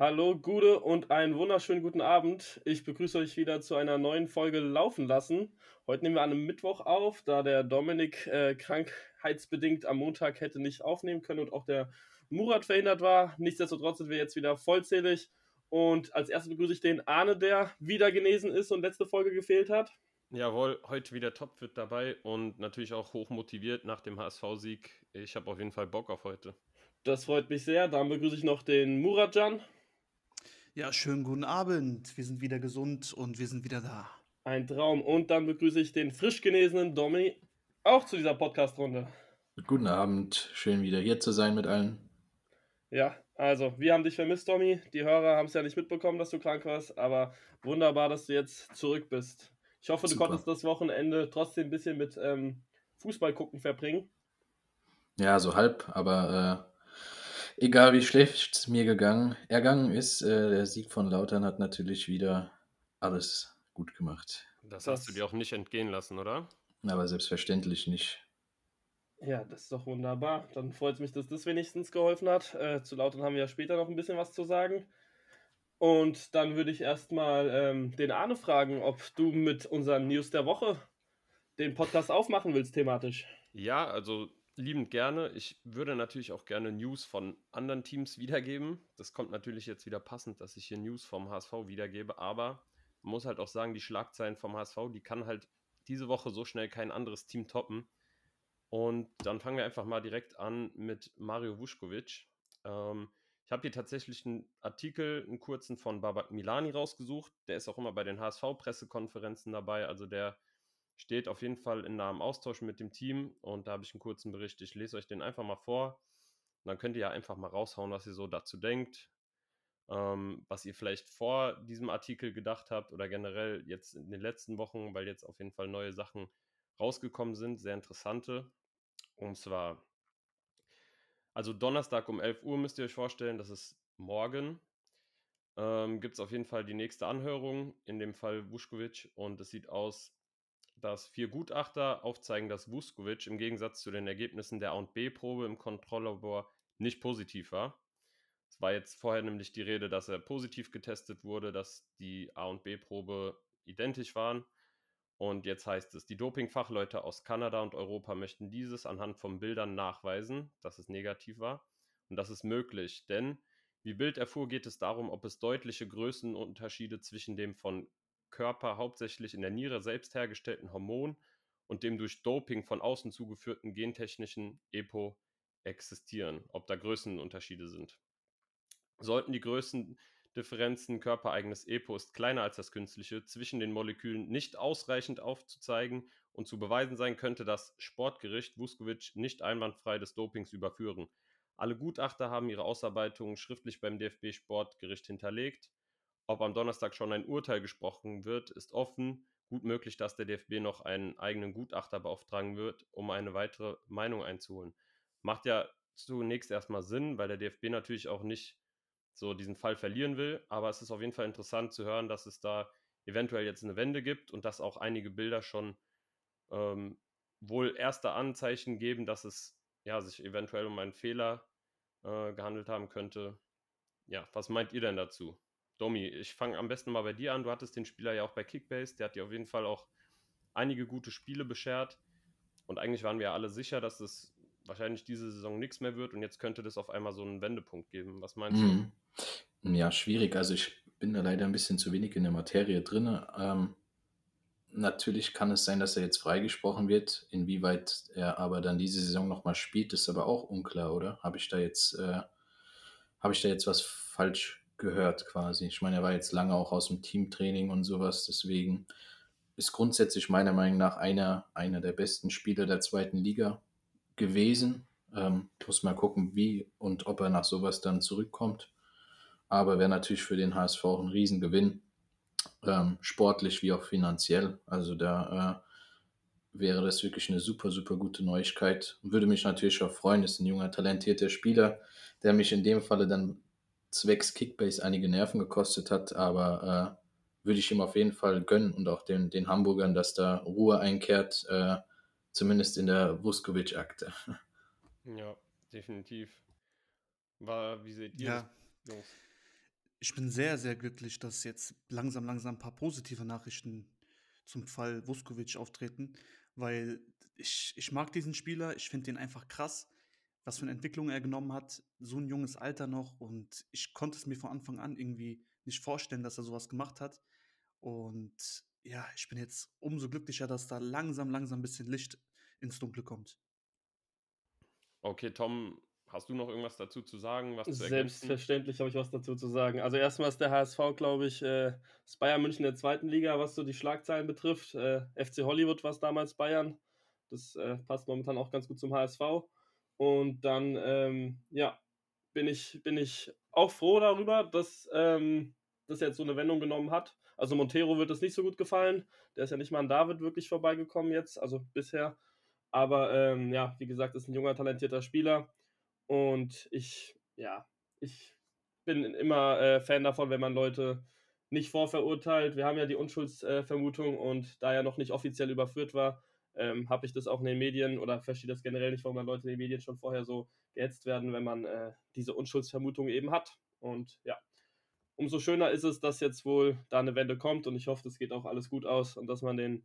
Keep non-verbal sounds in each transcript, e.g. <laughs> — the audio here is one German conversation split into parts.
Hallo, Gude und einen wunderschönen guten Abend. Ich begrüße euch wieder zu einer neuen Folge Laufen lassen. Heute nehmen wir an einem Mittwoch auf, da der Dominik äh, krankheitsbedingt am Montag hätte nicht aufnehmen können und auch der Murat verhindert war. Nichtsdestotrotz sind wir jetzt wieder vollzählig. Und als erstes begrüße ich den Arne, der wieder genesen ist und letzte Folge gefehlt hat. Jawohl, heute wieder topfit dabei und natürlich auch hoch motiviert nach dem HSV-Sieg. Ich habe auf jeden Fall Bock auf heute. Das freut mich sehr. Dann begrüße ich noch den Muratjan. Ja, schönen guten Abend. Wir sind wieder gesund und wir sind wieder da. Ein Traum. Und dann begrüße ich den frisch genesenen Domi auch zu dieser Podcast-Runde. Guten Abend. Schön wieder hier zu sein mit allen. Ja, also, wir haben dich vermisst, Domi. Die Hörer haben es ja nicht mitbekommen, dass du krank warst, aber wunderbar, dass du jetzt zurück bist. Ich hoffe, du Super. konntest das Wochenende trotzdem ein bisschen mit ähm, Fußball gucken verbringen. Ja, so halb, aber äh, egal wie schlecht es mir gegangen, ergangen ist, äh, der Sieg von Lautern hat natürlich wieder alles gut gemacht. Das, hast du dir auch nicht entgehen lassen, oder? Aber selbstverständlich nicht. Ja, das ist doch wunderbar. Dann freut es mich, dass das wenigstens geholfen hat. Äh, zu Lautern haben wir ja später noch ein bisschen was zu sagen. Und dann würde ich erstmal ähm, den Arne fragen, ob du mit unseren News der Woche den Podcast aufmachen willst thematisch. Ja, also liebend gerne. Ich würde natürlich auch gerne News von anderen Teams wiedergeben. Das kommt natürlich jetzt wieder passend, dass ich hier News vom HSV wiedergebe, aber man muss halt auch sagen, die Schlagzeilen vom HSV, die kann halt diese Woche so schnell kein anderes Team toppen. Und dann fangen wir einfach mal direkt an mit Mario Vuskovic. Ähm, ich habe hier tatsächlich einen Artikel, einen kurzen von Babak Milani rausgesucht. Der ist auch immer bei den HSV-Pressekonferenzen dabei. Also der steht auf jeden Fall in nahem Austausch mit dem Team und da habe ich einen kurzen Bericht. Ich lese euch den einfach mal vor. Dann könnt ihr ja einfach mal raushauen, was ihr so dazu denkt, ähm, was ihr vielleicht vor diesem Artikel gedacht habt oder generell jetzt in den letzten Wochen, weil jetzt auf jeden Fall neue Sachen rausgekommen sind, sehr interessante. Und zwar, also Donnerstag um 11 Uhr müsst ihr euch vorstellen, das ist morgen. Ähm, Gibt es auf jeden Fall die nächste Anhörung, in dem Fall Vuskovic. Und es sieht aus, dass vier Gutachter aufzeigen, dass Vuskovic im Gegensatz zu den Ergebnissen der A und B-Probe im Kontrolllabor nicht positiv war. Es war jetzt vorher nämlich die Rede, dass er positiv getestet wurde, dass die A und B-Probe identisch waren. Und jetzt heißt es, die Dopingfachleute aus Kanada und Europa möchten dieses anhand von Bildern nachweisen, dass es negativ war. Und das ist möglich, denn wie Bild erfuhr, geht es darum, ob es deutliche Größenunterschiede zwischen dem von Körper hauptsächlich in der Niere selbst hergestellten Hormon und dem durch Doping von außen zugeführten gentechnischen EPO existieren, ob da Größenunterschiede sind. Sollten die Größendifferenzen körpereigenes EPO ist kleiner als das künstliche zwischen den Molekülen nicht ausreichend aufzuzeigen und zu beweisen sein, könnte das Sportgericht Vuskovic nicht einwandfrei des Dopings überführen. Alle Gutachter haben ihre Ausarbeitungen schriftlich beim DFB-Sportgericht hinterlegt. Ob am Donnerstag schon ein Urteil gesprochen wird, ist offen. Gut möglich, dass der DFB noch einen eigenen Gutachter beauftragen wird, um eine weitere Meinung einzuholen. Macht ja zunächst erstmal Sinn, weil der DFB natürlich auch nicht so diesen Fall verlieren will. Aber es ist auf jeden Fall interessant zu hören, dass es da eventuell jetzt eine Wende gibt und dass auch einige Bilder schon ähm, wohl erste Anzeichen geben, dass es ja, sich eventuell um einen Fehler äh, gehandelt haben könnte. Ja, was meint ihr denn dazu? Domi, ich fange am besten mal bei dir an. Du hattest den Spieler ja auch bei Kickbase. Der hat dir auf jeden Fall auch einige gute Spiele beschert. Und eigentlich waren wir alle sicher, dass es wahrscheinlich diese Saison nichts mehr wird. Und jetzt könnte das auf einmal so einen Wendepunkt geben. Was meinst mhm. du? Ja, schwierig. Also ich bin da leider ein bisschen zu wenig in der Materie drin. Ähm, natürlich kann es sein, dass er jetzt freigesprochen wird. Inwieweit er aber dann diese Saison nochmal spielt, ist aber auch unklar, oder? Habe ich da jetzt, äh, habe ich da jetzt was falsch gehört quasi. Ich meine, er war jetzt lange auch aus dem Teamtraining und sowas, deswegen ist grundsätzlich meiner Meinung nach einer, einer der besten Spieler der zweiten Liga gewesen. Ähm, muss mal gucken, wie und ob er nach sowas dann zurückkommt. Aber wäre natürlich für den HSV auch ein Riesengewinn, ähm, sportlich wie auch finanziell. Also da äh, wäre das wirklich eine super, super gute Neuigkeit. Würde mich natürlich auch freuen, ist ein junger, talentierter Spieler, der mich in dem Falle dann zwecks Kickbase einige Nerven gekostet hat, aber äh, würde ich ihm auf jeden Fall gönnen und auch den, den Hamburgern, dass da Ruhe einkehrt, äh, zumindest in der Vuskovic-Akte. Ja, definitiv. War, wie seht ihr ja. das? Ich bin sehr, sehr glücklich, dass jetzt langsam, langsam ein paar positive Nachrichten zum Fall Vuskovic auftreten, weil ich, ich mag diesen Spieler, ich finde ihn einfach krass, was für eine Entwicklung er genommen hat, so ein junges Alter noch und ich konnte es mir von Anfang an irgendwie nicht vorstellen, dass er sowas gemacht hat und ja, ich bin jetzt umso glücklicher, dass da langsam, langsam ein bisschen Licht ins Dunkle kommt. Okay, Tom, hast du noch irgendwas dazu zu sagen? Was zu Selbstverständlich habe ich was dazu zu sagen. Also erstmal ist der HSV, glaube ich, äh, das Bayern München der zweiten Liga, was so die Schlagzeilen betrifft. Äh, FC Hollywood war es damals Bayern. Das äh, passt momentan auch ganz gut zum HSV. Und dann, ähm, ja, bin ich, bin ich auch froh darüber, dass ähm, das jetzt so eine Wendung genommen hat. Also Montero wird es nicht so gut gefallen. Der ist ja nicht mal an David wirklich vorbeigekommen jetzt, also bisher. Aber ähm, ja, wie gesagt, ist ein junger, talentierter Spieler. Und ich, ja, ich bin immer äh, Fan davon, wenn man Leute nicht vorverurteilt. Wir haben ja die Unschuldsvermutung äh, und da ja noch nicht offiziell überführt war, ähm, habe ich das auch in den Medien oder verstehe das generell nicht, warum dann Leute in den Medien schon vorher so gehetzt werden, wenn man äh, diese Unschuldsvermutung eben hat. Und ja, umso schöner ist es, dass jetzt wohl da eine Wende kommt und ich hoffe, das geht auch alles gut aus und dass man den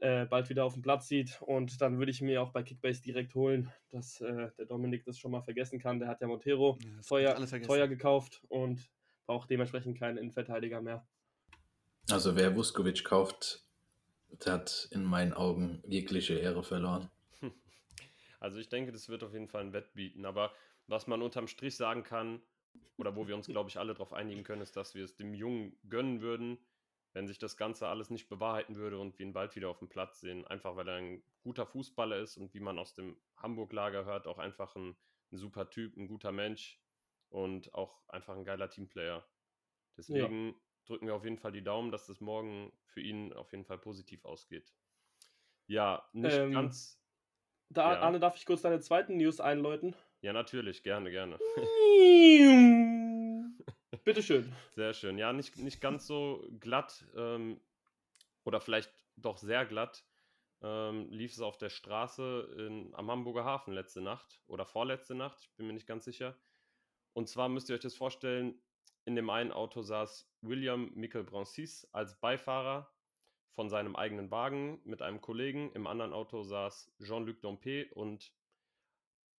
äh, bald wieder auf dem Platz sieht. Und dann würde ich mir auch bei Kickbase direkt holen, dass äh, der Dominik das schon mal vergessen kann. Der hat ja Montero ja, teuer, teuer gekauft und braucht dementsprechend keinen Innenverteidiger mehr. Also wer Vuskovic kauft, der hat in meinen Augen jegliche Ehre verloren. <laughs> Also ich denke, das wird auf jeden Fall ein Wett bieten. Aber was man unterm Strich sagen kann, oder wo wir uns, glaube ich, alle darauf einigen können, ist, dass wir es dem Jungen gönnen würden, wenn sich das Ganze alles nicht bewahrheiten würde und wir ihn bald wieder auf dem Platz sehen. Einfach weil er ein guter Fußballer ist und wie man aus dem Hamburg-Lager hört, auch einfach ein, ein, super Typ, ein guter Mensch und auch einfach ein geiler Teamplayer. Deswegen ja. Drücken wir auf jeden Fall die Daumen, dass das morgen für ihn auf jeden Fall positiv ausgeht. Ja, nicht ähm, ganz. Da, ja. Arne, darf ich kurz deine zweiten News einläuten? Ja, natürlich, gerne, gerne. Bitteschön. <laughs> Sehr schön. Ja, nicht, nicht ganz so glatt ähm, oder vielleicht doch sehr glatt ähm, lief es auf der Straße in, am Hamburger Hafen letzte Nacht oder vorletzte Nacht, ich bin mir nicht ganz sicher. Und zwar müsst ihr euch das vorstellen, in dem einen Auto saß William Michael Brancis als Beifahrer von seinem eigenen Wagen mit einem Kollegen. Im anderen Auto saß Jean-Luc Dompe und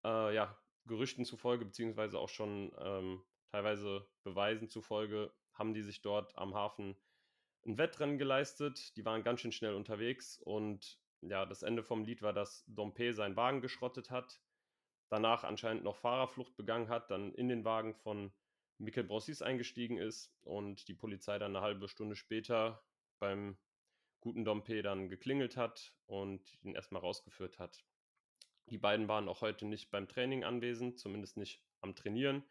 äh, ja, Gerüchten zufolge, beziehungsweise auch schon ähm, teilweise Beweisen zufolge, haben die sich dort am Hafen ein Wettrennen geleistet. Die waren ganz schön schnell unterwegs und ja, das Ende vom Lied war, dass Dompe seinen Wagen geschrottet hat, danach anscheinend noch Fahrerflucht begangen hat, dann in den Wagen von Michael Brossis eingestiegen ist und die Polizei dann eine halbe Stunde später beim guten Dompe dann geklingelt hat und ihn erstmal rausgeführt hat. Die beiden waren auch heute nicht beim Training anwesend, zumindest nicht am Trainieren,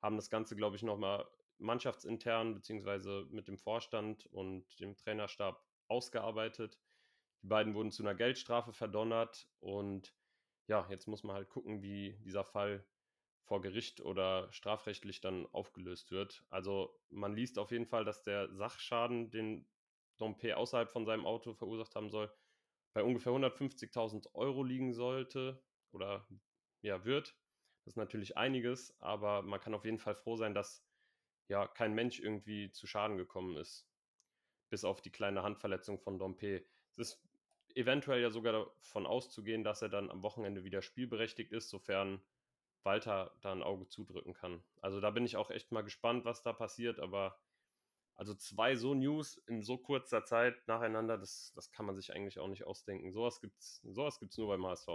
haben das Ganze, glaube ich, nochmal mannschaftsintern beziehungsweise mit dem Vorstand und dem Trainerstab ausgearbeitet. Die beiden wurden zu einer Geldstrafe verdonnert und ja, jetzt muss man halt gucken, wie dieser Fall vor Gericht oder strafrechtlich dann aufgelöst wird. Also man liest auf jeden Fall, dass der Sachschaden, den Dompe außerhalb von seinem Auto verursacht haben soll, bei ungefähr 150.000 Euro liegen sollte oder ja wird. Das ist natürlich einiges, aber man kann auf jeden Fall froh sein, dass ja kein Mensch irgendwie zu Schaden gekommen ist. Bis auf die kleine Handverletzung von Dompe. Es ist eventuell ja sogar davon auszugehen, dass er dann am Wochenende wieder spielberechtigt ist, sofern Walter da ein Auge zudrücken kann. Also da bin ich auch echt mal gespannt, was da passiert, aber also zwei so News in so kurzer Zeit nacheinander, das, das kann man sich eigentlich auch nicht ausdenken. Sowas gibt's, sowas gibt's nur beim HSV.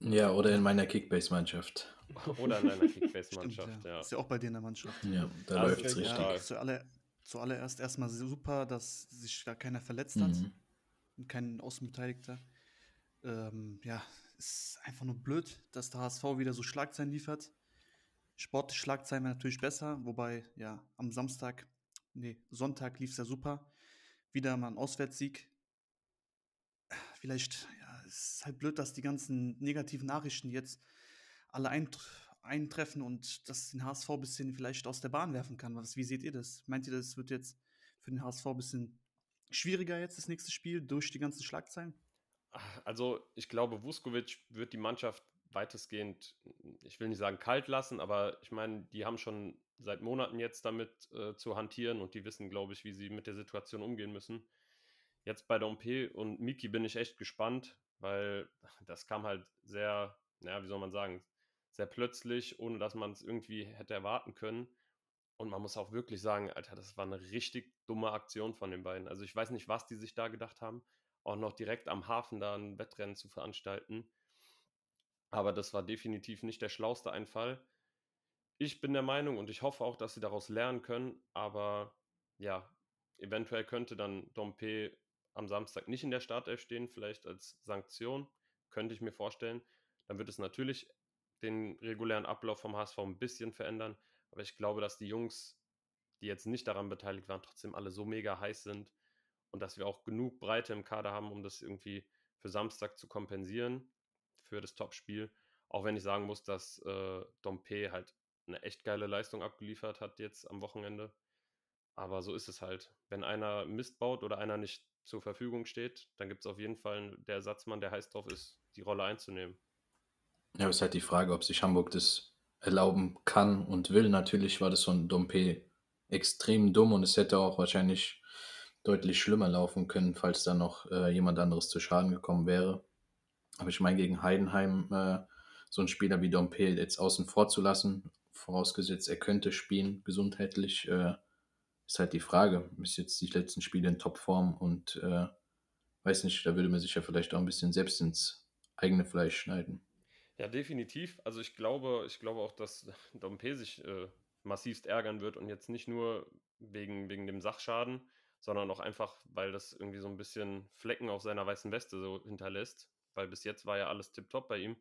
Ja, oder in meiner Kickbase-Mannschaft. <laughs> oder in deiner Kickbase-Mannschaft, ja. ja. Ist ja auch bei dir in der Mannschaft. Ja, da also läuft es richtig. Ja, zualle, zuallererst erstmal super, dass sich da keiner verletzt hat mhm. und kein Außenbeteiligter. Ähm, ja, ist einfach nur blöd, dass der HSV wieder so Schlagzeilen liefert. Sportliche Schlagzeilen wäre natürlich besser, wobei, ja, am Samstag nee, Sonntag lief es ja super. Wieder mal ein Auswärtssieg. Vielleicht, ja, es ist halt blöd, dass die ganzen negativen Nachrichten jetzt alle eintreffen und das den HSV ein bisschen vielleicht aus der Bahn werfen kann. Was, wie seht ihr das? Meint ihr, das wird jetzt für den HSV ein bisschen schwieriger jetzt das nächste Spiel durch die ganzen Schlagzeilen? Also ich glaube, Vuskovic wird die Mannschaft weitestgehend, ich will nicht sagen kalt lassen, aber ich meine, die haben schon seit Monaten jetzt damit äh, zu hantieren und die wissen, glaube ich, wie sie mit der Situation umgehen müssen. Jetzt bei Dompe und Miki bin ich echt gespannt, weil das kam halt sehr, ja, wie soll man sagen, sehr plötzlich, ohne dass man es irgendwie hätte erwarten können. Und man muss auch wirklich sagen, Alter, das war eine richtig dumme Aktion von den beiden. Also ich weiß nicht, was die sich da gedacht haben, auch noch direkt am Hafen da ein Wettrennen zu veranstalten. Aber das war definitiv nicht der schlauste Einfall. Ich bin der Meinung und ich hoffe auch, dass sie daraus lernen können. Aber ja, eventuell könnte dann Dompe am Samstag nicht in der Startelf stehen, vielleicht als Sanktion, könnte ich mir vorstellen. Dann wird es natürlich den regulären Ablauf vom HSV ein bisschen verändern. Aber ich glaube, dass die Jungs, die jetzt nicht daran beteiligt waren, trotzdem alle so mega heiß sind und dass wir auch genug Breite im Kader haben, um das irgendwie für Samstag zu kompensieren, für das Topspiel. Auch wenn ich sagen muss, dass äh, Dompe halt eine echt geile Leistung abgeliefert hat jetzt am Wochenende. Aber so ist es halt. Wenn einer Mist baut oder einer nicht zur Verfügung steht, dann gibt es auf jeden Fall der Ersatzmann, der heiß drauf ist, die Rolle einzunehmen. Ja, ist halt die Frage, ob sich Hamburg das erlauben kann und will. Natürlich war das von Dompe extrem dumm und es hätte auch wahrscheinlich deutlich schlimmer laufen können, falls da noch äh, jemand anderes zu Schaden gekommen wäre. Aber ich meine, gegen Heidenheim äh, so einen Spieler wie Dompe jetzt außen vor zu lassen, vorausgesetzt er könnte spielen, gesundheitlich, äh, ist halt die Frage. Ist jetzt die letzten Spiele in Topform und äh, weiß nicht, da würde man sich ja vielleicht auch ein bisschen selbst ins eigene Fleisch schneiden. Ja, definitiv. Also ich glaube, ich glaube auch, dass Dompe sich äh, massivst ärgern wird und jetzt nicht nur wegen, wegen dem Sachschaden, sondern auch einfach, weil das irgendwie so ein bisschen Flecken auf seiner weißen Weste so hinterlässt. Weil bis jetzt war ja alles tipptopp bei ihm.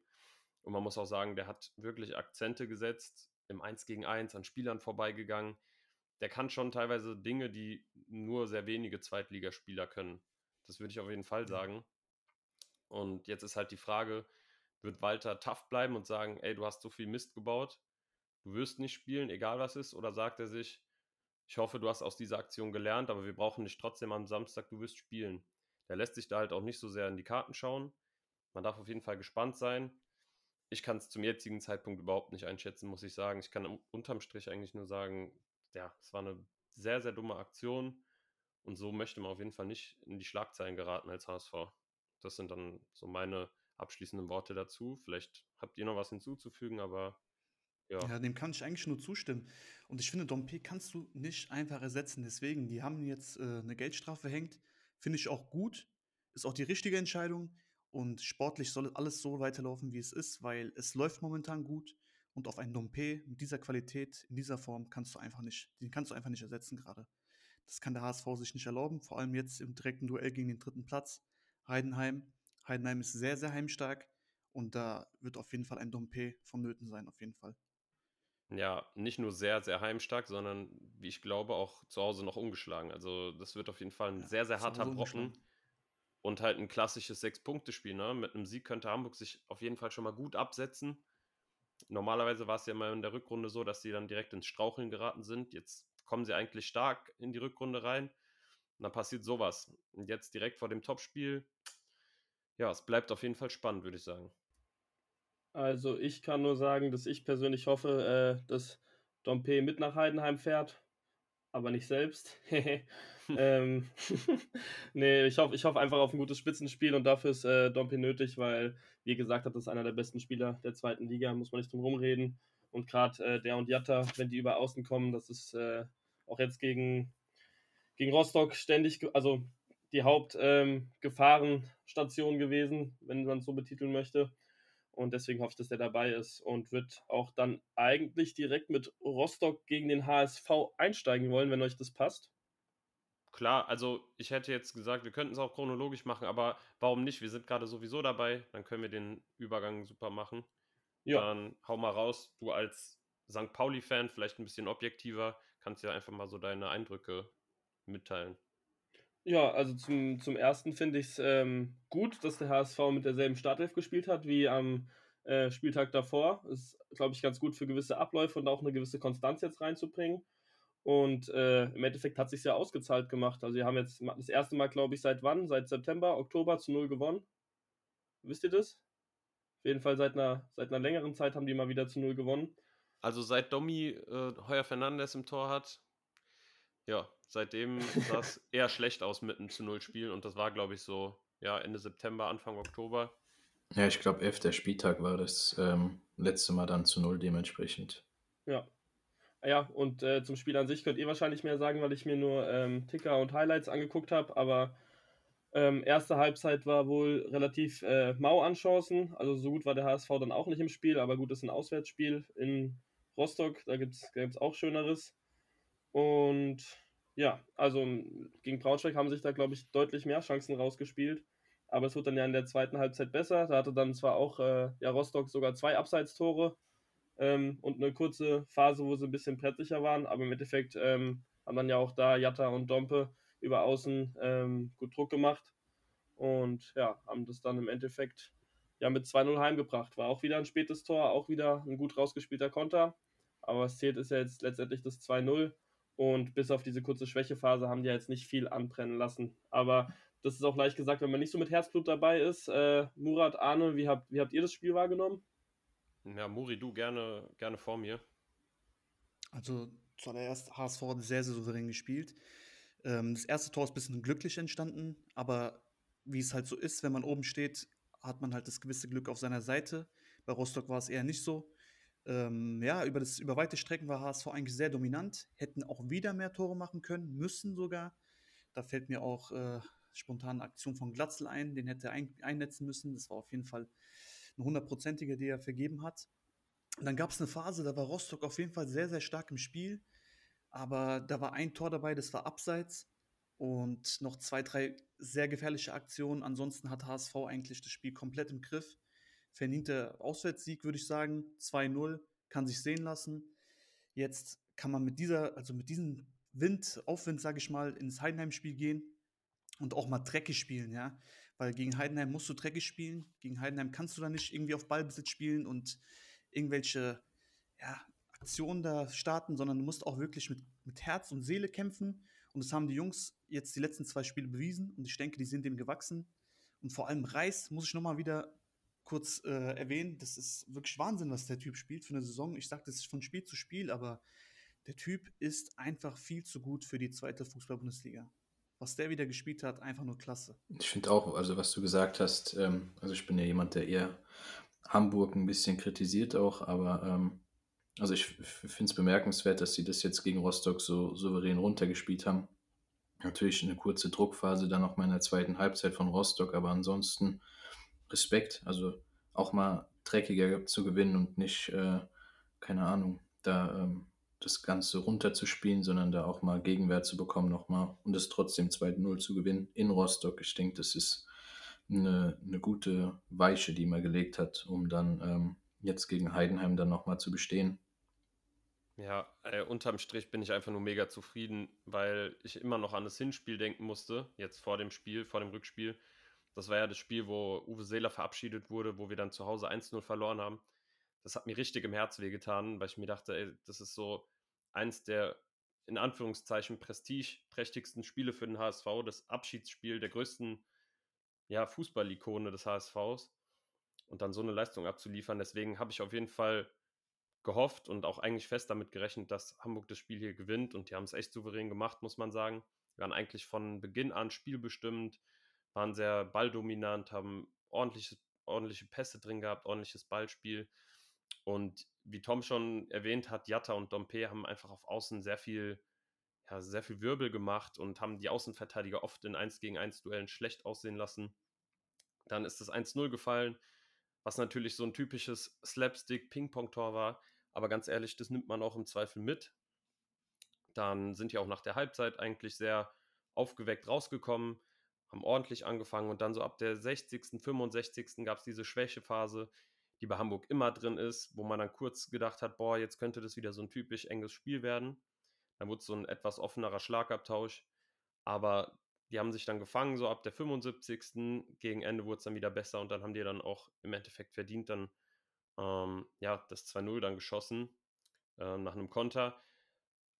Und man muss auch sagen, der hat wirklich Akzente gesetzt, im 1 gegen 1 an Spielern vorbeigegangen. Der kann schon teilweise Dinge, die nur sehr wenige Zweitligaspieler können. Das würde ich auf jeden Fall sagen. Und jetzt ist halt die Frage, wird Walter tough bleiben und sagen, ey, du hast so viel Mist gebaut, du wirst nicht spielen, egal was ist, oder sagt er sich, ich hoffe, du hast aus dieser Aktion gelernt, aber wir brauchen dich trotzdem am Samstag, du wirst spielen. Der lässt sich da halt auch nicht so sehr in die Karten schauen. Man darf auf jeden Fall gespannt sein. Ich kann es zum jetzigen Zeitpunkt überhaupt nicht einschätzen, muss ich sagen. Ich kann unterm Strich eigentlich nur sagen, ja, es war eine sehr, sehr dumme Aktion. Und so möchte man auf jeden Fall nicht in die Schlagzeilen geraten als HSV. Das sind dann so meine abschließenden Worte dazu. Vielleicht habt ihr noch was hinzuzufügen, aber ja. Ja, dem kann ich eigentlich nur zustimmen. Und ich finde, Dompe kannst du nicht einfach ersetzen. Deswegen, die haben jetzt äh, eine Geldstrafe verhängt. Finde ich auch gut. Ist auch die richtige Entscheidung. Und sportlich soll alles so weiterlaufen, wie es ist, weil es läuft momentan gut. Und auf einen Dompe mit dieser Qualität, in dieser Form, kannst du einfach nicht, den kannst du einfach nicht ersetzen gerade. Das kann der HSV sich nicht erlauben, vor allem jetzt im direkten Duell gegen den dritten Platz. Heidenheim Heidenheim ist sehr, sehr heimstark und da wird auf jeden Fall ein Dompe vonnöten sein, auf jeden Fall. Ja, nicht nur sehr, sehr heimstark, sondern wie ich glaube auch zu Hause noch ungeschlagen. Also das wird auf jeden Fall ein ja, sehr, sehr harter Brocken und halt ein klassisches Sechs-Punkte-Spiel. Ne? Mit einem Sieg könnte Hamburg sich auf jeden Fall schon mal gut absetzen. Normalerweise war es ja mal in der Rückrunde so, dass sie dann direkt ins Straucheln geraten sind. Jetzt kommen sie eigentlich stark in die Rückrunde rein. Und dann passiert sowas. Und jetzt direkt vor dem Topspiel ja, es bleibt auf jeden Fall spannend, würde ich sagen. Also ich kann nur sagen, dass ich persönlich hoffe, äh, dass Dompe mit nach Heidenheim fährt, aber nicht selbst. <laughs> ähm, <laughs> nee, ich hoffe, ich hoffe einfach auf ein gutes Spitzenspiel und dafür ist äh, Dompe nötig, weil, wie gesagt, das ist einer der besten Spieler der zweiten Liga, muss man nicht drum rumreden. Und gerade äh, der und Jatta, wenn die über Außen kommen, das ist äh, auch jetzt gegen, gegen Rostock ständig, also die Hauptgefahrenstation ähm, gewesen, wenn man es so betiteln möchte. Und deswegen hoffe ich, dass der dabei ist und wird auch dann eigentlich direkt mit Rostock gegen den HSV einsteigen wollen, wenn euch das passt. Klar, also ich hätte jetzt gesagt, wir könnten es auch chronologisch machen, aber warum nicht? Wir sind gerade sowieso dabei, dann können wir den Übergang super machen. Ja. Dann hau mal raus, du als St. Pauli-Fan, vielleicht ein bisschen objektiver, kannst ja einfach mal so deine Eindrücke mitteilen. Ja, also zum, zum ersten finde ich es ähm, gut, dass der HSV mit derselben Startelf gespielt hat wie am äh, Spieltag davor. Ist, glaube ich, ganz gut für gewisse Abläufe und auch eine gewisse Konstanz jetzt reinzubringen. Und äh, im Endeffekt hat sich ja ausgezahlt gemacht. Also, wir haben jetzt das erste Mal, glaube ich, seit wann? Seit September, Oktober zu null gewonnen. Wisst ihr das? Auf jeden Fall seit einer, seit einer längeren Zeit haben die mal wieder zu null gewonnen. Also seit Domi äh, Heuer Fernandes im Tor hat, ja, seitdem sah es <laughs> eher schlecht aus mit einem zu Null Spiel und das war, glaube ich, so ja, Ende September, Anfang Oktober. Ja, ich glaube, elfter Spieltag war das ähm, letzte Mal dann zu Null dementsprechend. Ja. Ja, und äh, zum Spiel an sich könnt ihr wahrscheinlich mehr sagen, weil ich mir nur ähm, Ticker und Highlights angeguckt habe, aber ähm, erste Halbzeit war wohl relativ äh, mau an Chancen. Also so gut war der HSV dann auch nicht im Spiel, aber gut, das ist ein Auswärtsspiel in Rostock, da gibt es auch Schöneres. Und ja, also gegen Braunschweig haben sich da, glaube ich, deutlich mehr Chancen rausgespielt. Aber es wird dann ja in der zweiten Halbzeit besser. Da hatte dann zwar auch äh, ja, Rostock sogar zwei Abseitstore ähm, und eine kurze Phase, wo sie ein bisschen plättlicher waren. Aber im Endeffekt ähm, haben dann ja auch da Jatta und Dompe über Außen ähm, gut Druck gemacht. Und ja, haben das dann im Endeffekt ja mit 2-0 heimgebracht. War auch wieder ein spätes Tor, auch wieder ein gut rausgespielter Konter. Aber was zählt ist ja jetzt letztendlich das 2-0. Und bis auf diese kurze Schwächephase haben die ja jetzt nicht viel anbrennen lassen. Aber das ist auch leicht gesagt, wenn man nicht so mit Herzblut dabei ist. Äh, Murat, Arne, wie habt, wie habt ihr das Spiel wahrgenommen? Ja, Muri, du gerne, gerne vor mir. Also zuallererst HSV hat sehr, sehr souverän gespielt. Ähm, das erste Tor ist ein bisschen glücklich entstanden, aber wie es halt so ist, wenn man oben steht, hat man halt das gewisse Glück auf seiner Seite. Bei Rostock war es eher nicht so. Ähm, ja, über, das, über weite Strecken war HSV eigentlich sehr dominant, hätten auch wieder mehr Tore machen können, müssen sogar. Da fällt mir auch äh, spontane Aktion von Glatzel ein, den hätte er ein, einnetzen müssen. Das war auf jeden Fall eine hundertprozentige, die er vergeben hat. Und dann gab es eine Phase, da war Rostock auf jeden Fall sehr, sehr stark im Spiel. Aber da war ein Tor dabei, das war abseits. Und noch zwei, drei sehr gefährliche Aktionen. Ansonsten hat HSV eigentlich das Spiel komplett im Griff. Verdienter Auswärtssieg, würde ich sagen. 2-0, kann sich sehen lassen. Jetzt kann man mit dieser, also mit diesem Wind, Aufwind, sage ich mal, ins Heidenheim-Spiel gehen und auch mal dreckig spielen, ja. Weil gegen Heidenheim musst du dreckig spielen. Gegen Heidenheim kannst du da nicht irgendwie auf Ballbesitz spielen und irgendwelche ja, Aktionen da starten, sondern du musst auch wirklich mit, mit Herz und Seele kämpfen. Und das haben die Jungs jetzt die letzten zwei Spiele bewiesen und ich denke, die sind dem gewachsen. Und vor allem Reis muss ich nochmal wieder kurz äh, erwähnen. Das ist wirklich Wahnsinn, was der Typ spielt für eine Saison. Ich sage das von Spiel zu Spiel, aber der Typ ist einfach viel zu gut für die zweite Fußball-Bundesliga was der wieder gespielt hat, einfach nur klasse. Ich finde auch, also was du gesagt hast, ähm, also ich bin ja jemand, der eher Hamburg ein bisschen kritisiert auch, aber ähm, also ich finde es bemerkenswert, dass sie das jetzt gegen Rostock so souverän runtergespielt haben. Natürlich eine kurze Druckphase dann noch mal in der zweiten Halbzeit von Rostock, aber ansonsten Respekt. Also auch mal dreckiger zu gewinnen und nicht, äh, keine Ahnung, da ähm, das Ganze runterzuspielen, sondern da auch mal Gegenwert zu bekommen nochmal und es trotzdem 2-0 zu gewinnen in Rostock. Ich denke, das ist eine, eine gute Weiche, die man gelegt hat, um dann ähm, jetzt gegen Heidenheim dann nochmal zu bestehen. Ja, äh, unterm Strich bin ich einfach nur mega zufrieden, weil ich immer noch an das Hinspiel denken musste, jetzt vor dem Spiel, vor dem Rückspiel. Das war ja das Spiel, wo Uwe Seeler verabschiedet wurde, wo wir dann zu Hause 1-0 verloren haben. Das hat mir richtig im Herz wehgetan, weil ich mir dachte, ey, das ist so eins der in Anführungszeichen prestigeprächtigsten Spiele für den HSV, das Abschiedsspiel der größten ja, Fußballikone des HSVs und dann so eine Leistung abzuliefern. Deswegen habe ich auf jeden Fall gehofft und auch eigentlich fest damit gerechnet, dass Hamburg das Spiel hier gewinnt und die haben es echt souverän gemacht, muss man sagen. Wir waren eigentlich von Beginn an spielbestimmt, waren sehr balldominant, haben ordentliche, ordentliche Pässe drin gehabt, ordentliches Ballspiel und wie Tom schon erwähnt hat, Jatta und Dompe haben einfach auf Außen sehr viel, ja, sehr viel Wirbel gemacht und haben die Außenverteidiger oft in 1 gegen 1 Duellen schlecht aussehen lassen. Dann ist das 1-0 gefallen, was natürlich so ein typisches Slapstick-Ping-Pong-Tor war. Aber ganz ehrlich, das nimmt man auch im Zweifel mit. Dann sind die auch nach der Halbzeit eigentlich sehr aufgeweckt rausgekommen, haben ordentlich angefangen und dann so ab der 60., 65. gab es diese Schwächephase, die bei Hamburg immer drin ist, wo man dann kurz gedacht hat, boah, jetzt könnte das wieder so ein typisch enges Spiel werden. Dann wurde es so ein etwas offenerer Schlagabtausch. Aber die haben sich dann gefangen, so ab der 75. Gegen Ende wurde es dann wieder besser und dann haben die dann auch im Endeffekt verdient dann ähm, ja, das 2-0 dann geschossen äh, nach einem Konter.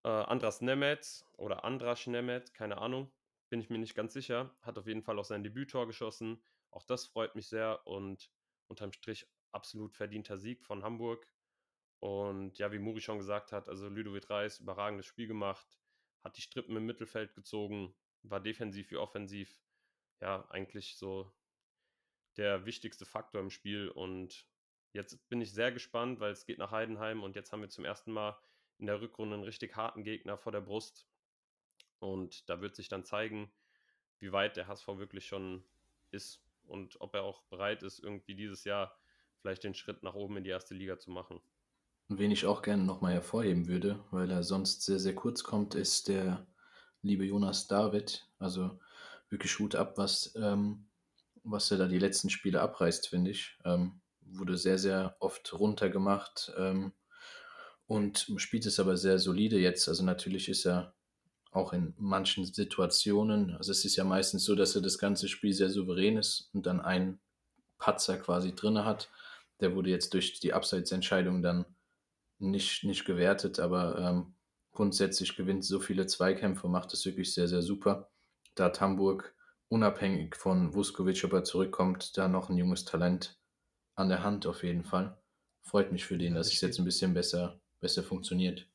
Äh, Andras Nemeth oder Andras Nemeth, keine Ahnung, bin ich mir nicht ganz sicher, hat auf jeden Fall auch sein Debüttor geschossen. Auch das freut mich sehr und unterm Strich absolut verdienter Sieg von Hamburg. Und ja, wie Muri schon gesagt hat, also Ludovic Reis, überragendes Spiel gemacht, hat die Strippen im Mittelfeld gezogen, war defensiv wie offensiv, ja, eigentlich so der wichtigste Faktor im Spiel. Und jetzt bin ich sehr gespannt, weil es geht nach Heidenheim und jetzt haben wir zum ersten Mal in der Rückrunde einen richtig harten Gegner vor der Brust. Und da wird sich dann zeigen, wie weit der HSV wirklich schon ist und ob er auch bereit ist, irgendwie dieses Jahr vielleicht den Schritt nach oben in die erste Liga zu machen. Wen ich auch gerne nochmal hervorheben würde, weil er sonst sehr, sehr kurz kommt, ist der liebe Jonas David. Also wirklich Hut ab, was, ähm, was er da die letzten Spiele abreißt, finde ich. Ähm, wurde sehr, sehr oft runtergemacht ähm, und spielt es aber sehr solide jetzt. Also natürlich ist er auch in manchen Situationen, also es ist ja meistens so, dass er das ganze Spiel sehr souverän ist und dann einen Patzer quasi drin hat. Der wurde jetzt durch die Abseitsentscheidung dann nicht, nicht gewertet, aber ähm, grundsätzlich gewinnt so viele Zweikämpfe, macht es wirklich sehr, sehr super. Da hat Hamburg unabhängig von Vuskovic, ob er zurückkommt, da noch ein junges Talent an der Hand auf jeden Fall. Freut mich für den, ja, dass es jetzt ein bisschen besser, besser funktioniert.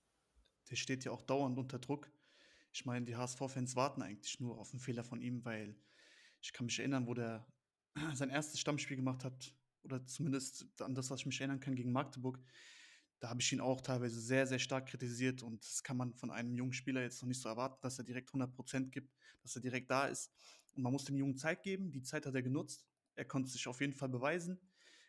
Der steht ja auch dauernd unter Druck. Ich meine, die HSV-Fans warten eigentlich nur auf einen Fehler von ihm, weil ich kann mich erinnern, wo der <clears throat> sein erstes Stammspiel gemacht hat, oder zumindest an das, was ich mich erinnern kann, gegen Magdeburg da habe ich ihn auch teilweise sehr, sehr stark kritisiert und das kann man von einem jungen Spieler jetzt noch nicht so erwarten, dass er direkt 100% gibt, dass er direkt da ist. Und man muss dem Jungen Zeit geben, die Zeit hat er genutzt. Er konnte sich auf jeden Fall beweisen.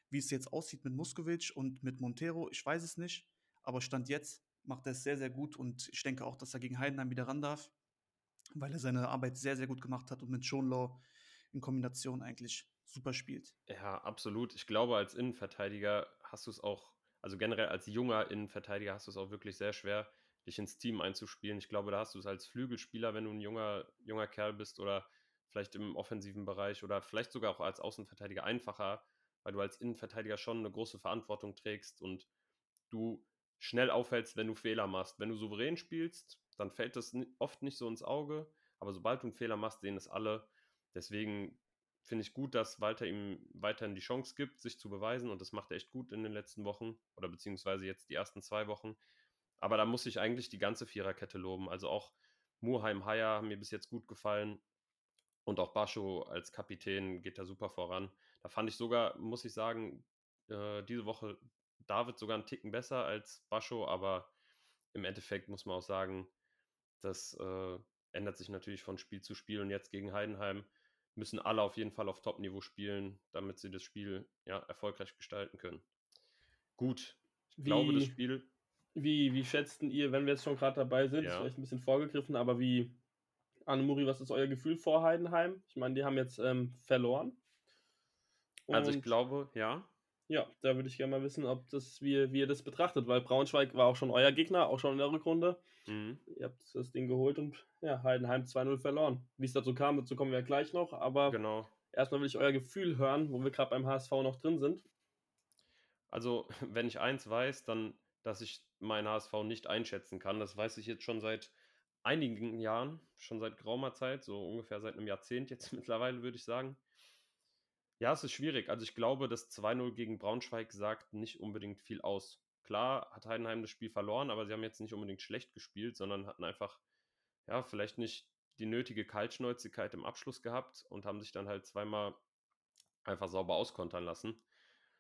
Wie es jetzt aussieht mit Muskovic und mit Montero, ich weiß es nicht, aber Stand jetzt macht er es sehr, sehr gut und ich denke auch, dass er gegen Heidenheim wieder ran darf, weil er seine Arbeit sehr, sehr gut gemacht hat und mit Schonlau in Kombination eigentlich super spielt. Ja, absolut. Ich glaube, als Innenverteidiger hast du es auch also generell als junger Innenverteidiger hast du es auch wirklich sehr schwer, dich ins Team einzuspielen. Ich glaube, da hast du es als Flügelspieler, wenn du ein junger, junger Kerl bist oder vielleicht im offensiven Bereich oder vielleicht sogar auch als Außenverteidiger einfacher, weil du als Innenverteidiger schon eine große Verantwortung trägst und du schnell auffällst, wenn du Fehler machst. Wenn du souverän spielst, dann fällt das oft nicht so ins Auge, aber sobald du einen Fehler machst, sehen es alle. Deswegen finde ich gut, dass Walter ihm weiterhin die Chance gibt, sich zu beweisen und das macht er echt gut in den letzten Wochen oder beziehungsweise jetzt die ersten zwei Wochen. Aber da muss ich eigentlich die ganze Viererkette loben. Also auch Murheim Haya haben mir bis jetzt gut gefallen und auch Bascho als Kapitän geht da super voran. Da fand ich sogar, muss ich sagen, äh, diese Woche David sogar einen Ticken besser als Bascho, aber im Endeffekt muss man auch sagen, das äh, ändert sich natürlich von Spiel zu Spiel und jetzt gegen Heidenheim müssen alle auf jeden Fall auf Top-Niveau spielen, damit sie das Spiel ja, erfolgreich gestalten können. Gut, ich wie, glaube, das Spiel. Wie, wie schätzten ihr, wenn wir jetzt schon gerade dabei sind, ja. ist vielleicht ein bisschen vorgegriffen, aber wie, Annemuri, was ist euer Gefühl vor Heidenheim? Ich meine, die haben jetzt ähm, verloren. Und also ich glaube, ja. Ja, da würde ich gerne mal wissen, ob das, wie, wie ihr das betrachtet, weil Braunschweig war auch schon euer Gegner, auch schon in der Rückrunde. Mhm. Ihr habt das Ding geholt und ja, Heidenheim 2-0 verloren. Wie es dazu kam, dazu kommen wir ja gleich noch, aber genau. erstmal will ich euer Gefühl hören, wo wir gerade beim HSV noch drin sind. Also, <laughs> wenn ich eins weiß, dann, dass ich meinen HSV nicht einschätzen kann. Das weiß ich jetzt schon seit einigen Jahren, schon seit geraumer Zeit, so ungefähr seit einem Jahrzehnt jetzt <laughs> mittlerweile, würde ich sagen. Ja, es ist schwierig. Also ich glaube, das 2-0 gegen Braunschweig sagt nicht unbedingt viel aus. Klar hat Heidenheim das Spiel verloren, aber sie haben jetzt nicht unbedingt schlecht gespielt, sondern hatten einfach, ja, vielleicht nicht die nötige Kaltschnäuzigkeit im Abschluss gehabt und haben sich dann halt zweimal einfach sauber auskontern lassen.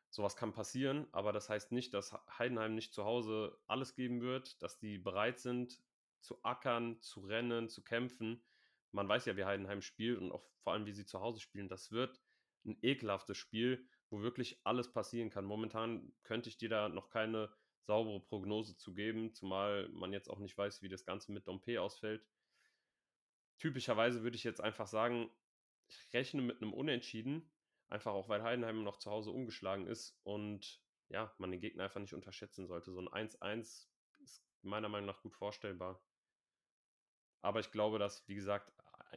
Sowas kann passieren, aber das heißt nicht, dass Heidenheim nicht zu Hause alles geben wird, dass die bereit sind zu ackern, zu rennen, zu kämpfen. Man weiß ja, wie Heidenheim spielt und auch vor allem, wie sie zu Hause spielen. Das wird ein ekelhaftes Spiel, wo wirklich alles passieren kann. Momentan könnte ich dir da noch keine saubere Prognose zu geben, zumal man jetzt auch nicht weiß, wie das Ganze mit Dompe ausfällt. Typischerweise würde ich jetzt einfach sagen, ich rechne mit einem Unentschieden, einfach auch weil Heidenheim noch zu Hause umgeschlagen ist und ja, man den Gegner einfach nicht unterschätzen sollte. So ein 1-1 ist meiner Meinung nach gut vorstellbar. Aber ich glaube, dass, wie gesagt,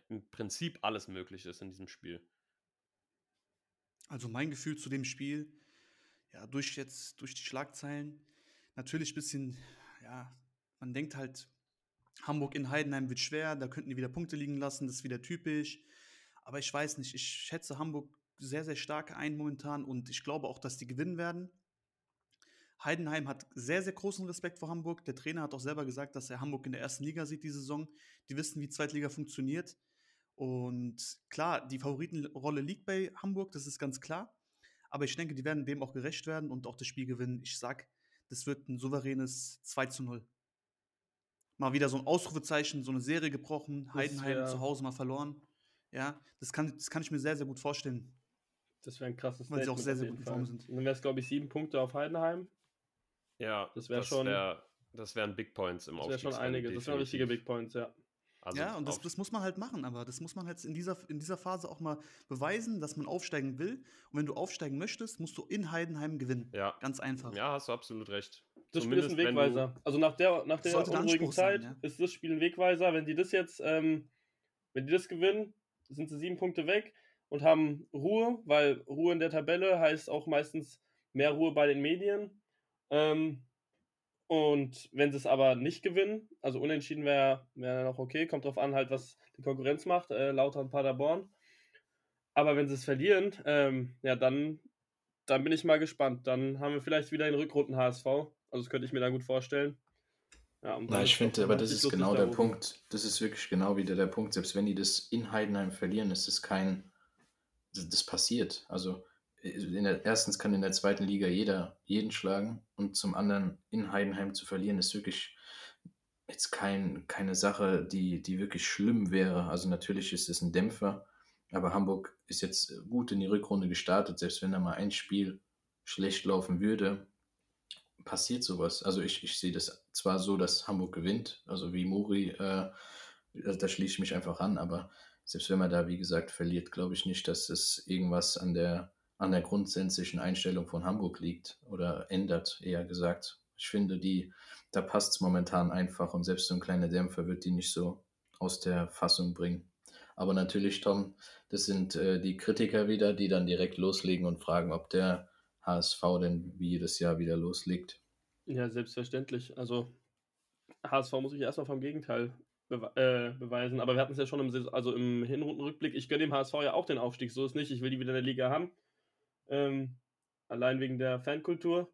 im Prinzip alles möglich ist in diesem Spiel. Also mein Gefühl zu dem Spiel, ja, durch jetzt, durch die Schlagzeilen, natürlich ein bisschen, ja, man denkt halt, Hamburg in Heidenheim wird schwer, da könnten die wieder Punkte liegen lassen, das ist wieder typisch. Aber ich weiß nicht, ich schätze Hamburg sehr, sehr stark ein momentan und ich glaube auch, dass die gewinnen werden. Heidenheim hat sehr, sehr großen Respekt vor Hamburg. Der Trainer hat auch selber gesagt, dass er Hamburg in der ersten Liga sieht, die Saison. Die wissen, wie Zweitliga funktioniert. Und klar, die Favoritenrolle liegt bei Hamburg, das ist ganz klar. Aber ich denke, die werden dem auch gerecht werden und auch das Spiel gewinnen. Ich sag, das wird ein souveränes 2 zu 0. Mal wieder so ein Ausrufezeichen, so eine Serie gebrochen, Heidenheim zu Hause mal verloren. Ja, das kann, das kann ich mir sehr, sehr gut vorstellen. Das wäre ein krasses Weil sie auch sehr, sehr gut in Form sind. dann wäre es, glaube ich, sieben Punkte auf Heidenheim. Ja, das wäre schon. Wär, das wären Big Points im Das wäre schon einige, das wären richtige Big Points, ja. Also ja, und das, das, muss man halt machen, aber das muss man halt in dieser, in dieser Phase auch mal beweisen, dass man aufsteigen will. Und wenn du aufsteigen möchtest, musst du in Heidenheim gewinnen. Ja. Ganz einfach. Ja, hast du absolut recht. Das Spiel ist ein Wegweiser. Also nach der, nach der unruhigen Zeit sein, ja. ist das Spiel ein Wegweiser. Wenn die das jetzt, ähm, wenn die das gewinnen, sind sie sieben Punkte weg und haben Ruhe, weil Ruhe in der Tabelle heißt auch meistens mehr Ruhe bei den Medien. Ähm, und wenn sie es aber nicht gewinnen, also unentschieden wäre wär noch okay, kommt drauf an, halt, was die Konkurrenz macht, äh, Lautern Paderborn. Aber wenn sie es verlieren, ähm, ja, dann, dann bin ich mal gespannt. Dann haben wir vielleicht wieder den Rückrunden HSV. Also das könnte ich mir da gut vorstellen. Ja, Na, ich finde, aber das ist genau der Punkt. Das ist wirklich genau wieder der Punkt. Selbst wenn die das in Heidenheim verlieren, ist es kein. Das passiert. Also der, erstens kann in der zweiten Liga jeder jeden schlagen und zum anderen in Heidenheim zu verlieren ist wirklich jetzt kein, keine Sache, die, die wirklich schlimm wäre. Also natürlich ist es ein Dämpfer, aber Hamburg ist jetzt gut in die Rückrunde gestartet, selbst wenn da mal ein Spiel schlecht laufen würde, passiert sowas. Also ich, ich sehe das zwar so, dass Hamburg gewinnt, also wie Muri, äh, da schließe ich mich einfach an, aber selbst wenn man da, wie gesagt, verliert, glaube ich nicht, dass es irgendwas an der an der grundsätzlichen Einstellung von Hamburg liegt oder ändert, eher gesagt. Ich finde, die, da passt es momentan einfach und selbst so ein kleiner Dämpfer wird die nicht so aus der Fassung bringen. Aber natürlich, Tom, das sind äh, die Kritiker wieder, die dann direkt loslegen und fragen, ob der HSV denn wie jedes Jahr wieder loslegt. Ja, selbstverständlich. Also HSV muss ich erstmal vom Gegenteil bewe äh, beweisen. Aber wir hatten es ja schon im, also im Hinrundenrückblick. Ich gönne dem HSV ja auch den Aufstieg. So ist nicht. Ich will die wieder in der Liga haben. Ähm, allein wegen der Fankultur.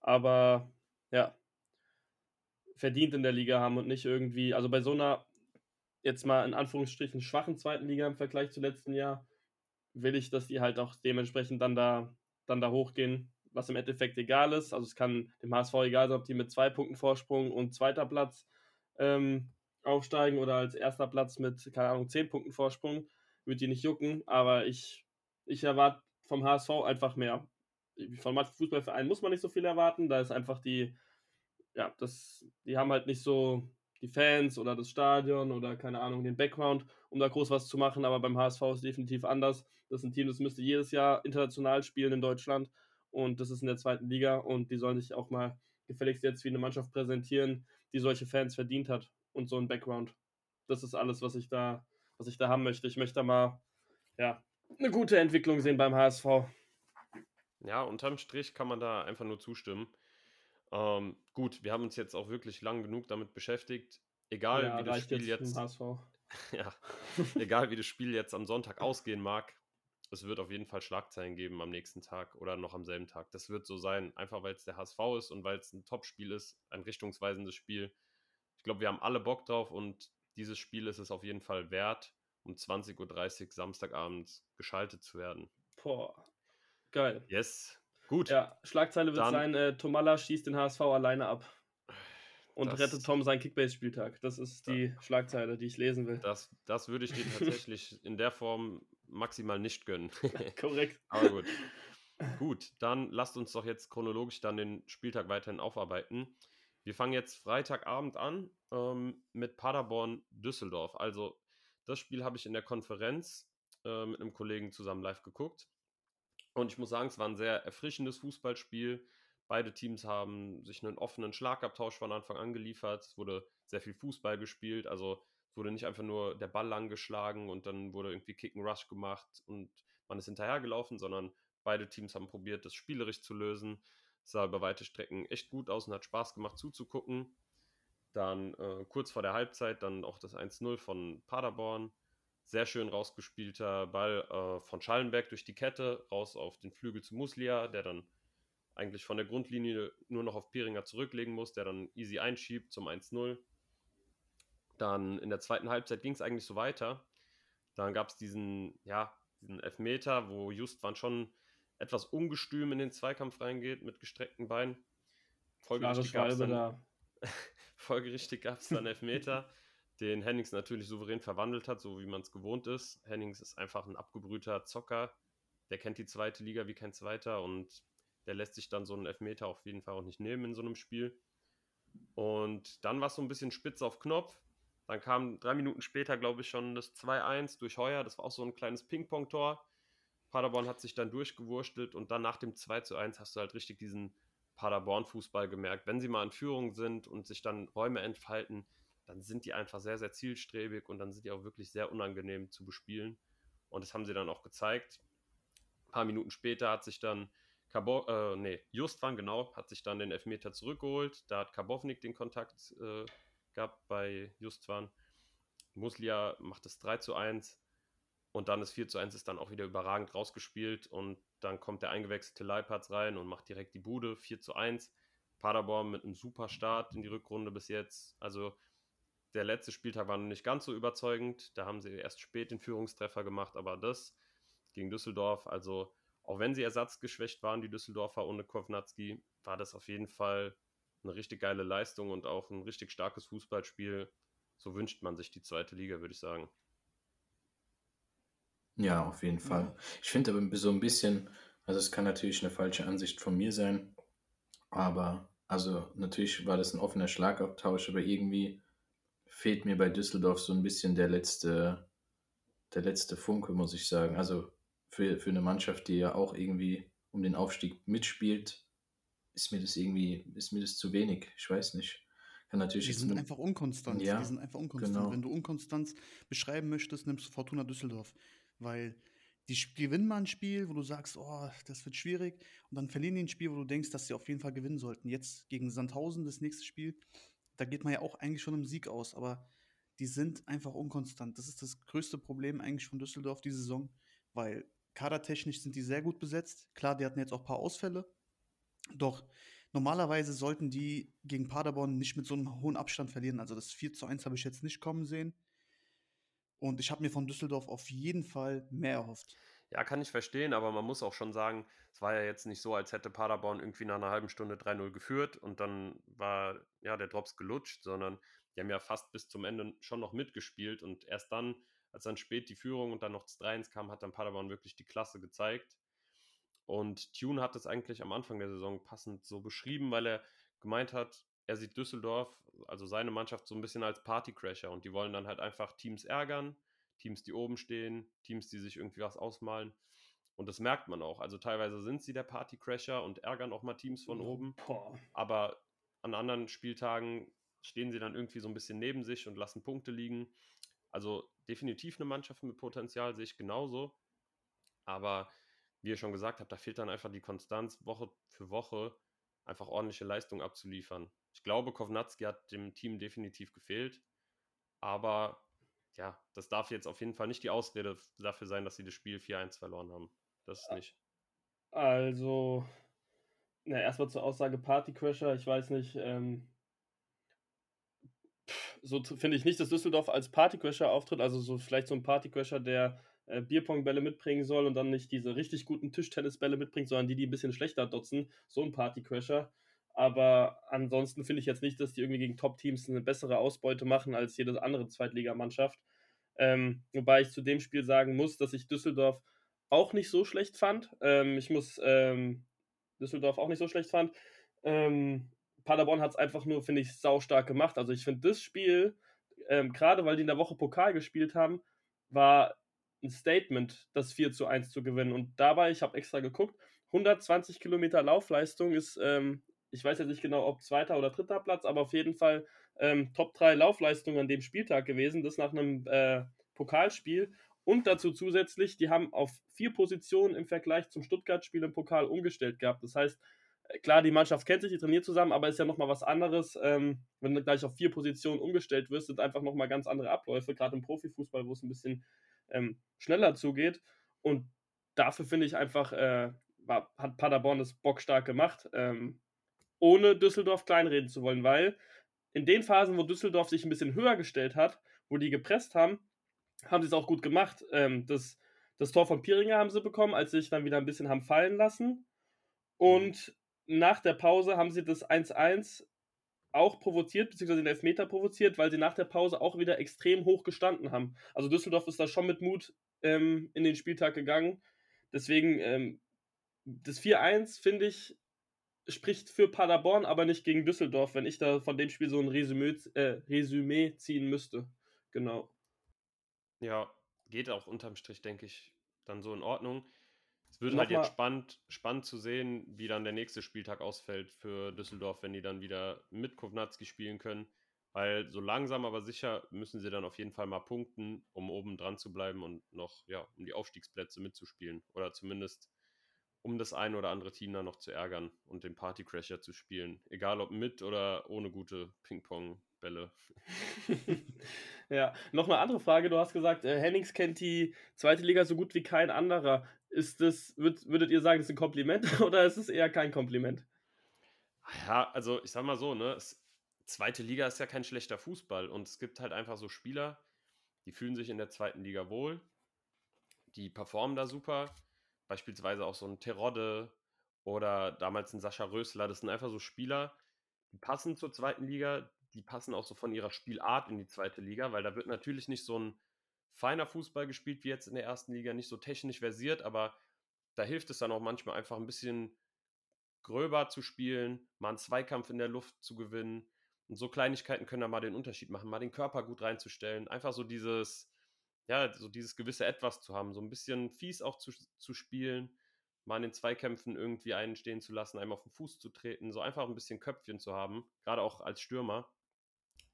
Aber ja, verdient in der Liga haben und nicht irgendwie, also bei so einer jetzt mal in Anführungsstrichen schwachen zweiten Liga im Vergleich zu letzten Jahr, will ich, dass die halt auch dementsprechend dann da, dann da hochgehen, was im Endeffekt egal ist. Also es kann dem HSV egal sein, ob die mit zwei Punkten Vorsprung und zweiter Platz ähm, aufsteigen oder als erster Platz mit, keine Ahnung, zehn Punkten Vorsprung, wird die nicht jucken, aber ich, ich erwarte vom HSV einfach mehr. Von manchen Fußballvereinen muss man nicht so viel erwarten. Da ist einfach die, ja, das, die haben halt nicht so die Fans oder das Stadion oder keine Ahnung, den Background, um da groß was zu machen. Aber beim HSV ist es definitiv anders. Das ist ein Team, das müsste jedes Jahr international spielen in Deutschland. Und das ist in der zweiten Liga. Und die sollen sich auch mal gefälligst jetzt wie eine Mannschaft präsentieren, die solche Fans verdient hat und so ein Background. Das ist alles, was ich da, was ich da haben möchte. Ich möchte da mal, ja, eine gute Entwicklung sehen beim HSV. Ja, unterm Strich kann man da einfach nur zustimmen. Ähm, gut, wir haben uns jetzt auch wirklich lang genug damit beschäftigt. Egal ja, wie das Spiel jetzt, jetzt <laughs> ja, egal wie das Spiel jetzt am Sonntag ausgehen mag, es wird auf jeden Fall Schlagzeilen geben am nächsten Tag oder noch am selben Tag. Das wird so sein, einfach weil es der HSV ist und weil es ein Top-Spiel ist, ein richtungsweisendes Spiel. Ich glaube, wir haben alle Bock drauf und dieses Spiel ist es auf jeden Fall wert um 20.30 Uhr Samstagabend geschaltet zu werden. Boah, geil. Yes, gut. Ja, Schlagzeile wird Dann, sein, äh, Tomalla schießt den HSV alleine ab. Und das, rettet Tom seinen Kickbase-Spieltag. Das ist die ja, Schlagzeile, die ich lesen will. Das, das würde ich dir <laughs> tatsächlich in der Form maximal nicht gönnen. <laughs> Korrekt. <laughs> Aber gut. Gut, dann lasst uns doch jetzt chronologisch dann den Spieltag weiterhin aufarbeiten. Wir fangen jetzt Freitagabend an ähm, mit Paderborn Düsseldorf. Also das Spiel habe ich in der Konferenz äh, mit einem Kollegen zusammen live geguckt. Und ich muss sagen, es war ein sehr erfrischendes Fußballspiel. Beide Teams haben sich einen offenen Schlagabtausch von Anfang an geliefert. Es wurde sehr viel Fußball gespielt. Also es wurde nicht einfach nur der Ball lang geschlagen und dann wurde irgendwie Kick Rush gemacht und man ist hinterhergelaufen, sondern beide Teams haben probiert, das spielerisch zu lösen. Es sah über weite Strecken echt gut aus und hat Spaß gemacht zuzugucken. Dann äh, kurz vor der Halbzeit dann auch das 1-0 von Paderborn. Sehr schön rausgespielter Ball äh, von Schallenberg durch die Kette, raus auf den Flügel zu Muslia, der dann eigentlich von der Grundlinie nur noch auf Piringer zurücklegen muss, der dann easy einschiebt zum 1-0. Dann in der zweiten Halbzeit ging es eigentlich so weiter. Dann gab es diesen, ja, diesen Elfmeter, wo Justwan schon etwas ungestüm in den Zweikampf reingeht mit gestreckten Beinen. Folgerichtig gab es dann, <laughs> folgerichtig gab es dann <laughs> Elfmeter, den Hennings natürlich souverän verwandelt hat, so wie man es gewohnt ist. Hennings ist einfach ein abgebrühter Zocker. Der kennt die zweite Liga wie kein zweiter und der lässt sich dann so einen Elfmeter auf jeden Fall auch nicht nehmen in so einem Spiel. Und dann war es so ein bisschen spitz auf Knopf. Dann kam drei Minuten später, glaube ich, schon das 2-1 durch Heuer. Das war auch so ein kleines Ping-Pong-Tor. Paderborn hat sich dann durchgewurstelt und dann nach dem 2-1 hast du halt richtig diesen Paderborn-Fußball gemerkt. Wenn sie mal in Führung sind und sich dann Räume entfalten, dann sind die einfach sehr, sehr zielstrebig und dann sind die auch wirklich sehr unangenehm zu bespielen. Und das haben sie dann auch gezeigt. Ein paar Minuten später hat sich dann Kabo, äh, nee, Justwan, genau, hat sich dann den Elfmeter zurückgeholt. Da hat Karbovnik den Kontakt äh, gehabt bei Justwan. Muslia macht es 3 zu 1 und dann ist 4 zu 1 ist dann auch wieder überragend rausgespielt und dann kommt der eingewechselte Leipertz rein und macht direkt die Bude 4 zu 1. Paderborn mit einem super Start in die Rückrunde bis jetzt. Also der letzte Spieltag war noch nicht ganz so überzeugend. Da haben sie erst spät den Führungstreffer gemacht, aber das gegen Düsseldorf, also auch wenn sie ersatzgeschwächt waren, die Düsseldorfer ohne Kovnatski, war das auf jeden Fall eine richtig geile Leistung und auch ein richtig starkes Fußballspiel. So wünscht man sich die zweite Liga, würde ich sagen. Ja, auf jeden Fall. Ja. Ich finde aber so ein bisschen, also es kann natürlich eine falsche Ansicht von mir sein, aber also natürlich war das ein offener Schlagabtausch, aber irgendwie fehlt mir bei Düsseldorf so ein bisschen der letzte, der letzte Funke, muss ich sagen. Also für, für eine Mannschaft, die ja auch irgendwie um den Aufstieg mitspielt, ist mir das irgendwie, ist mir das zu wenig. Ich weiß nicht. Kann natürlich die sind nur, einfach unkonstant. Ja, die sind einfach unkonstant. Genau. Wenn du Unkonstanz beschreiben möchtest, nimmst du Fortuna Düsseldorf. Weil die gewinnen mal ein Spiel, wo du sagst, oh, das wird schwierig. Und dann verlieren die ein Spiel, wo du denkst, dass sie auf jeden Fall gewinnen sollten. Jetzt gegen Sandhausen, das nächste Spiel, da geht man ja auch eigentlich schon im Sieg aus. Aber die sind einfach unkonstant. Das ist das größte Problem eigentlich von Düsseldorf diese Saison. Weil kadertechnisch sind die sehr gut besetzt. Klar, die hatten jetzt auch ein paar Ausfälle. Doch normalerweise sollten die gegen Paderborn nicht mit so einem hohen Abstand verlieren. Also das 4 zu 1 habe ich jetzt nicht kommen sehen. Und ich habe mir von Düsseldorf auf jeden Fall mehr erhofft. Ja, kann ich verstehen, aber man muss auch schon sagen, es war ja jetzt nicht so, als hätte Paderborn irgendwie nach einer halben Stunde 3-0 geführt und dann war ja der Drops gelutscht, sondern die haben ja fast bis zum Ende schon noch mitgespielt und erst dann, als dann spät die Führung und dann noch das 3-1 kam, hat dann Paderborn wirklich die Klasse gezeigt. Und Tune hat es eigentlich am Anfang der Saison passend so beschrieben, weil er gemeint hat, er sieht Düsseldorf, also seine Mannschaft, so ein bisschen als Partycrasher und die wollen dann halt einfach Teams ärgern, Teams, die oben stehen, Teams, die sich irgendwie was ausmalen. Und das merkt man auch. Also teilweise sind sie der Partycrasher und ärgern auch mal Teams von oben. Boah. Aber an anderen Spieltagen stehen sie dann irgendwie so ein bisschen neben sich und lassen Punkte liegen. Also definitiv eine Mannschaft mit Potenzial, sehe ich genauso. Aber wie ihr schon gesagt habt, da fehlt dann einfach die Konstanz, Woche für Woche einfach ordentliche Leistung abzuliefern. Ich glaube, Kovnatski hat dem Team definitiv gefehlt, aber ja, das darf jetzt auf jeden Fall nicht die Ausrede dafür sein, dass sie das Spiel 4-1 verloren haben. Das ist nicht. Also, na, erstmal zur Aussage Partycrasher. Ich weiß nicht, ähm, so finde ich nicht, dass Düsseldorf als Partycrasher auftritt. Also, so vielleicht so ein Partycrasher, der äh, Bierpongbälle mitbringen soll und dann nicht diese richtig guten Tischtennisbälle mitbringt, sondern die, die ein bisschen schlechter dotzen. So ein Partycrasher. Aber ansonsten finde ich jetzt nicht, dass die irgendwie gegen Top-Teams eine bessere Ausbeute machen als jede andere Zweitligamannschaft. Ähm, wobei ich zu dem Spiel sagen muss, dass ich Düsseldorf auch nicht so schlecht fand. Ähm, ich muss ähm, Düsseldorf auch nicht so schlecht fand. Ähm, Paderborn hat es einfach nur, finde ich, saustark gemacht. Also ich finde das Spiel, ähm, gerade weil die in der Woche Pokal gespielt haben, war ein Statement, das 4 zu 1 zu gewinnen. Und dabei, ich habe extra geguckt, 120 Kilometer Laufleistung ist ähm, ich weiß jetzt nicht genau, ob zweiter oder dritter Platz, aber auf jeden Fall ähm, Top 3 Laufleistungen an dem Spieltag gewesen. Das nach einem äh, Pokalspiel. Und dazu zusätzlich, die haben auf vier Positionen im Vergleich zum Stuttgart-Spiel im Pokal umgestellt gehabt. Das heißt, äh, klar, die Mannschaft kennt sich, die trainiert zusammen, aber ist ja nochmal was anderes. Ähm, wenn du gleich auf vier Positionen umgestellt wirst, sind einfach nochmal ganz andere Abläufe, gerade im Profifußball, wo es ein bisschen ähm, schneller zugeht. Und dafür finde ich einfach, äh, war, hat Paderborn das bockstark gemacht, ähm, ohne Düsseldorf kleinreden zu wollen, weil in den Phasen, wo Düsseldorf sich ein bisschen höher gestellt hat, wo die gepresst haben, haben sie es auch gut gemacht. Ähm, das, das Tor von Piringer haben sie bekommen, als sie sich dann wieder ein bisschen haben fallen lassen. Und nach der Pause haben sie das 1-1 auch provoziert, beziehungsweise den Elfmeter provoziert, weil sie nach der Pause auch wieder extrem hoch gestanden haben. Also Düsseldorf ist da schon mit Mut ähm, in den Spieltag gegangen. Deswegen, ähm, das 4-1, finde ich, spricht für Paderborn, aber nicht gegen Düsseldorf, wenn ich da von dem Spiel so ein Resümee, äh, Resümee ziehen müsste. Genau. Ja, geht auch unterm Strich, denke ich, dann so in Ordnung. Es wird halt jetzt spannend, spannend zu sehen, wie dann der nächste Spieltag ausfällt für Düsseldorf, wenn die dann wieder mit Kovnatski spielen können. Weil so langsam aber sicher müssen sie dann auf jeden Fall mal punkten, um oben dran zu bleiben und noch, ja, um die Aufstiegsplätze mitzuspielen. Oder zumindest um das ein oder andere Team dann noch zu ärgern und den Partycrasher zu spielen. Egal ob mit oder ohne gute Ping-Pong-Bälle. <laughs> ja, noch eine andere Frage. Du hast gesagt, äh, Hennings kennt die zweite Liga so gut wie kein anderer. Ist das, würd, würdet ihr sagen, das ist ein Kompliment <laughs> oder ist es eher kein Kompliment? Ja, also ich sag mal so, ne, es, zweite Liga ist ja kein schlechter Fußball und es gibt halt einfach so Spieler, die fühlen sich in der zweiten Liga wohl, die performen da super beispielsweise auch so ein Terodde oder damals ein Sascha Rösler. Das sind einfach so Spieler, die passen zur zweiten Liga, die passen auch so von ihrer Spielart in die zweite Liga, weil da wird natürlich nicht so ein feiner Fußball gespielt wie jetzt in der ersten Liga, nicht so technisch versiert, aber da hilft es dann auch manchmal einfach ein bisschen gröber zu spielen, mal einen Zweikampf in der Luft zu gewinnen. Und so Kleinigkeiten können da mal den Unterschied machen, mal den Körper gut reinzustellen. Einfach so dieses, ja, so dieses gewisse Etwas zu haben, so ein bisschen fies auch zu, zu spielen, mal in den Zweikämpfen irgendwie einen stehen zu lassen, einem auf den Fuß zu treten, so einfach ein bisschen Köpfchen zu haben, gerade auch als Stürmer.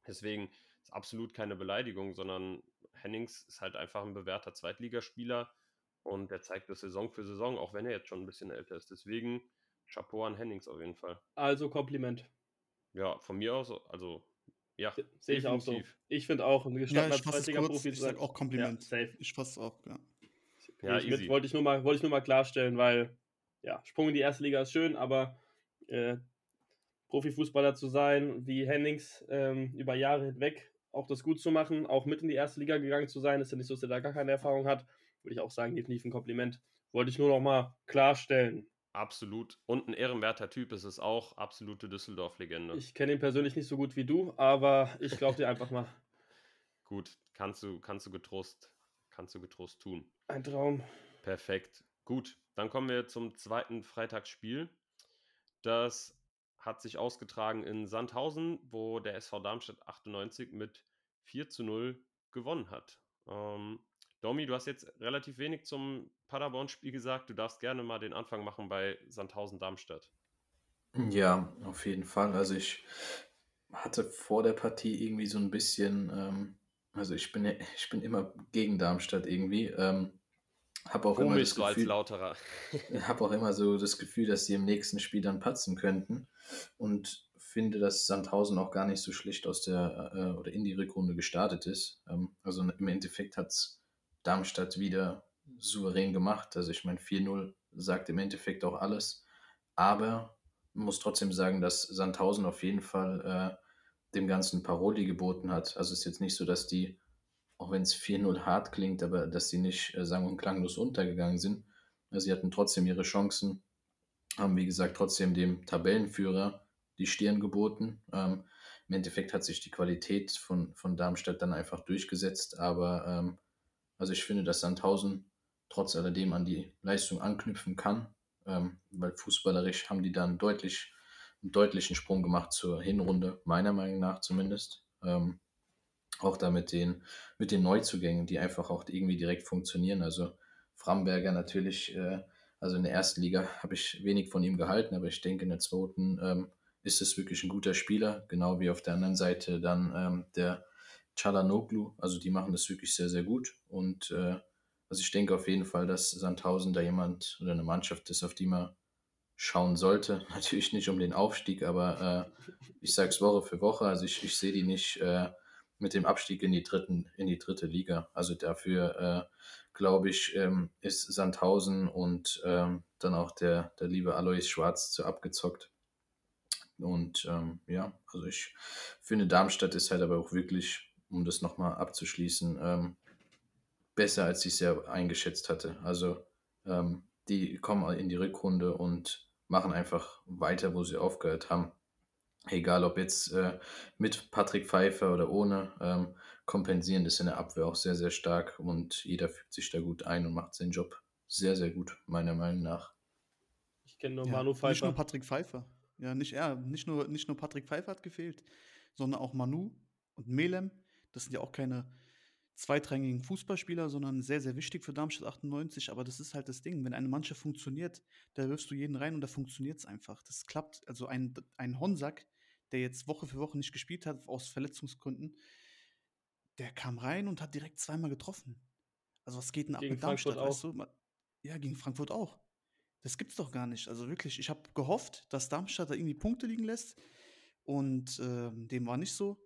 Deswegen ist absolut keine Beleidigung, sondern Hennings ist halt einfach ein bewährter Zweitligaspieler und der zeigt das Saison für Saison, auch wenn er jetzt schon ein bisschen älter ist. Deswegen Chapeau an Hennings auf jeden Fall. Also Kompliment. Ja, von mir aus, also ja, sehe ich auch so. Ich finde auch, ein gestandener ja, Zweitliga-Profi Ich sage auch Kompliment. Ja, safe. Ich fasse auch, ja. Ja, ich mit, wollte ich, nur mal, wollte ich nur mal klarstellen, weil, ja, Sprung in die erste Liga ist schön, aber äh, Profifußballer zu sein, wie Hennings ähm, über Jahre hinweg auch das gut zu machen, auch mit in die erste Liga gegangen zu sein, ist ja nicht so, dass er da gar keine Erfahrung hat, würde ich auch sagen, definitiv ein Kompliment. Wollte ich nur noch mal klarstellen. Absolut. Und ein ehrenwerter Typ ist es auch. Absolute Düsseldorf-Legende. Ich kenne ihn persönlich nicht so gut wie du, aber ich glaube dir einfach mal. <laughs> Gut, kannst du, kannst du getrost, kannst du getrost tun. Ein Traum. Perfekt. Gut, dann kommen wir zum zweiten Freitagsspiel. Das hat sich ausgetragen in Sandhausen, wo der SV Darmstadt 98 mit 4 zu 0 gewonnen hat. Ähm, Domi, du hast jetzt relativ wenig zum Paderborn-Spiel gesagt. Du darfst gerne mal den Anfang machen bei Sandhausen-Darmstadt. Ja, auf jeden Fall. Also ich hatte vor der Partie irgendwie so ein bisschen, ähm, also ich bin, <laughs> ich bin immer gegen Darmstadt irgendwie. Ähm, habe auch immer das Gefühl, Lauterer. <laughs> habe auch immer so das Gefühl, dass sie im nächsten Spiel dann patzen könnten und finde, dass Sandhausen auch gar nicht so schlecht aus der äh, oder in die Rückrunde gestartet ist. Ähm, also im Endeffekt hat es Darmstadt wieder souverän gemacht. Also ich meine, 4-0 sagt im Endeffekt auch alles. Aber man muss trotzdem sagen, dass Sandhausen auf jeden Fall äh, dem Ganzen Paroli geboten hat. Also es ist jetzt nicht so, dass die, auch wenn es 4-0 hart klingt, aber dass sie nicht äh, sang- und klanglos untergegangen sind. Sie hatten trotzdem ihre Chancen, haben wie gesagt trotzdem dem Tabellenführer die Stirn geboten. Ähm, Im Endeffekt hat sich die Qualität von, von Darmstadt dann einfach durchgesetzt, aber ähm, also ich finde, dass Sandhausen trotz alledem an die Leistung anknüpfen kann, ähm, weil fußballerisch haben die dann deutlich, einen deutlichen Sprung gemacht zur Hinrunde, meiner Meinung nach zumindest. Ähm, auch da mit den, mit den Neuzugängen, die einfach auch irgendwie direkt funktionieren. Also Framberger natürlich, äh, also in der ersten Liga habe ich wenig von ihm gehalten, aber ich denke in der zweiten ähm, ist es wirklich ein guter Spieler, genau wie auf der anderen Seite dann ähm, der Chalanoglu, also die machen das wirklich sehr, sehr gut. Und äh, also ich denke auf jeden Fall, dass Sandhausen da jemand oder eine Mannschaft ist, auf die man schauen sollte. <laughs> Natürlich nicht um den Aufstieg, aber äh, ich sage es Woche für Woche. Also ich, ich sehe die nicht äh, mit dem Abstieg in die, dritten, in die dritte Liga. Also dafür, äh, glaube ich, ähm, ist Sandhausen und ähm, dann auch der, der liebe Alois Schwarz zu abgezockt. Und ähm, ja, also ich finde, Darmstadt ist halt aber auch wirklich, um das nochmal abzuschließen, ähm, besser, als ich es ja eingeschätzt hatte. Also ähm, die kommen in die Rückrunde und machen einfach weiter, wo sie aufgehört haben. Egal ob jetzt äh, mit Patrick Pfeiffer oder ohne, ähm, kompensieren das in der Abwehr auch sehr, sehr stark und jeder fügt sich da gut ein und macht seinen Job sehr, sehr gut, meiner Meinung nach. Ich kenne nur Ja, Manu Pfeiffer. Nicht nur Patrick Pfeiffer. Ja, nicht, ja, nicht nur, nicht nur Patrick Pfeiffer hat gefehlt, sondern auch Manu und Melem. Das sind ja auch keine zweitrangigen Fußballspieler, sondern sehr, sehr wichtig für Darmstadt 98. Aber das ist halt das Ding. Wenn eine Mannschaft funktioniert, da wirfst du jeden rein und da funktioniert es einfach. Das klappt. Also ein, ein Honsack, der jetzt Woche für Woche nicht gespielt hat, aus Verletzungsgründen, der kam rein und hat direkt zweimal getroffen. Also was geht denn ab Gegen mit Darmstadt, weißt du? Ja, gegen Frankfurt auch. Das gibt's doch gar nicht. Also wirklich, ich habe gehofft, dass Darmstadt da irgendwie Punkte liegen lässt. Und ähm, dem war nicht so.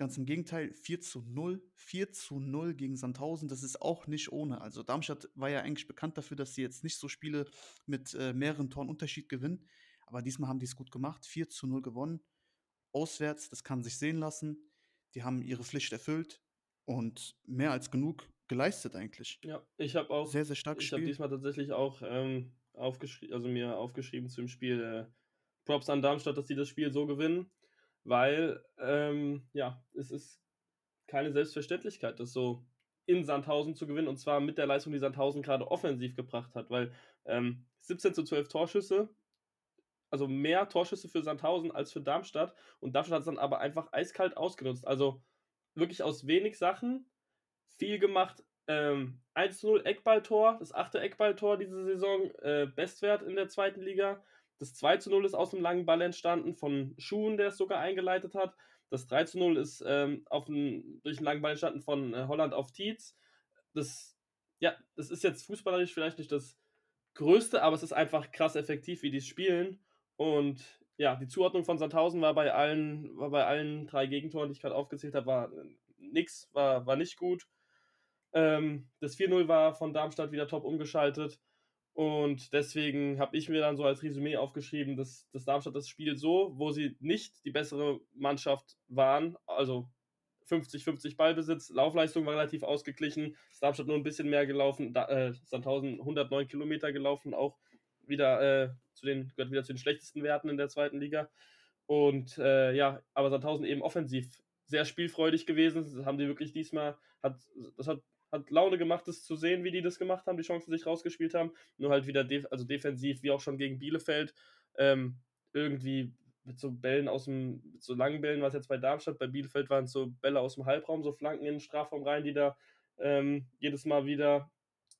Ganz im Gegenteil, 4 zu 0. 4 zu 0 gegen Sandhausen, das ist auch nicht ohne. Also Darmstadt war ja eigentlich bekannt dafür, dass sie jetzt nicht so Spiele mit äh, mehreren Toren Unterschied gewinnen. Aber diesmal haben die es gut gemacht. 4 zu 0 gewonnen. Auswärts, das kann sich sehen lassen. Die haben ihre Pflicht erfüllt und mehr als genug geleistet eigentlich. Ja, ich habe auch, Sehr, sehr starkes ich habe diesmal tatsächlich auch ähm, aufgeschrieben, also mir aufgeschrieben zum Spiel äh, Props an Darmstadt, dass sie das Spiel so gewinnen, weil ähm, ja, es ist keine Selbstverständlichkeit, das so in Sandhausen zu gewinnen und zwar mit der Leistung, die Sandhausen gerade offensiv gebracht hat, weil ähm, 17 zu 12 Torschüsse, also mehr Torschüsse für Sandhausen als für Darmstadt und Darmstadt hat es dann aber einfach eiskalt ausgenutzt, also wirklich aus wenig Sachen viel gemacht. Ähm, 1-0 Eckballtor, das achte Eckballtor diese Saison, äh, Bestwert in der zweiten Liga. Das 2-0 ist aus einem langen Ball entstanden von Schuhen, der es sogar eingeleitet hat. Das 3-0 ist ähm, auf einen, durch einen langen Ball entstanden von äh, Holland auf Tietz. Das, ja, das ist jetzt fußballerisch vielleicht nicht das Größte, aber es ist einfach krass effektiv, wie die spielen. Und ja, die Zuordnung von Sandhausen war bei allen, war bei allen drei Gegentoren, die ich gerade aufgezählt habe, war äh, nix, war, war nicht gut. Ähm, das 4-0 war von Darmstadt wieder top umgeschaltet. Und deswegen habe ich mir dann so als Resümee aufgeschrieben, dass, dass Darmstadt das Spiel so, wo sie nicht die bessere Mannschaft waren, also 50-50 Ballbesitz, Laufleistung war relativ ausgeglichen, Darmstadt nur ein bisschen mehr gelaufen, da, äh, Sandhausen 109 Kilometer gelaufen, auch wieder, äh, zu den, gehört wieder zu den schlechtesten Werten in der zweiten Liga. Und äh, ja, aber Sandhausen eben offensiv sehr spielfreudig gewesen. Das haben die wirklich diesmal, hat, das hat, hat Laune gemacht, das zu sehen, wie die das gemacht haben, die Chancen sich rausgespielt haben. Nur halt wieder, def also defensiv, wie auch schon gegen Bielefeld, ähm, irgendwie mit so Bällen aus dem, mit so langen Bällen, was jetzt bei Darmstadt, bei Bielefeld waren es so Bälle aus dem Halbraum, so Flanken in den Strafraum rein, die da ähm, jedes Mal wieder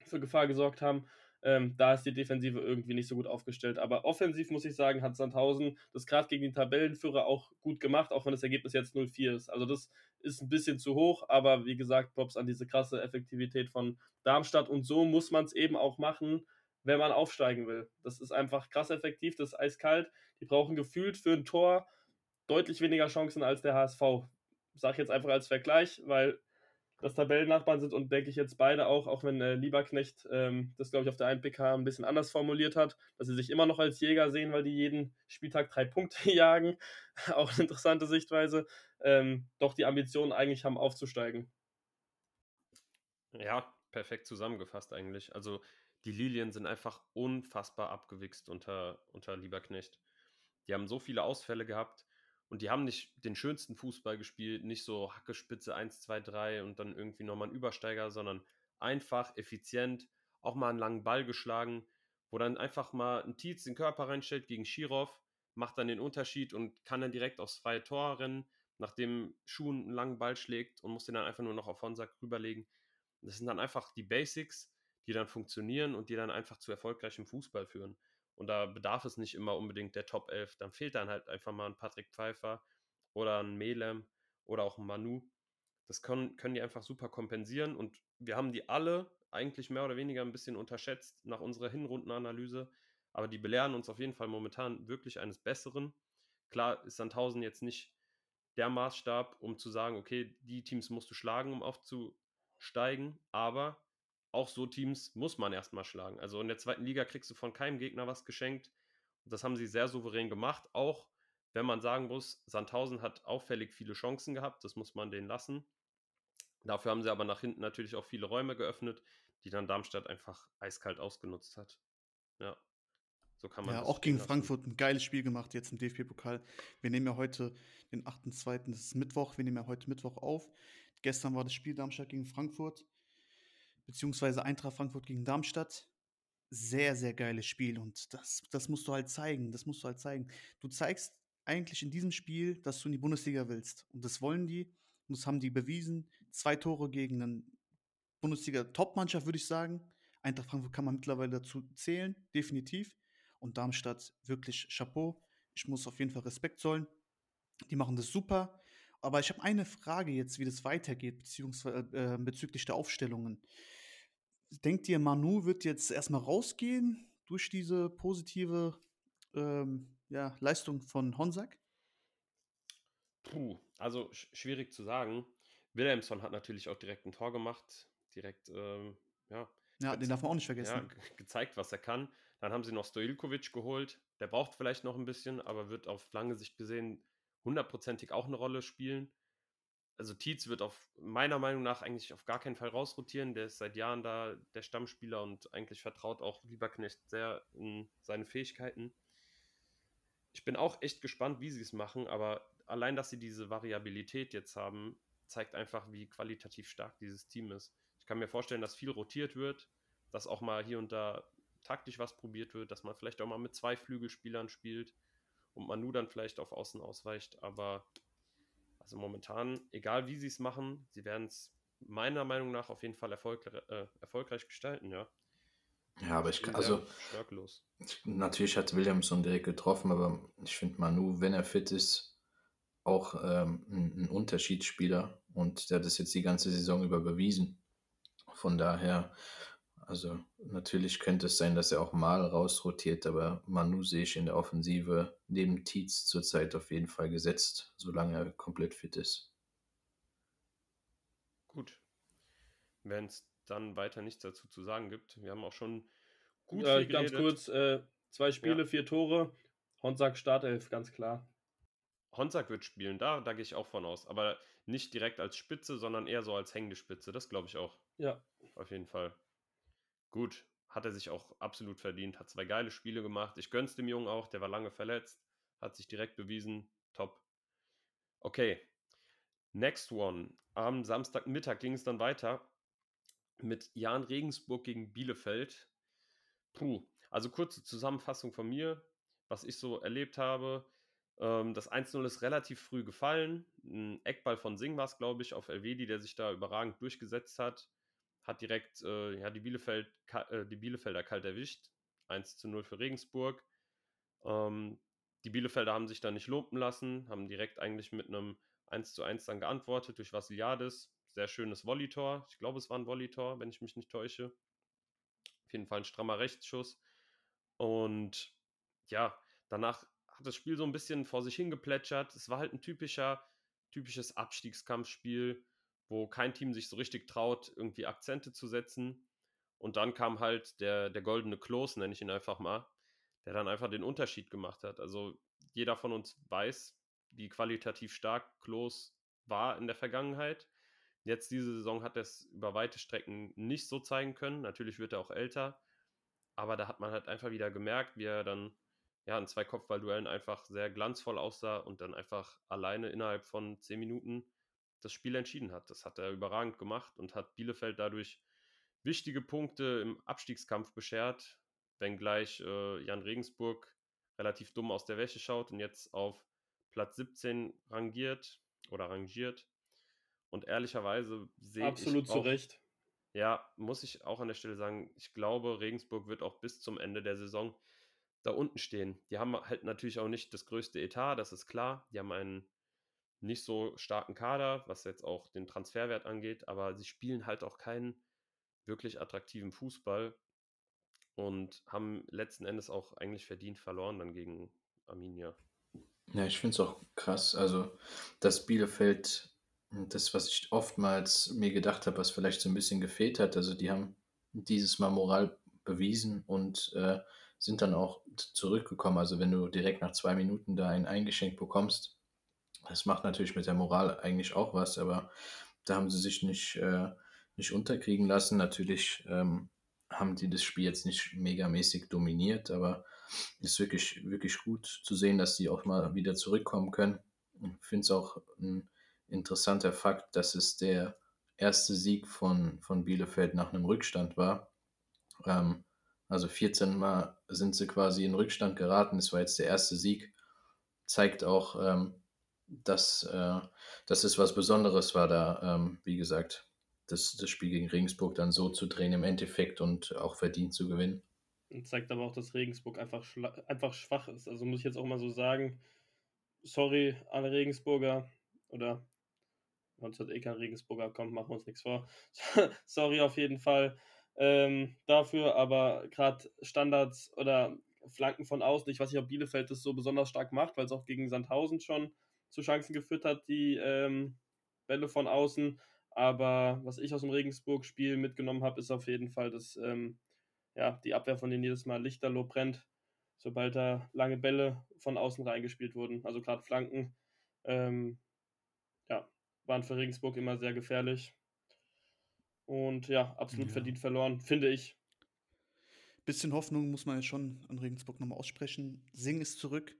für Gefahr gesorgt haben. Ähm, da ist die Defensive irgendwie nicht so gut aufgestellt. Aber offensiv muss ich sagen, hat Sandhausen das gerade gegen den Tabellenführer auch gut gemacht, auch wenn das Ergebnis jetzt 0-4 ist. Also das ist ein bisschen zu hoch, aber wie gesagt, Props an diese krasse Effektivität von Darmstadt. Und so muss man es eben auch machen, wenn man aufsteigen will. Das ist einfach krass effektiv, das ist eiskalt. Die brauchen gefühlt für ein Tor deutlich weniger Chancen als der HSV. Sag ich jetzt einfach als Vergleich, weil das Tabellennachbarn sind und denke ich jetzt beide auch, auch wenn äh, Lieberknecht ähm, das, glaube ich, auf der 1PK ein bisschen anders formuliert hat, dass sie sich immer noch als Jäger sehen, weil die jeden Spieltag drei Punkte <laughs> jagen. auch eine interessante Sichtweise. Ähm, doch die Ambitionen eigentlich haben aufzusteigen. Ja, perfekt zusammengefasst eigentlich. Also die Lilien sind einfach unfassbar abgewichst unter, unter Lieberknecht. Die haben so viele Ausfälle gehabt und die haben nicht den schönsten Fußball gespielt, nicht so Hackespitze 1, 2, 3 und dann irgendwie nochmal einen Übersteiger, sondern einfach, effizient, auch mal einen langen Ball geschlagen, wo dann einfach mal ein Tietz den Körper reinstellt gegen Schirov, macht dann den Unterschied und kann dann direkt aufs freie Tor rennen, nachdem Schuhen einen langen Ball schlägt und muss den dann einfach nur noch auf Honsack rüberlegen. Das sind dann einfach die Basics, die dann funktionieren und die dann einfach zu erfolgreichem Fußball führen. Und da bedarf es nicht immer unbedingt der Top 11. Dann fehlt dann halt einfach mal ein Patrick Pfeiffer oder ein Melem oder auch ein Manu. Das können, können die einfach super kompensieren und wir haben die alle eigentlich mehr oder weniger ein bisschen unterschätzt nach unserer Hinrundenanalyse. Aber die belehren uns auf jeden Fall momentan wirklich eines Besseren. Klar ist Sandhausen jetzt nicht der Maßstab, um zu sagen, okay, die Teams musst du schlagen, um aufzusteigen, aber auch so Teams muss man erstmal schlagen. Also in der zweiten Liga kriegst du von keinem Gegner was geschenkt. Und das haben sie sehr souverän gemacht, auch wenn man sagen muss, Sandhausen hat auffällig viele Chancen gehabt, das muss man denen lassen. Dafür haben sie aber nach hinten natürlich auch viele Räume geöffnet, die dann Darmstadt einfach eiskalt ausgenutzt hat. Ja. So kann man ja, auch gegen lassen. Frankfurt ein geiles Spiel gemacht jetzt im DFB-Pokal. Wir nehmen ja heute den 8.2., das ist Mittwoch, wir nehmen ja heute Mittwoch auf. Gestern war das Spiel Darmstadt gegen Frankfurt, beziehungsweise Eintracht Frankfurt gegen Darmstadt. Sehr, sehr geiles Spiel und das, das musst du halt zeigen, das musst du halt zeigen. Du zeigst eigentlich in diesem Spiel, dass du in die Bundesliga willst und das wollen die und das haben die bewiesen. Zwei Tore gegen eine Bundesliga-Top-Mannschaft, würde ich sagen. Eintracht Frankfurt kann man mittlerweile dazu zählen, definitiv. Und Darmstadt wirklich Chapeau. Ich muss auf jeden Fall Respekt zollen. Die machen das super. Aber ich habe eine Frage jetzt, wie das weitergeht, beziehungsweise äh, bezüglich der Aufstellungen. Denkt ihr, Manu wird jetzt erstmal rausgehen durch diese positive ähm, ja, Leistung von Honsack? Puh, also sch schwierig zu sagen. Wilhelmsson hat natürlich auch direkt ein Tor gemacht, direkt, ähm, ja. Ja, den darf man auch nicht vergessen. Ja, gezeigt, was er kann. Dann haben sie noch Stojilkovic geholt. Der braucht vielleicht noch ein bisschen, aber wird auf lange Sicht gesehen hundertprozentig auch eine Rolle spielen. Also Tietz wird auf meiner Meinung nach eigentlich auf gar keinen Fall rausrotieren. Der ist seit Jahren da der Stammspieler und eigentlich vertraut auch Lieberknecht sehr in seine Fähigkeiten. Ich bin auch echt gespannt, wie sie es machen, aber allein, dass sie diese Variabilität jetzt haben, zeigt einfach, wie qualitativ stark dieses Team ist. Ich kann mir vorstellen, dass viel rotiert wird, dass auch mal hier und da taktisch was probiert wird, dass man vielleicht auch mal mit zwei Flügelspielern spielt und Manu dann vielleicht auf Außen ausweicht. Aber also momentan, egal wie sie es machen, sie werden es meiner Meinung nach auf jeden Fall erfolgre äh, erfolgreich gestalten, ja. Ja, aber ich kann, also, ich, natürlich hat Williamson direkt getroffen, aber ich finde Manu, wenn er fit ist, auch ähm, ein, ein, Unterschiedsspieler und der hat das jetzt die ganze Saison über bewiesen. Von daher, also natürlich könnte es sein, dass er auch mal rausrotiert, aber Manu sehe ich in der Offensive neben Tietz zurzeit auf jeden Fall gesetzt, solange er komplett fit ist. Gut. Wenn es dann weiter nichts dazu zu sagen gibt, wir haben auch schon gut äh, Ganz kurz, äh, zwei Spiele, ja. vier Tore. Honsack Startelf, ganz klar. Honsack wird spielen, da, da gehe ich auch von aus. Aber nicht direkt als Spitze, sondern eher so als hängende Spitze. Das glaube ich auch. Ja. Auf jeden Fall. Gut, hat er sich auch absolut verdient. Hat zwei geile Spiele gemacht. Ich gönn's dem Jungen auch, der war lange verletzt. Hat sich direkt bewiesen. Top. Okay. Next one. Am Samstagmittag ging es dann weiter mit Jan Regensburg gegen Bielefeld. Puh, also kurze Zusammenfassung von mir, was ich so erlebt habe. Ähm, das 1-0 ist relativ früh gefallen. Ein Eckball von Sing war es, glaube ich, auf Elvedi, der sich da überragend durchgesetzt hat. Hat direkt äh, ja, die, Bielefeld, äh, die Bielefelder kalt erwischt. 1 zu 0 für Regensburg. Ähm, die Bielefelder haben sich da nicht lumpen lassen, haben direkt eigentlich mit einem 1 zu 1 dann geantwortet durch Vassiliadis. Sehr schönes Volley-Tor. Ich glaube, es war ein Volley-Tor, wenn ich mich nicht täusche. Auf jeden Fall ein strammer Rechtsschuss. Und ja, danach hat das Spiel so ein bisschen vor sich hingeplätschert. Es war halt ein typischer, typisches Abstiegskampfspiel, wo kein Team sich so richtig traut, irgendwie Akzente zu setzen. Und dann kam halt der, der goldene Klos, nenne ich ihn einfach mal, der dann einfach den Unterschied gemacht hat. Also jeder von uns weiß, wie qualitativ stark Klos war in der Vergangenheit. Jetzt diese Saison hat er es über weite Strecken nicht so zeigen können. Natürlich wird er auch älter, aber da hat man halt einfach wieder gemerkt, wie er dann ja, in zwei Kopfballduellen einfach sehr glanzvoll aussah und dann einfach alleine innerhalb von zehn Minuten das Spiel entschieden hat. Das hat er überragend gemacht und hat Bielefeld dadurch wichtige Punkte im Abstiegskampf beschert, wenngleich äh, Jan Regensburg relativ dumm aus der Wäsche schaut und jetzt auf Platz 17 rangiert oder rangiert. Und ehrlicherweise sehe ich. Absolut zu Recht. Ja, muss ich auch an der Stelle sagen, ich glaube, Regensburg wird auch bis zum Ende der Saison da unten stehen. Die haben halt natürlich auch nicht das größte Etat, das ist klar. Die haben einen nicht so starken Kader, was jetzt auch den Transferwert angeht, aber sie spielen halt auch keinen wirklich attraktiven Fußball und haben letzten Endes auch eigentlich verdient verloren dann gegen Arminia. Ja, ich finde es auch krass. Also, dass Bielefeld das, was ich oftmals mir gedacht habe, was vielleicht so ein bisschen gefehlt hat, also die haben dieses Mal Moral bewiesen und äh, sind dann auch zurückgekommen. Also wenn du direkt nach zwei Minuten da ein eingeschenkt bekommst, das macht natürlich mit der Moral eigentlich auch was, aber da haben sie sich nicht, äh, nicht unterkriegen lassen. Natürlich ähm, haben die das Spiel jetzt nicht megamäßig dominiert, aber es ist wirklich, wirklich gut zu sehen, dass die auch mal wieder zurückkommen können. Ich finde es auch ein interessanter Fakt, dass es der erste Sieg von, von Bielefeld nach einem Rückstand war. Ähm, also 14 Mal sind sie quasi in Rückstand geraten. Das war jetzt der erste Sieg. Zeigt auch, ähm, dass, äh, dass es was Besonderes war, da, ähm, wie gesagt, das, das Spiel gegen Regensburg dann so zu drehen im Endeffekt und auch verdient zu gewinnen. Und zeigt aber auch, dass Regensburg einfach, einfach schwach ist. Also muss ich jetzt auch mal so sagen, sorry, alle Regensburger oder uns hat eh kein Regensburger, kommt, machen wir uns nichts vor. <laughs> sorry auf jeden Fall ähm, dafür, aber gerade Standards oder Flanken von außen, ich weiß nicht, ob Bielefeld das so besonders stark macht, weil es auch gegen Sandhausen schon zu Chancen geführt hat, die ähm, Bälle von außen. Aber was ich aus dem Regensburg-Spiel mitgenommen habe, ist auf jeden Fall, dass ähm, ja, die Abwehr von denen jedes Mal lichterloh brennt, sobald da lange Bälle von außen reingespielt wurden. Also gerade Flanken ähm, ja, waren für Regensburg immer sehr gefährlich. Und ja, absolut ja. verdient verloren, finde ich. Bisschen Hoffnung muss man ja schon an Regensburg nochmal aussprechen. Sing ist zurück.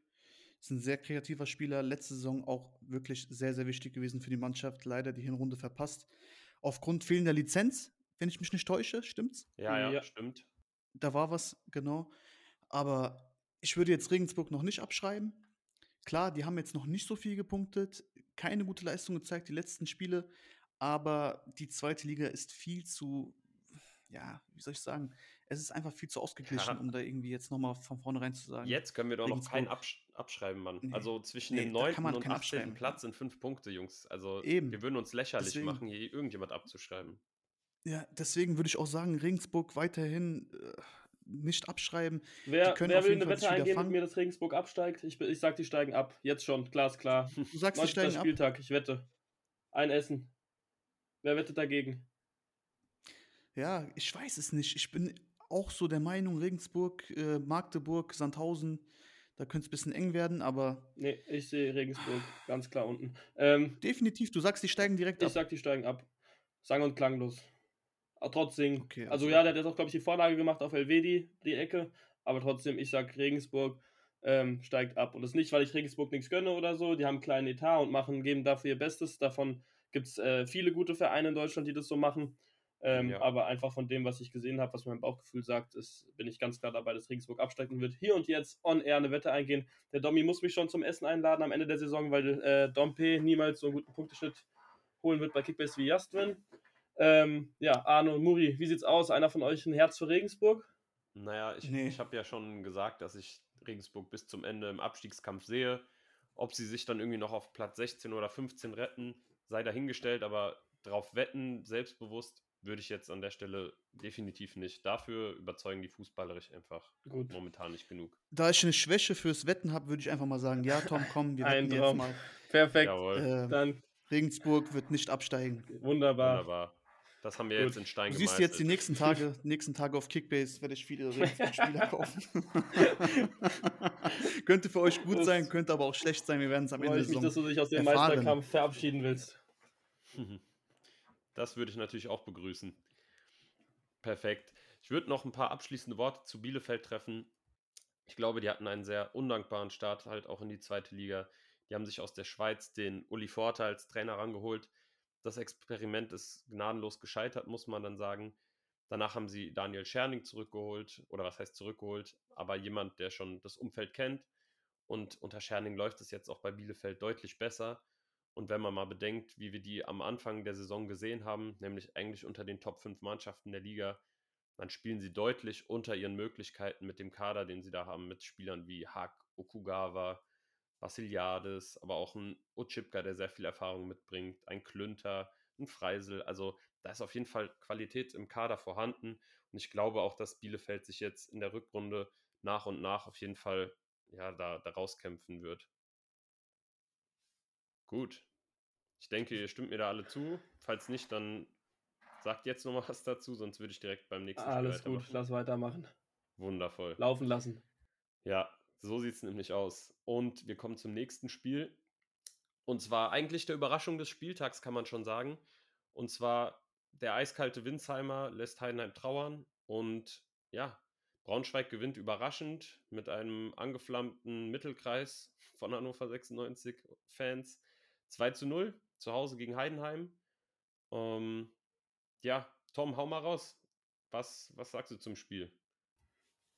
Ist ein sehr kreativer Spieler. Letzte Saison auch wirklich sehr, sehr wichtig gewesen für die Mannschaft. Leider die Hinrunde verpasst. Aufgrund fehlender Lizenz, wenn ich mich nicht täusche, stimmt's? Ja, ja, ja. stimmt. Da war was, genau. Aber ich würde jetzt Regensburg noch nicht abschreiben. Klar, die haben jetzt noch nicht so viel gepunktet, keine gute Leistung gezeigt, die letzten Spiele, aber die zweite Liga ist viel zu, ja, wie soll ich sagen, es ist einfach viel zu ausgeglichen, ja. um da irgendwie jetzt nochmal von vornherein zu sagen. Jetzt können wir doch noch keinen absch abschreiben, Mann. Nee. Also zwischen nee, dem 9. und 18. Platz sind fünf Punkte, Jungs. Also Eben. wir würden uns lächerlich deswegen, machen, hier irgendjemand abzuschreiben. Ja, deswegen würde ich auch sagen, Regensburg weiterhin äh, nicht abschreiben. Wer, wer will eine Wette eingehen mit mir, dass Regensburg absteigt? Ich, ich sag, die steigen ab. Jetzt schon, glasklar. Du sagst, die steigen Spieltag, ab? ich wette. Ein Essen. Wer wettet dagegen? Ja, ich weiß es nicht. Ich bin auch so der Meinung, Regensburg, äh, Magdeburg, Sandhausen, da könnte es ein bisschen eng werden, aber. Nee, ich sehe Regensburg ganz klar unten. Ähm, Definitiv, du sagst, die steigen direkt ich ab. Ich sag, die steigen ab. Sang und klanglos. Aber trotzdem. Okay, also, also ja, der hat jetzt auch, glaube ich, die Vorlage gemacht auf Elvedi, die Ecke. Aber trotzdem, ich sag, Regensburg ähm, steigt ab. Und das nicht, weil ich Regensburg nichts gönne oder so. Die haben einen kleinen Etat und machen, geben dafür ihr Bestes. Davon gibt es äh, viele gute Vereine in Deutschland, die das so machen. Ähm, ja. Aber einfach von dem, was ich gesehen habe, was mein Bauchgefühl sagt, ist, bin ich ganz klar dabei, dass Regensburg absteigen wird. Hier und jetzt on air eine Wette eingehen. Der Domi muss mich schon zum Essen einladen am Ende der Saison, weil äh, Dompe niemals so einen guten Punkteschnitt holen wird bei Kickbase wie Jasmin. Ähm, ja, Arno und Muri, wie sieht's aus? Einer von euch ein Herz für Regensburg? Naja, ich, nee. ich habe ja schon gesagt, dass ich Regensburg bis zum Ende im Abstiegskampf sehe. Ob sie sich dann irgendwie noch auf Platz 16 oder 15 retten, sei dahingestellt, aber drauf wetten, selbstbewusst, würde ich jetzt an der Stelle definitiv nicht. Dafür überzeugen die fußballerisch einfach Gut. momentan nicht genug. Da ich eine Schwäche fürs Wetten habe, würde ich einfach mal sagen, ja, Tom, komm, wir <laughs> wetten jetzt mal. Perfekt. Äh, Dann Regensburg wird nicht absteigen. Wunderbar. Wunderbar. Das haben wir Gut. jetzt in Stein Du siehst jetzt die nächsten Tage, <laughs> nächsten Tage auf Kickbase, werde ich viele Regensburg-Spieler <laughs> kaufen. könnte für euch gut sein, könnte aber auch schlecht sein. Wir werden es am Ende ich mich, dass du dich aus dem erfahren. Meisterkampf verabschieden willst. Das würde ich natürlich auch begrüßen. Perfekt. Ich würde noch ein paar abschließende Worte zu Bielefeld treffen. Ich glaube, die hatten einen sehr undankbaren Start halt auch in die zweite Liga. Die haben sich aus der Schweiz den Uli Forte als Trainer rangeholt. Das Experiment ist gnadenlos gescheitert, muss man dann sagen. Danach haben sie Daniel Scherning zurückgeholt, oder was heißt zurückgeholt, aber jemand, der schon das Umfeld kennt. Und unter Scherning läuft es jetzt auch bei Bielefeld deutlich besser. Und wenn man mal bedenkt, wie wir die am Anfang der Saison gesehen haben, nämlich eigentlich unter den Top 5 Mannschaften der Liga, dann spielen sie deutlich unter ihren Möglichkeiten mit dem Kader, den sie da haben, mit Spielern wie Hack, Okugawa, Vassiliades, aber auch ein Utschipka, der sehr viel Erfahrung mitbringt, ein Klünter, ein Freisel. Also da ist auf jeden Fall Qualität im Kader vorhanden. Und ich glaube auch, dass Bielefeld sich jetzt in der Rückrunde nach und nach auf jeden Fall ja, da, da rauskämpfen wird. Gut. Ich denke, ihr stimmt mir da alle zu. Falls nicht, dann sagt jetzt noch mal was dazu, sonst würde ich direkt beim nächsten Alles Spiel gut, lass weitermachen. Wundervoll. Laufen lassen. Ja, so sieht es nämlich aus. Und wir kommen zum nächsten Spiel. Und zwar eigentlich der Überraschung des Spieltags, kann man schon sagen. Und zwar der eiskalte Winsheimer lässt Heidenheim trauern. Und ja, Braunschweig gewinnt überraschend mit einem angeflammten Mittelkreis von Hannover 96 Fans. 2 zu 0 zu Hause gegen Heidenheim. Ähm, ja, Tom, hau mal raus. Was, was sagst du zum Spiel?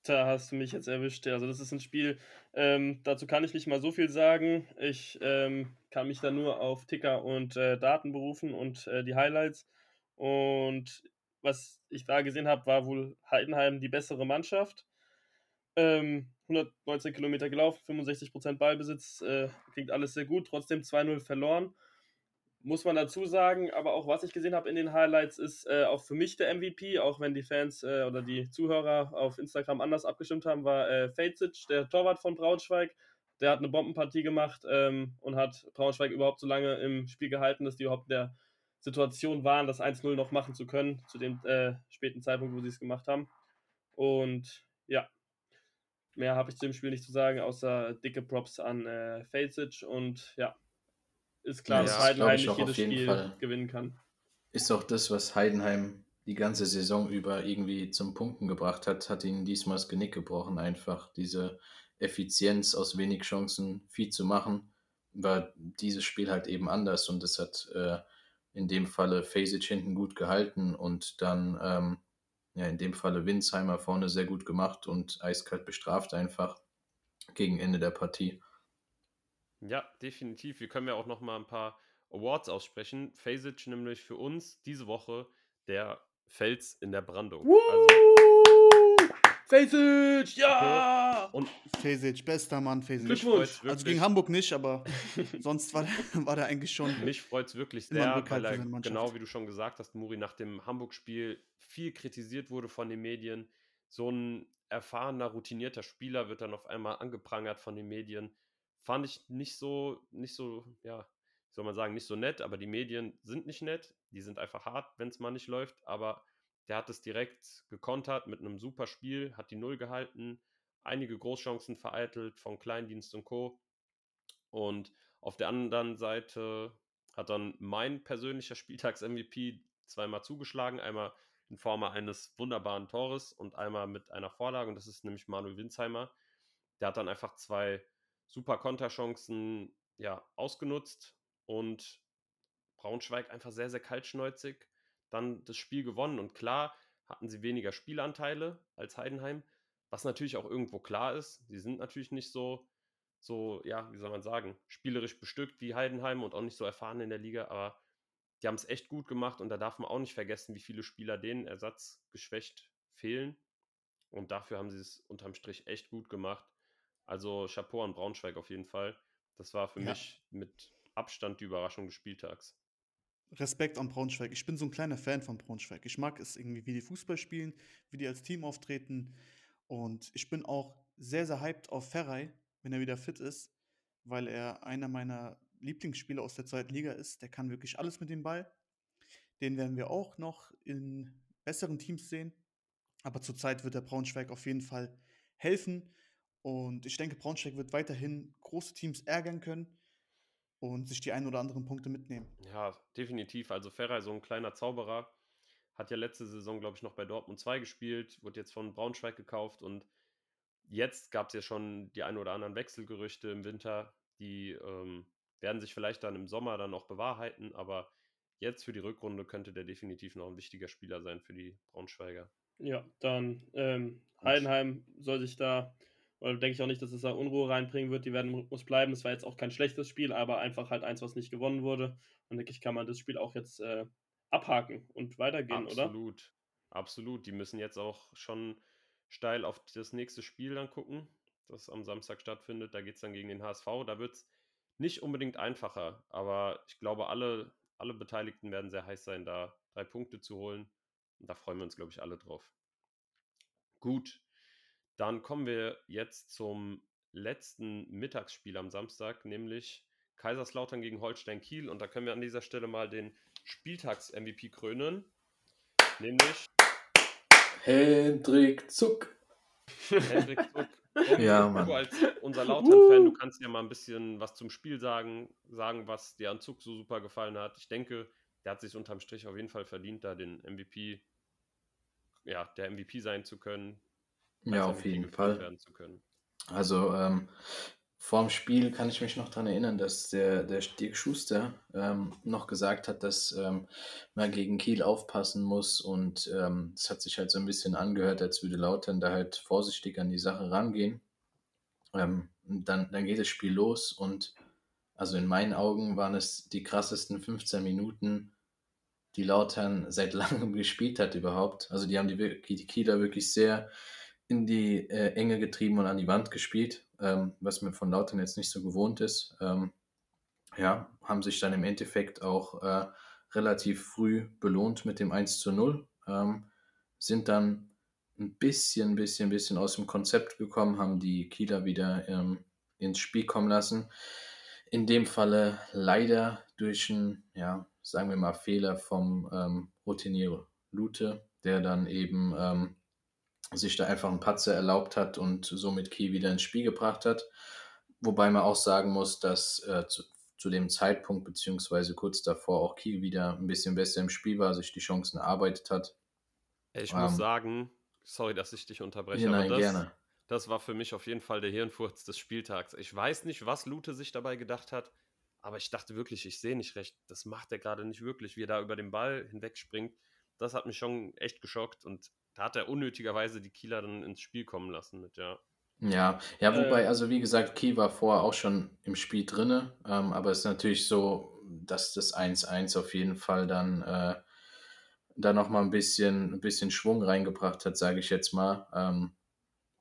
Da hast du mich jetzt erwischt. Also das ist ein Spiel, ähm, dazu kann ich nicht mal so viel sagen. Ich ähm, kann mich da nur auf Ticker und äh, Daten berufen und äh, die Highlights. Und was ich da gesehen habe, war wohl Heidenheim die bessere Mannschaft. Ähm, 119 Kilometer gelaufen, 65% Ballbesitz, äh, klingt alles sehr gut, trotzdem 2-0 verloren muss man dazu sagen, aber auch was ich gesehen habe in den Highlights ist äh, auch für mich der MVP, auch wenn die Fans äh, oder die Zuhörer auf Instagram anders abgestimmt haben, war äh, Fejcic, der Torwart von Braunschweig. Der hat eine Bombenpartie gemacht ähm, und hat Braunschweig überhaupt so lange im Spiel gehalten, dass die überhaupt in der Situation waren, das 1-0 noch machen zu können, zu dem äh, späten Zeitpunkt, wo sie es gemacht haben. Und ja, mehr habe ich zu dem Spiel nicht zu sagen, außer dicke Props an äh, Fejcic und ja, ist klar, ja, dass Heidenheim nicht jedes Spiel Fall. gewinnen kann. Ist auch das, was Heidenheim die ganze Saison über irgendwie zum Punkten gebracht hat, hat ihnen diesmal das Genick gebrochen. Einfach diese Effizienz aus wenig Chancen viel zu machen, war dieses Spiel halt eben anders und es hat äh, in dem Falle Fasic hinten gut gehalten und dann ähm, ja, in dem Falle Winsheimer vorne sehr gut gemacht und eiskalt bestraft einfach gegen Ende der Partie. Ja, definitiv. Wir können ja auch noch mal ein paar Awards aussprechen. Phasic nämlich für uns diese Woche der Fels in der Brandung. Woo! Also, Fasic, ja! Und Fasic, bester Mann, Fasic. Glückwunsch. Also gegen Hamburg nicht, aber <laughs> sonst war, war der eigentlich schon. Mich freut es wirklich sehr, weil er, genau wie du schon gesagt hast, Muri, nach dem Hamburg-Spiel viel kritisiert wurde von den Medien. So ein erfahrener, routinierter Spieler wird dann auf einmal angeprangert von den Medien fand ich nicht so, nicht so, ja, soll man sagen, nicht so nett, aber die Medien sind nicht nett, die sind einfach hart, wenn es mal nicht läuft, aber der hat es direkt gekontert mit einem super Spiel, hat die Null gehalten, einige Großchancen vereitelt von Kleindienst und Co. Und auf der anderen Seite hat dann mein persönlicher <laughs> Spieltags-MVP zweimal zugeschlagen, einmal in Form eines wunderbaren Tores und einmal mit einer Vorlage, und das ist nämlich Manuel Winsheimer. Der hat dann einfach zwei super Konterchancen ja, ausgenutzt und Braunschweig einfach sehr, sehr kaltschnäuzig dann das Spiel gewonnen. Und klar hatten sie weniger Spielanteile als Heidenheim, was natürlich auch irgendwo klar ist. Sie sind natürlich nicht so, so, ja, wie soll man sagen, spielerisch bestückt wie Heidenheim und auch nicht so erfahren in der Liga, aber die haben es echt gut gemacht und da darf man auch nicht vergessen, wie viele Spieler denen ersatzgeschwächt fehlen. Und dafür haben sie es unterm Strich echt gut gemacht. Also Chapeau an Braunschweig auf jeden Fall. Das war für ja. mich mit Abstand die Überraschung des Spieltags. Respekt an Braunschweig. Ich bin so ein kleiner Fan von Braunschweig. Ich mag es irgendwie, wie die Fußball spielen, wie die als Team auftreten. Und ich bin auch sehr, sehr hyped auf Ferrei, wenn er wieder fit ist, weil er einer meiner Lieblingsspieler aus der zweiten Liga ist. Der kann wirklich alles mit dem Ball. Den werden wir auch noch in besseren Teams sehen. Aber zurzeit wird der Braunschweig auf jeden Fall helfen. Und ich denke, Braunschweig wird weiterhin große Teams ärgern können und sich die ein oder anderen Punkte mitnehmen. Ja, definitiv. Also Ferrer, so ein kleiner Zauberer, hat ja letzte Saison, glaube ich, noch bei Dortmund 2 gespielt, wird jetzt von Braunschweig gekauft und jetzt gab es ja schon die ein oder anderen Wechselgerüchte im Winter, die ähm, werden sich vielleicht dann im Sommer dann auch bewahrheiten, aber jetzt für die Rückrunde könnte der definitiv noch ein wichtiger Spieler sein für die Braunschweiger. Ja, dann ähm, Heidenheim soll sich da oder denke ich auch nicht, dass es da Unruhe reinbringen wird. Die werden im Rhythmus bleiben. Es war jetzt auch kein schlechtes Spiel, aber einfach halt eins, was nicht gewonnen wurde. Und denke ich, kann man das Spiel auch jetzt äh, abhaken und weitergehen, Absolut. oder? Absolut. Absolut. Die müssen jetzt auch schon steil auf das nächste Spiel dann gucken, das am Samstag stattfindet. Da geht es dann gegen den HSV. Da wird es nicht unbedingt einfacher, aber ich glaube, alle, alle Beteiligten werden sehr heiß sein, da drei Punkte zu holen. Und da freuen wir uns, glaube ich, alle drauf. Gut, dann kommen wir jetzt zum letzten Mittagsspiel am Samstag, nämlich Kaiserslautern gegen Holstein Kiel. Und da können wir an dieser Stelle mal den Spieltags-MVP krönen. Nämlich Hendrik Zuck. <laughs> Hendrik Zuck. Ja, du Mann. als unser Lautern-Fan, du kannst ja mal ein bisschen was zum Spiel sagen, sagen, was dir an Zuck so super gefallen hat. Ich denke, der hat sich unterm Strich auf jeden Fall verdient, da den MVP, ja, der MVP sein zu können. Ja, auf jeden Fall. Zu können. Also ähm, vorm Spiel kann ich mich noch daran erinnern, dass der, der Dirk Schuster ähm, noch gesagt hat, dass ähm, man gegen Kiel aufpassen muss und ähm, es hat sich halt so ein bisschen angehört, als würde Lautern da halt vorsichtig an die Sache rangehen. Ähm, dann, dann geht das Spiel los und also in meinen Augen waren es die krassesten 15 Minuten, die Lautern seit <laughs> langem gespielt hat überhaupt. Also die haben die, die Kieler wirklich sehr in die äh, Enge getrieben und an die Wand gespielt, ähm, was mir von Lautern jetzt nicht so gewohnt ist. Ähm, ja, haben sich dann im Endeffekt auch äh, relativ früh belohnt mit dem 1 zu 0. Ähm, sind dann ein bisschen, bisschen, bisschen aus dem Konzept gekommen, haben die Kieler wieder ähm, ins Spiel kommen lassen. In dem Falle leider durch einen, ja, sagen wir mal, Fehler vom ähm, Routinier Lute, der dann eben ähm, sich da einfach einen Patzer erlaubt hat und somit Kiel wieder ins Spiel gebracht hat. Wobei man auch sagen muss, dass äh, zu, zu dem Zeitpunkt beziehungsweise kurz davor auch Kiel wieder ein bisschen besser im Spiel war, sich die Chancen erarbeitet hat. Ich Ähm, muss sagen, sorry, dass ich dich unterbreche, nein, das, gerne. das war für mich auf jeden Fall der Hirnfurz des Spieltags. Ich weiß nicht, was Lute sich dabei gedacht hat, aber ich dachte wirklich, ich sehe nicht recht. Das macht er gerade nicht wirklich, wie er da über den Ball hinwegspringt. Das hat mich schon echt geschockt und da hat er unnötigerweise die Kieler dann ins Spiel kommen lassen mit, ja. Ja, ja, wobei, Äh, also wie gesagt, Kiel war vorher auch schon im Spiel drinne, ähm, aber es ist natürlich so, dass das 1-1 auf jeden Fall dann äh, da nochmal ein bisschen, ein bisschen Schwung reingebracht hat, sage ich jetzt mal, ähm,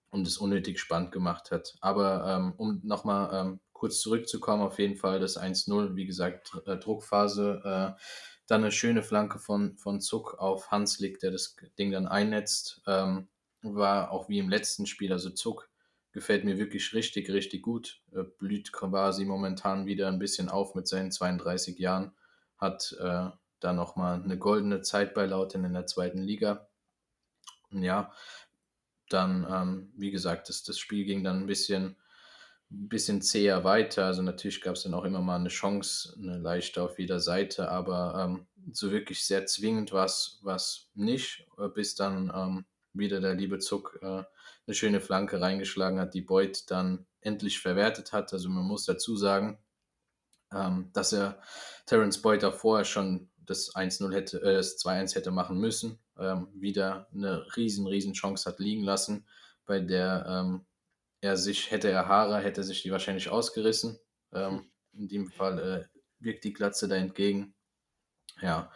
und es unnötig spannend gemacht hat. Aber ähm, um nochmal ähm, kurz zurückzukommen, auf jeden Fall das 1-0, wie gesagt, äh, Druckphase, äh, dann eine schöne Flanke von, von Zuck auf Hanslik, der das Ding dann einnetzt, ähm, war auch wie im letzten Spiel, also Zuck gefällt mir wirklich richtig, richtig gut. Äh, blüht quasi momentan wieder ein bisschen auf mit seinen 32 Jahren. Hat äh, da nochmal eine goldene Zeit bei Lautern in der zweiten Liga. Und ja, dann, ähm, wie gesagt, das, das Spiel ging dann ein bisschen, ein bisschen zäher weiter. Also natürlich gab es dann auch immer mal eine Chance, eine leichte auf jeder Seite, aber ähm, so wirklich sehr zwingend war es nicht, äh, bis dann ähm, wieder der liebe Zuck äh, eine schöne Flanke reingeschlagen hat, die Beuth dann endlich verwertet hat. Also man muss dazu sagen, ähm, dass er Terence Boyd auch vorher schon das 1-0 hätte, äh, das 2-1 hätte machen müssen. Ähm, wieder eine riesen, riesen Chance hat liegen lassen, bei der ähm, er sich, hätte er Haare, hätte sich die wahrscheinlich ausgerissen. Ähm, in dem Fall äh, wirkt die Glatze da entgegen. Ja.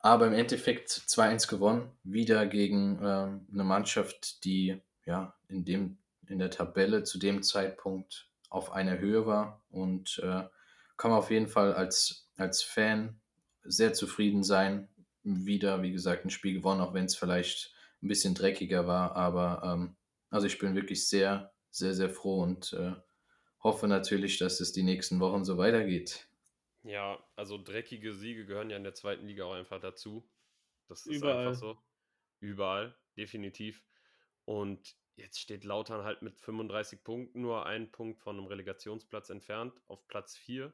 Aber im Endeffekt 2-1 gewonnen, wieder gegen ähm, eine Mannschaft, die ja in, dem, in der Tabelle zu dem Zeitpunkt auf einer Höhe war und äh, kann man auf jeden Fall als, als Fan sehr zufrieden sein. Wieder, wie gesagt, ein Spiel gewonnen, auch wenn es vielleicht ein bisschen dreckiger war. Aber ähm, also ich bin wirklich sehr, sehr, sehr froh und äh, hoffe natürlich, dass es die nächsten Wochen so weitergeht. Ja, also dreckige Siege gehören ja in der zweiten Liga auch einfach dazu. Das ist Überall. einfach so. Überall, definitiv. Und jetzt steht Lautern halt mit 35 Punkten, nur einen Punkt von einem Relegationsplatz entfernt, auf Platz 4.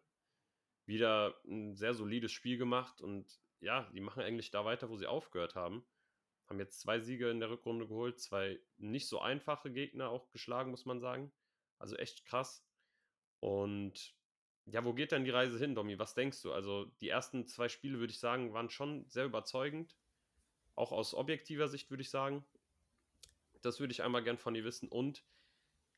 Wieder ein sehr solides Spiel gemacht und ja, die machen eigentlich da weiter, wo sie aufgehört haben. Haben jetzt zwei Siege in der Rückrunde geholt, zwei nicht so einfache Gegner auch geschlagen, muss man sagen. Also echt krass. Und ja, wo geht denn die Reise hin, Domi? Was denkst du? Also, die ersten zwei Spiele, würde ich sagen, waren schon sehr überzeugend. Auch aus objektiver Sicht, würde ich sagen. Das würde ich einmal gern von dir wissen. Und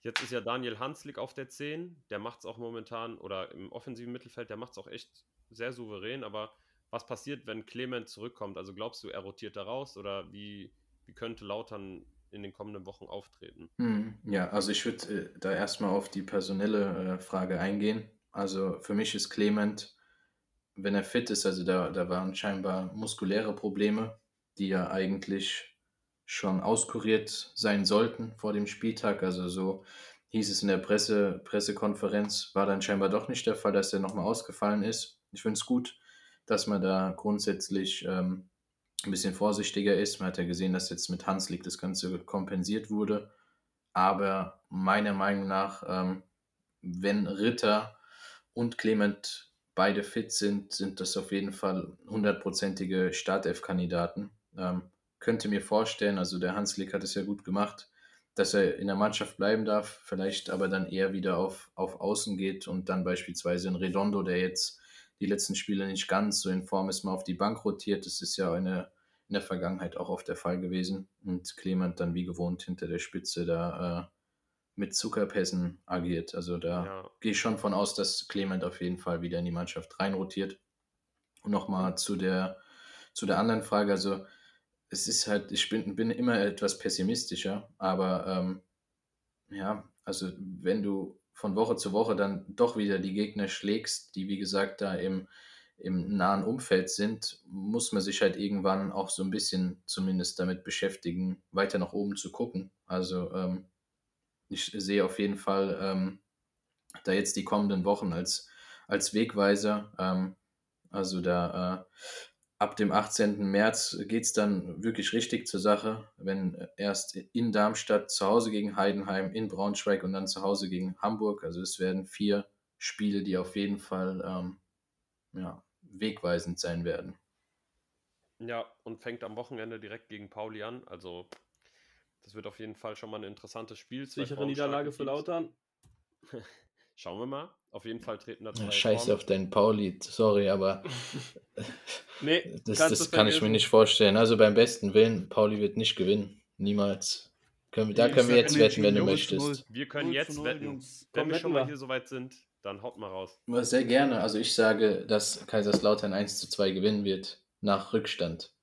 jetzt ist ja Daniel Hanslik auf der 10. Der macht es auch momentan, oder im offensiven Mittelfeld, der macht es auch echt sehr souverän. Aber was passiert, wenn Clement zurückkommt? Also, glaubst du, er rotiert da raus? Oder wie, wie könnte Lautern in den kommenden Wochen auftreten? Hm, Ja, also ich würde äh, da erstmal auf die personelle äh, Frage eingehen. Also für mich ist Clement, wenn er fit ist, also da, da waren scheinbar muskuläre Probleme, die ja eigentlich schon auskuriert sein sollten vor dem Spieltag. Also so hieß es in der Presse, Pressekonferenz, war dann scheinbar doch nicht der Fall, dass er nochmal ausgefallen ist. Ich finde es gut, dass man da grundsätzlich ähm, ein bisschen vorsichtiger ist. Man hat ja gesehen, dass jetzt mit Hanslik das Ganze kompensiert wurde. Aber meiner Meinung nach, ähm, wenn Ritter und Clement beide fit sind, sind das auf jeden Fall hundertprozentige Startelf-Kandidaten. Ähm, könnte mir vorstellen, also der Hanslik hat es ja gut gemacht, dass er in der Mannschaft bleiben darf, vielleicht aber dann eher wieder auf, auf Außen geht und dann beispielsweise in Redondo, der jetzt die letzten Spiele nicht ganz so in Form ist, mal auf die Bank rotiert. Das ist ja eine, in der Vergangenheit auch oft der Fall gewesen. Und Clement dann wie gewohnt hinter der Spitze da äh, mit Zuckerpässen agiert. Also da ja. gehe ich schon von aus, dass Clement auf jeden Fall wieder in die Mannschaft reinrotiert. Und nochmal zu der, zu der anderen Frage, also es ist halt, ich bin, bin immer etwas pessimistischer, aber ähm, ja, also wenn du von Woche zu Woche dann doch wieder die Gegner schlägst, die wie gesagt da im, im nahen Umfeld sind, muss man sich halt irgendwann auch so ein bisschen zumindest damit beschäftigen, weiter nach oben zu gucken. Also ähm, ich sehe auf jeden Fall ähm, da jetzt die kommenden Wochen als, als Wegweiser. Ähm, also da äh, ab dem 18. März geht es dann wirklich richtig zur Sache, wenn erst in Darmstadt zu Hause gegen Heidenheim, in Braunschweig und dann zu Hause gegen Hamburg. Also es werden vier Spiele, die auf jeden Fall ähm, ja, wegweisend sein werden. Ja, und fängt am Wochenende direkt gegen Pauli an. Also das wird auf jeden Fall schon mal ein interessantes Spiel. Sichere Niederlage für Lautern. <laughs> Schauen wir mal. Auf jeden Fall treten da zwei. Scheiße Formen. auf deinen Pauli, sorry, aber <laughs> nee, <laughs> das, das kann ich mir nicht vorstellen. Also beim besten Willen, Pauli wird nicht gewinnen. Niemals. Können wir, da können wir jetzt wetten, wenn du möchtest. Wir können jetzt wetten. Wenn wir schon mal hier soweit sind, dann haut mal raus. Sehr gerne. Also ich sage, dass Kaiserslautern 1 zu 2 gewinnen wird nach Rückstand.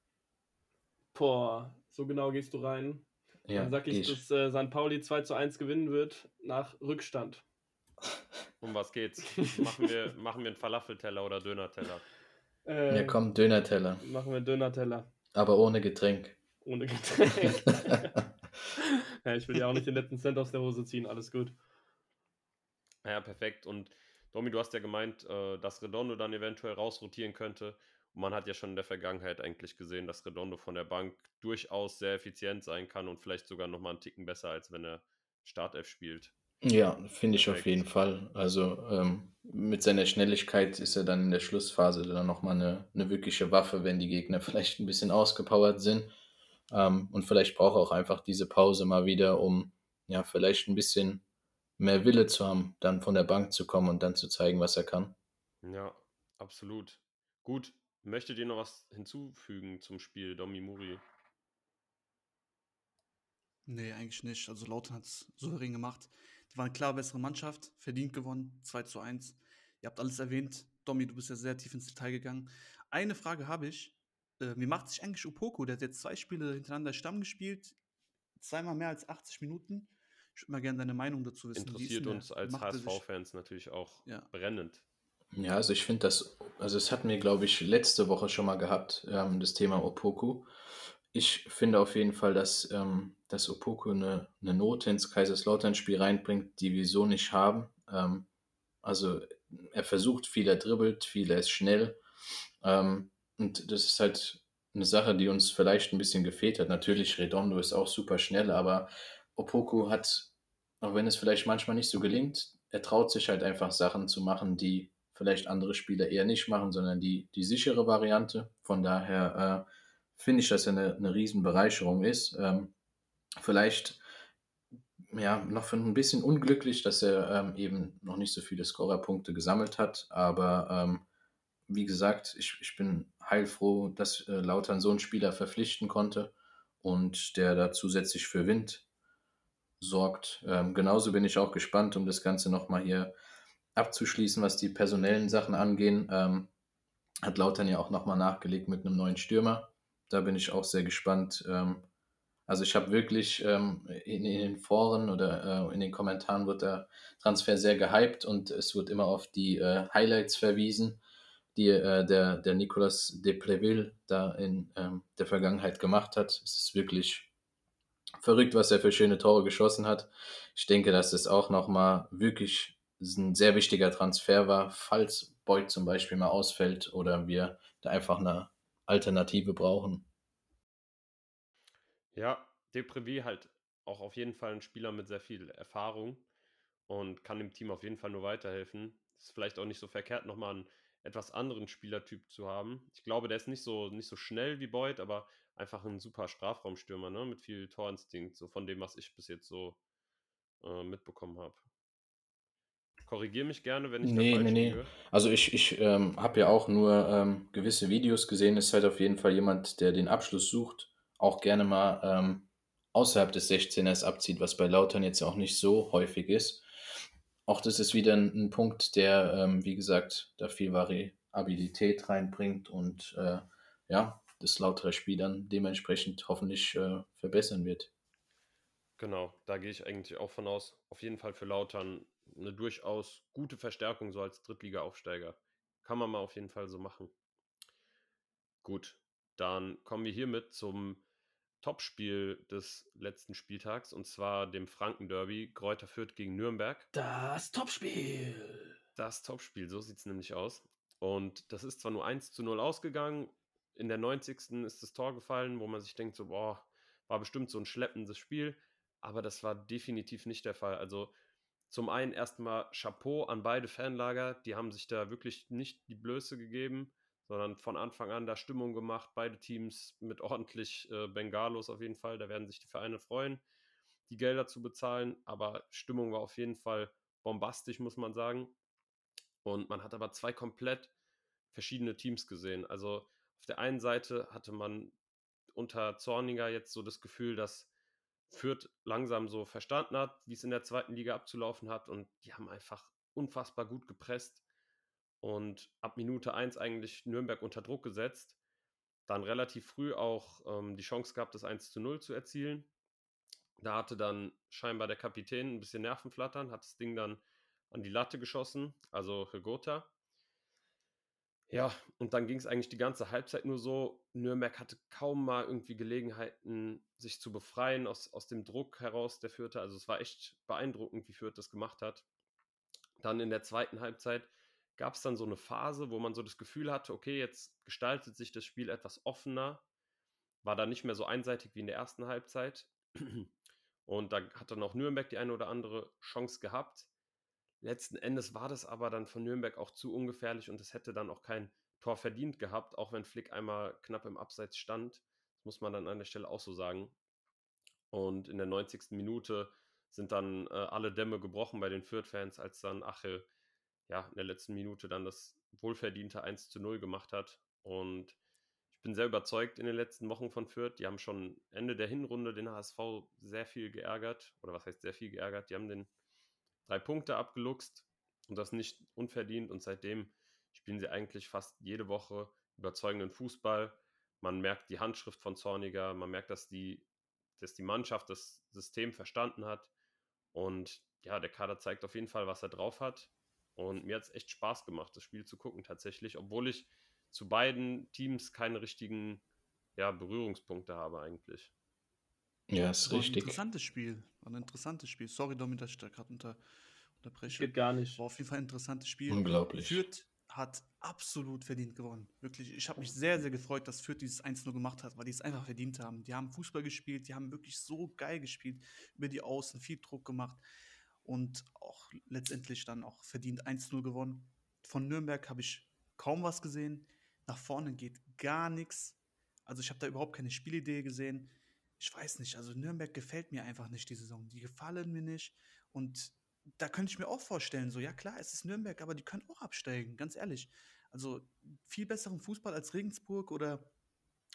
Boah, so genau gehst du rein. Ja, dann sag ich, ich. dass äh, St. Pauli 2 zu 1 gewinnen wird nach Rückstand. Um was geht's? <laughs> machen, wir, machen wir einen Falafelteller oder Dönerteller? Äh, ja, komm, Dönerteller. Machen wir Dönerteller. Aber ohne Getränk. Ohne Getränk. <laughs> ja, ich will ja auch nicht den letzten Cent aus der Hose ziehen, alles gut. Ja, perfekt. Und Domi, du hast ja gemeint, äh, dass Redondo dann eventuell rausrotieren könnte. Und man hat ja schon in der Vergangenheit eigentlich gesehen, dass Redondo von der Bank durchaus sehr effizient sein kann und vielleicht sogar nochmal einen Ticken besser, als wenn er Startelf spielt. Ja, finde ich auf jeden Fall. Also ähm, mit seiner Schnelligkeit ist er dann in der Schlussphase dann nochmal eine, eine wirkliche Waffe, wenn die Gegner <laughs> vielleicht ein bisschen ausgepowert sind. Ähm, und vielleicht braucht er auch einfach diese Pause mal wieder, um ja vielleicht ein bisschen mehr Wille zu haben, dann von der Bank zu kommen und dann zu zeigen, was er kann. Ja, absolut. Gut, möchtet ihr noch was hinzufügen zum Spiel Domi Muri? Nee, eigentlich nicht. Also Lautern hat es souverän gemacht. Die waren klar bessere Mannschaft, verdient gewonnen, 2 zu 1. Ihr habt alles erwähnt. Domi, du bist ja sehr tief ins Detail gegangen. Eine Frage habe ich. Äh, wie macht sich eigentlich Upoko? Der hat jetzt zwei Spiele hintereinander Stamm gespielt, zweimal mehr als 80 Minuten. Ich würde mal gerne deine Meinung dazu wissen. Interessiert uns als HSV-Fans natürlich auch ja. brennend. Ja, also ich finde das, also es hatten wir, glaube ich, letzte Woche schon mal gehabt, ähm, das Thema Opoku. Ich finde auf jeden Fall, dass, ähm, dass Opoku eine, eine Note ins Kaiserslautern-Spiel reinbringt, die wir so nicht haben. Ähm, also er versucht viel, er dribbelt viel, er ist schnell. Ähm, und das ist halt eine Sache, die uns vielleicht ein bisschen gefehlt hat. Natürlich, Redondo ist auch super schnell, aber Opoku hat, auch wenn es vielleicht manchmal nicht so gelingt, er traut sich halt einfach Sachen zu machen, die vielleicht andere Spieler eher nicht machen, sondern die, die sichere Variante. Von daher äh, finde ich, dass er eine, eine Riesenbereicherung ist. Ähm, vielleicht ja, noch für ein bisschen unglücklich, dass er ähm, eben noch nicht so viele Scorerpunkte gesammelt hat. Aber ähm, wie gesagt, ich, ich bin heilfroh, dass äh, Lautern so einen Spieler verpflichten konnte und der da zusätzlich für Wind sorgt. Ähm, genauso bin ich auch gespannt, um das Ganze nochmal hier abzuschließen, was die personellen Sachen angehen. Ähm, hat Lautern ja auch nochmal nachgelegt mit einem neuen Stürmer. Da bin ich auch sehr gespannt. Ähm, also ich habe wirklich ähm, in, in, den Foren oder äh, in den Kommentaren wird der Transfer sehr gehypt und es wird immer auf die äh, Highlights verwiesen, die äh, der, der Nicolas de Pleville da in ähm, der Vergangenheit gemacht hat. Es ist wirklich verrückt, was er für schöne Tore geschossen hat. Ich denke, dass es auch nochmal wirklich ein sehr wichtiger Transfer war, falls Boyd zum Beispiel mal ausfällt oder wir da einfach eine Alternative brauchen. Ja, Deprivé halt auch auf jeden Fall ein Spieler mit sehr viel Erfahrung und kann dem Team auf jeden Fall nur weiterhelfen. Ist vielleicht auch nicht so verkehrt, nochmal einen etwas anderen Spielertyp zu haben. Ich glaube, der ist nicht so, nicht so schnell wie Boyd, aber einfach ein super Strafraumstürmer, ne? Mit viel Torinstinkt, so von dem, was ich bis jetzt so äh, mitbekommen habe. Korrigiere mich gerne, wenn ich nee, da falsch nee, nee. Also ich, ich ähm, habe ja auch nur ähm, gewisse Videos gesehen. Ist halt auf jeden Fall jemand, der den Abschluss sucht, auch gerne mal ähm, außerhalb des 16ers abzieht, was bei Lautern jetzt auch nicht so häufig ist. Auch das ist wieder ein, ein Punkt, der, ähm, wie gesagt, da viel Variabilität reinbringt und äh, ja, das lautere Spiel dann dementsprechend hoffentlich äh, verbessern wird. Genau, da gehe ich eigentlich auch von aus. Auf jeden Fall für Lautern eine durchaus gute Verstärkung, so als Drittliga-Aufsteiger. Kann man mal auf jeden Fall so machen. Gut, dann kommen wir hiermit zum Topspiel des letzten Spieltags und zwar dem Franken-Derby Kräuter Fürth gegen Nürnberg. Das Topspiel! Das Topspiel, so sieht es nämlich aus. Und das ist zwar nur 1 zu 0 ausgegangen, in der 90. ist das Tor gefallen, wo man sich denkt, so, boah, war bestimmt so ein schleppendes Spiel, aber das war definitiv nicht der Fall. Also zum einen erstmal Chapeau an beide Fanlager, die haben sich da wirklich nicht die Blöße gegeben, sondern von Anfang an da Stimmung gemacht, beide Teams mit ordentlich äh, Bengalos auf jeden Fall, da werden sich die Vereine freuen, die Gelder zu bezahlen, aber Stimmung war auf jeden Fall bombastisch, muss man sagen. Und man hat aber zwei komplett verschiedene Teams gesehen. Also auf der einen Seite hatte man unter Zorniger jetzt so das Gefühl, dass Fürth langsam so verstanden hat, wie es in der zweiten Liga abzulaufen hat. Und die haben einfach unfassbar gut gepresst und ab Minute 1 eigentlich Nürnberg unter Druck gesetzt. Dann relativ früh auch ähm, die Chance gehabt, das 1 zu 0 zu erzielen. Da hatte dann scheinbar der Kapitän ein bisschen Nervenflattern, hat das Ding dann an die Latte geschossen, also Hegota. Ja, und dann ging es eigentlich die ganze Halbzeit nur so. Nürnberg hatte kaum mal irgendwie Gelegenheiten, sich zu befreien aus, aus dem Druck heraus der Fürther. Also es war echt beeindruckend, wie Fürth das gemacht hat. Dann in der zweiten Halbzeit gab es dann so eine Phase, wo man so das Gefühl hatte, okay, jetzt gestaltet sich das Spiel etwas offener. War da nicht mehr so einseitig wie in der ersten Halbzeit. Und da hat dann auch Nürnberg die eine oder andere Chance gehabt. Letzten Endes war das aber dann von Nürnberg auch zu ungefährlich und es hätte dann auch kein Tor verdient gehabt, auch wenn Flick einmal knapp im Abseits stand. Das muss man dann an der Stelle auch so sagen. Und in der 90. Minute sind dann äh, alle Dämme gebrochen bei den Fürth-Fans, als dann Achel ja in der letzten Minute dann das wohlverdiente 1 zu 0 gemacht hat. Und ich bin sehr überzeugt in den letzten Wochen von Fürth. Die haben schon Ende der Hinrunde den HSV sehr viel geärgert. Oder was heißt sehr viel geärgert? Die haben den drei Punkte abgeluchst und das nicht unverdient. Und seitdem spielen sie eigentlich fast jede Woche überzeugenden Fußball. Man merkt die Handschrift von Zorniger, man merkt, dass die, dass die Mannschaft das System verstanden hat. Und ja, der Kader zeigt auf jeden Fall, was er drauf hat. Und mir hat es echt Spaß gemacht, das Spiel zu gucken tatsächlich, obwohl ich zu beiden Teams keine richtigen ja, Berührungspunkte habe eigentlich. Ja, ist war richtig. Ein interessantes Spiel. War ein interessantes Spiel. Sorry, Dominik, dass ich da gerade unter, unterbreche. Geht gar nicht. War auf jeden Fall ein interessantes Spiel. Unglaublich. Fürth hat absolut verdient gewonnen. Wirklich. Ich habe mich sehr, sehr gefreut, dass Fürth dieses 1-0 gemacht hat, weil die es einfach verdient haben. Die haben Fußball gespielt, die haben wirklich so geil gespielt, über die Außen, viel Druck gemacht und auch letztendlich dann auch verdient 1-0 gewonnen. Von Nürnberg habe ich kaum was gesehen. Nach vorne geht gar nichts. Also ich habe da überhaupt keine Spielidee gesehen ich weiß nicht, also Nürnberg gefällt mir einfach nicht die Saison. Die gefallen mir nicht. Und da könnte ich mir auch vorstellen, so, ja klar, es ist Nürnberg, aber die können auch absteigen, ganz ehrlich. Also viel besseren Fußball als Regensburg oder,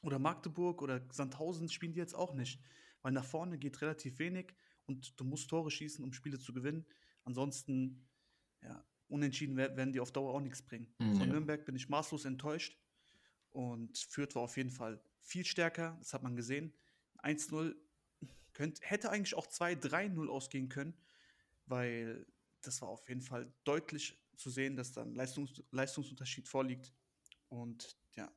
oder Magdeburg oder Sandhausen spielen die jetzt auch nicht. Weil nach vorne geht relativ wenig und du musst Tore schießen, um Spiele zu gewinnen. Ansonsten, ja, unentschieden werden die auf Dauer auch nichts bringen. Mhm. Von Nürnberg bin ich maßlos enttäuscht. Und Fürth war auf jeden Fall viel stärker, das hat man gesehen. 1-0 hätte eigentlich auch 2-3-0 ausgehen können, weil das war auf jeden Fall deutlich zu sehen, dass da ein Leistungs Leistungsunterschied vorliegt. Und ja,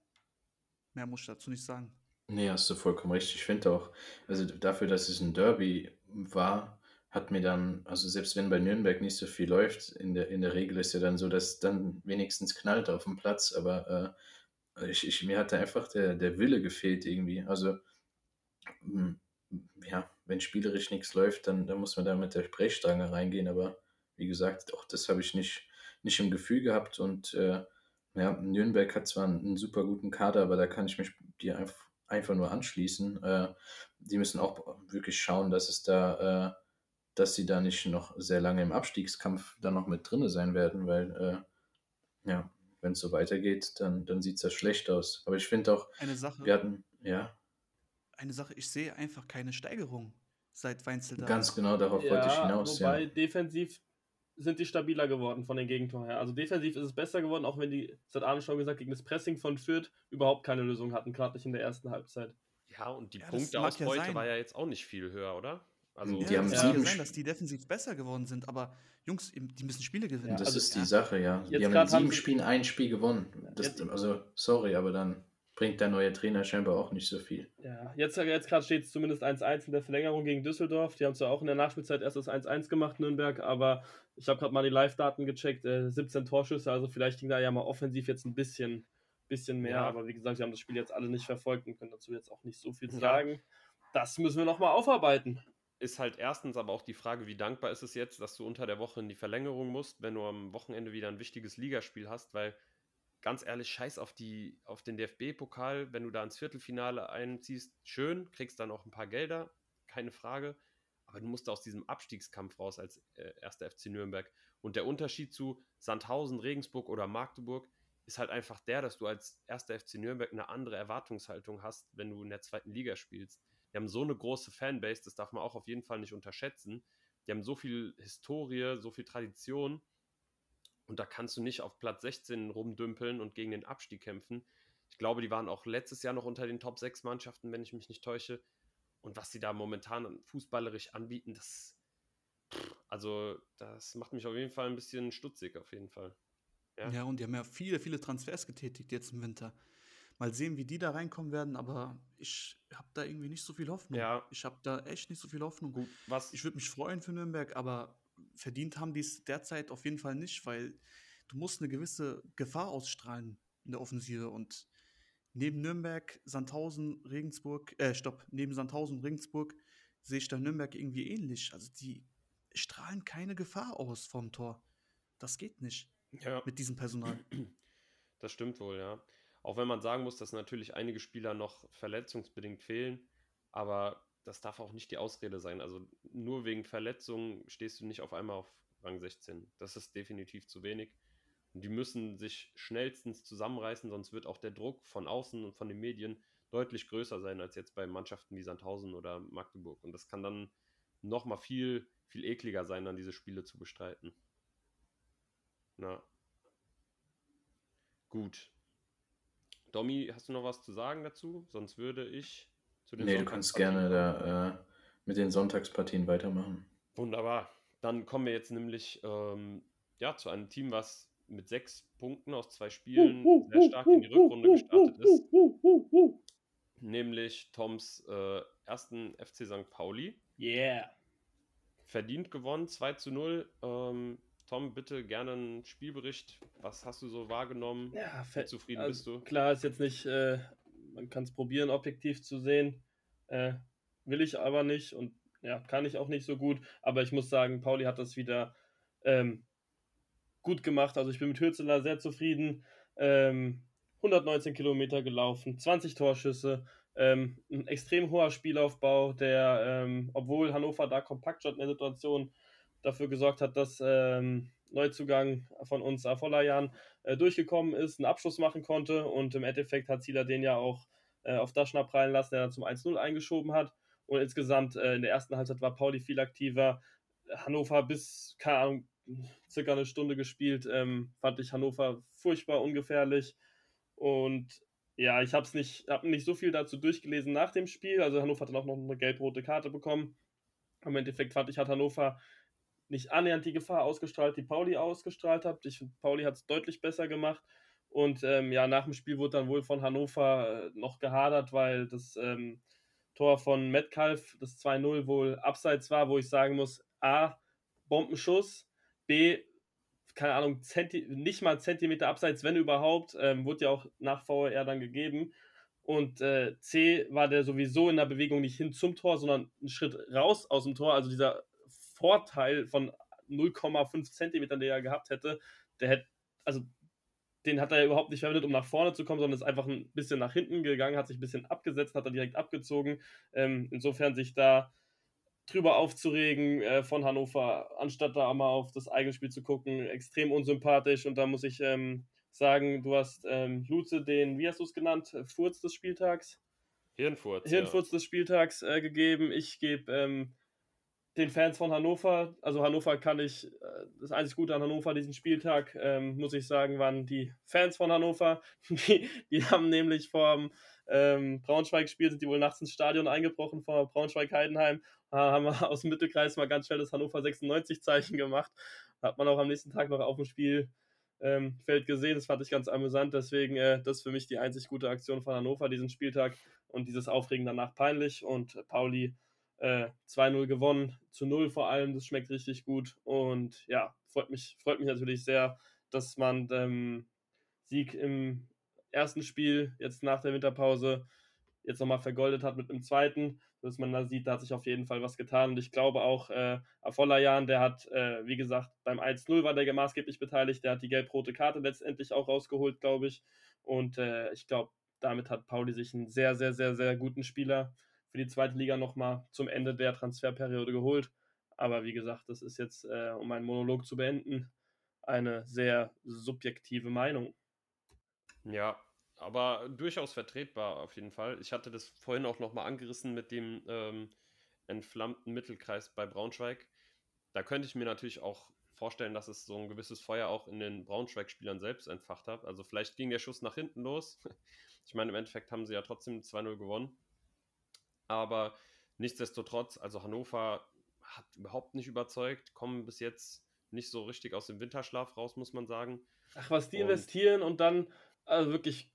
mehr muss ich dazu nicht sagen. Nee, hast du vollkommen recht. Ich finde auch, also dafür, dass es ein Derby war, hat mir dann, also selbst wenn bei Nürnberg nicht so viel läuft, in der, in der Regel ist ja dann so, dass dann wenigstens knallt auf dem Platz, aber äh, ich, ich, mir hat da einfach der, der Wille gefehlt irgendwie. Also, ja, wenn spielerisch nichts läuft, dann, dann muss man da mit der Sprechstange reingehen, aber wie gesagt, auch das habe ich nicht, nicht im Gefühl gehabt und äh, ja, Nürnberg hat zwar einen, einen super guten Kader, aber da kann ich mich dir einfach einfach nur anschließen. Äh, die müssen auch wirklich schauen, dass es da, äh, dass sie da nicht noch sehr lange im Abstiegskampf dann noch mit drinne sein werden, weil äh, ja, wenn es so weitergeht, dann, dann sieht es ja schlecht aus. Aber ich finde auch, wir hatten, ja, eine Sache, ich sehe einfach keine Steigerung, seit Weinzel da ganz genau darauf wollte ich Ja, hinaus, wobei ja. defensiv sind die stabiler geworden von den Gegentoren her. Also defensiv ist es besser geworden, auch wenn die, das hat Arne schon gesagt, gegen das Pressing von Fürth überhaupt keine Lösung hatten, gerade nicht in der ersten Halbzeit. Ja, und die Ja, ja Punkteausbeute sein. war ja jetzt auch nicht viel höher, oder? Also, Die Ja, haben Ja. mag ja sieben sein, dass die defensiv besser geworden sind, aber Jungs, die müssen Spiele gewinnen. Ja, das also, ist die ja. Sache, ja. Jetzt Die haben in haben sieben sie- Spielen ein Spiel gewonnen. Das, also, sorry, aber dann bringt der neue Trainer scheinbar auch nicht so viel. Ja, jetzt, jetzt gerade steht es zumindest 1-1 in der Verlängerung gegen Düsseldorf. Die haben zwar auch in der Nachspielzeit erst das 1-1 gemacht, Nürnberg, aber ich habe gerade mal die Live-Daten gecheckt, äh, 17 Torschüsse, also vielleicht ging da ja mal offensiv jetzt ein bisschen, bisschen mehr, Ja. aber wie gesagt, wir haben das Spiel jetzt alle nicht verfolgt und können dazu jetzt auch nicht so viel Ja. sagen. Das müssen wir nochmal aufarbeiten. ist halt erstens aber auch die Frage, wie dankbar ist es jetzt, dass du unter der Woche in die Verlängerung musst, wenn du am Wochenende wieder ein wichtiges Ligaspiel hast, weil ganz ehrlich, scheiß auf, die, auf den DFB-Pokal, wenn du da ins Viertelfinale einziehst, schön, kriegst dann auch ein paar Gelder, keine Frage, aber du musst aus diesem Abstiegskampf raus als äh, erster FC Nürnberg. Und der Unterschied zu Sandhausen, Regensburg oder Magdeburg ist halt einfach der, dass du als erster FC Nürnberg eine andere Erwartungshaltung hast, wenn du in der zweiten Liga spielst. Die haben so eine große Fanbase, das darf man auch auf jeden Fall nicht unterschätzen. Die haben so viel Historie, so viel Tradition. Und da kannst du nicht auf Platz 16 rumdümpeln und gegen den Abstieg kämpfen. Ich glaube, die waren auch letztes Jahr noch unter den Top 6 Mannschaften, wenn ich mich nicht täusche. Und was sie da momentan fußballerisch anbieten, das. Also, das macht mich auf jeden Fall ein bisschen stutzig, auf jeden Fall. Ja. Ja, und die haben ja viele, viele Transfers getätigt jetzt im Winter. Mal sehen, wie die da reinkommen werden, aber ich habe da irgendwie nicht so viel Hoffnung. Ja. Ich habe da echt nicht so viel Hoffnung. Gut, was. Ich würde mich freuen für Nürnberg, aber verdient haben die es derzeit auf jeden Fall nicht, weil du musst eine gewisse Gefahr ausstrahlen in der Offensive und neben Nürnberg, Sandhausen, Regensburg, äh, stopp, neben Sandhausen und Regensburg sehe ich da Nürnberg irgendwie ähnlich. Also die strahlen keine Gefahr aus vom Tor. Das geht nicht ja. mit diesem Personal. <clears throat> Das stimmt wohl, ja. Auch wenn man sagen muss, dass natürlich einige Spieler noch verletzungsbedingt fehlen, aber das darf auch nicht die Ausrede sein. Also nur wegen Verletzungen stehst du nicht auf einmal auf Rang 16. Das ist definitiv zu wenig. Und die müssen sich schnellstens zusammenreißen, sonst wird auch der Druck von außen und von den Medien deutlich größer sein als jetzt bei Mannschaften wie Sandhausen oder Magdeburg. Und das kann dann nochmal viel, viel ekliger sein, dann diese Spiele zu bestreiten. Na. Gut. Domi, hast du noch was zu sagen dazu? Sonst würde ich zu den Nee, du kannst gerne da äh, mit den Sonntagspartien weitermachen. Wunderbar. Dann kommen wir jetzt nämlich ähm, ja, zu einem Team, was mit sechs Punkten aus zwei Spielen sehr stark in die Rückrunde gestartet ist. Nämlich Toms äh, ersten FC St. Pauli. Yeah. Verdient gewonnen, 2 zu 0. Ähm, Tom, bitte gerne einen Spielbericht. Was hast du so wahrgenommen? Ja, Wie zufrieden also bist du? Klar, ist jetzt nicht, äh, man kann es probieren, objektiv zu sehen. Äh, will ich aber nicht und ja, kann ich auch nicht so gut. Aber ich muss sagen, Pauli hat das wieder ähm, gut gemacht. Also ich bin mit Hürzeler sehr zufrieden. Ähm, 119 Kilometer gelaufen, 20 Torschüsse, ähm, ein extrem hoher Spielaufbau, der, ähm, obwohl Hannover da kompakt stand in der Situation, dafür gesorgt hat, dass ähm, Neuzugang von uns, Afolayan, äh, durchgekommen ist, einen Abschluss machen konnte und im Endeffekt hat Zieler den ja auch äh, auf Daschner prallen lassen, der dann zum 1-0 eingeschoben hat. Und insgesamt äh, in der ersten Halbzeit war Pauli viel aktiver. Hannover bis, keine Ahnung, circa eine Stunde gespielt, ähm, fand ich Hannover furchtbar ungefährlich. Und ja, ich habe nicht, hab nicht so viel dazu durchgelesen nach dem Spiel. Also Hannover hat dann auch noch eine gelb-rote Karte bekommen. Im Endeffekt fand ich, hat Hannover nicht annähernd die Gefahr ausgestrahlt, die Pauli ausgestrahlt hat. Ich finde, Pauli hat es deutlich besser gemacht. Und ähm, ja, nach dem Spiel wurde dann wohl von Hannover äh, noch gehadert, weil das ähm, Tor von Metcalf, das 2-0, wohl abseits war, wo ich sagen muss, A, Bombenschuss, B, keine Ahnung, Zenti nicht mal Zentimeter abseits, wenn überhaupt, ähm, wurde ja auch nach VR dann gegeben. Und äh, C war der sowieso in der Bewegung nicht hin zum Tor, sondern einen Schritt raus aus dem Tor. Also dieser Vorteil von 0,5 Zentimetern, den er gehabt hätte, der hätte, also den hat er ja überhaupt nicht verwendet, um nach vorne zu kommen, sondern ist einfach ein bisschen nach hinten gegangen, hat sich ein bisschen abgesetzt, hat er direkt abgezogen. Ähm, insofern sich da drüber aufzuregen äh, von Hannover, anstatt da mal auf das eigene Spiel zu gucken, extrem unsympathisch. Und da muss ich ähm, sagen, du hast ähm, Luze den, wie hast du es genannt, Furz des Spieltags? Hirnfurz. Hirnfurz ja. des Spieltags äh, gegeben. Ich gebe ähm, den Fans von Hannover, also Hannover kann ich, äh, das einzig Gute an Hannover diesen Spieltag, ähm, muss ich sagen, waren die Fans von Hannover. <laughs> Die, die haben nämlich vor ähm, Braunschweig gespielt, sind die wohl nachts ins Stadion eingebrochen vor Braunschweig-Heidenheim. Haben aus dem Mittelkreis mal ganz schnell das Hannover 96-Zeichen gemacht. Hat man auch am nächsten Tag noch auf dem Spielfeld ähm, gesehen. Das fand ich ganz amüsant. Deswegen, äh, das ist für mich die einzig gute Aktion von Hannover diesen Spieltag und dieses Aufregen danach peinlich. Und Pauli äh, 2-0 gewonnen, zu 0 vor allem, das schmeckt richtig gut. Und ja, freut mich, freut mich natürlich sehr, dass man ähm, Sieg im ersten Spiel, jetzt nach der Winterpause, jetzt nochmal vergoldet hat mit einem zweiten, dass man da sieht, da hat sich auf jeden Fall was getan. Und ich glaube auch, äh, Afolayan, der hat, äh, wie gesagt, beim 1-0 war der maßgeblich beteiligt, der hat die gelb-rote Karte letztendlich auch rausgeholt, glaube ich. Und äh, ich glaube, damit hat Pauli sich einen sehr, sehr, sehr, sehr guten Spieler für die zweite Liga nochmal zum Ende der Transferperiode geholt. Aber wie gesagt, das ist jetzt, äh, um einen Monolog zu beenden, eine sehr subjektive Meinung. Ja, aber durchaus vertretbar auf jeden Fall. Ich hatte das vorhin auch nochmal angerissen mit dem ähm, entflammten Mittelkreis bei Braunschweig. Da könnte ich mir natürlich auch vorstellen, dass es so ein gewisses Feuer auch in den Braunschweig-Spielern selbst entfacht hat. Also vielleicht ging der Schuss nach hinten los. <laughs> Ich meine, im Endeffekt haben sie ja trotzdem 2-0 gewonnen. Aber nichtsdestotrotz, also Hannover hat überhaupt nicht überzeugt, kommen bis jetzt nicht so richtig aus dem Winterschlaf raus, muss man sagen. Ach, was die und investieren und dann, also wirklich,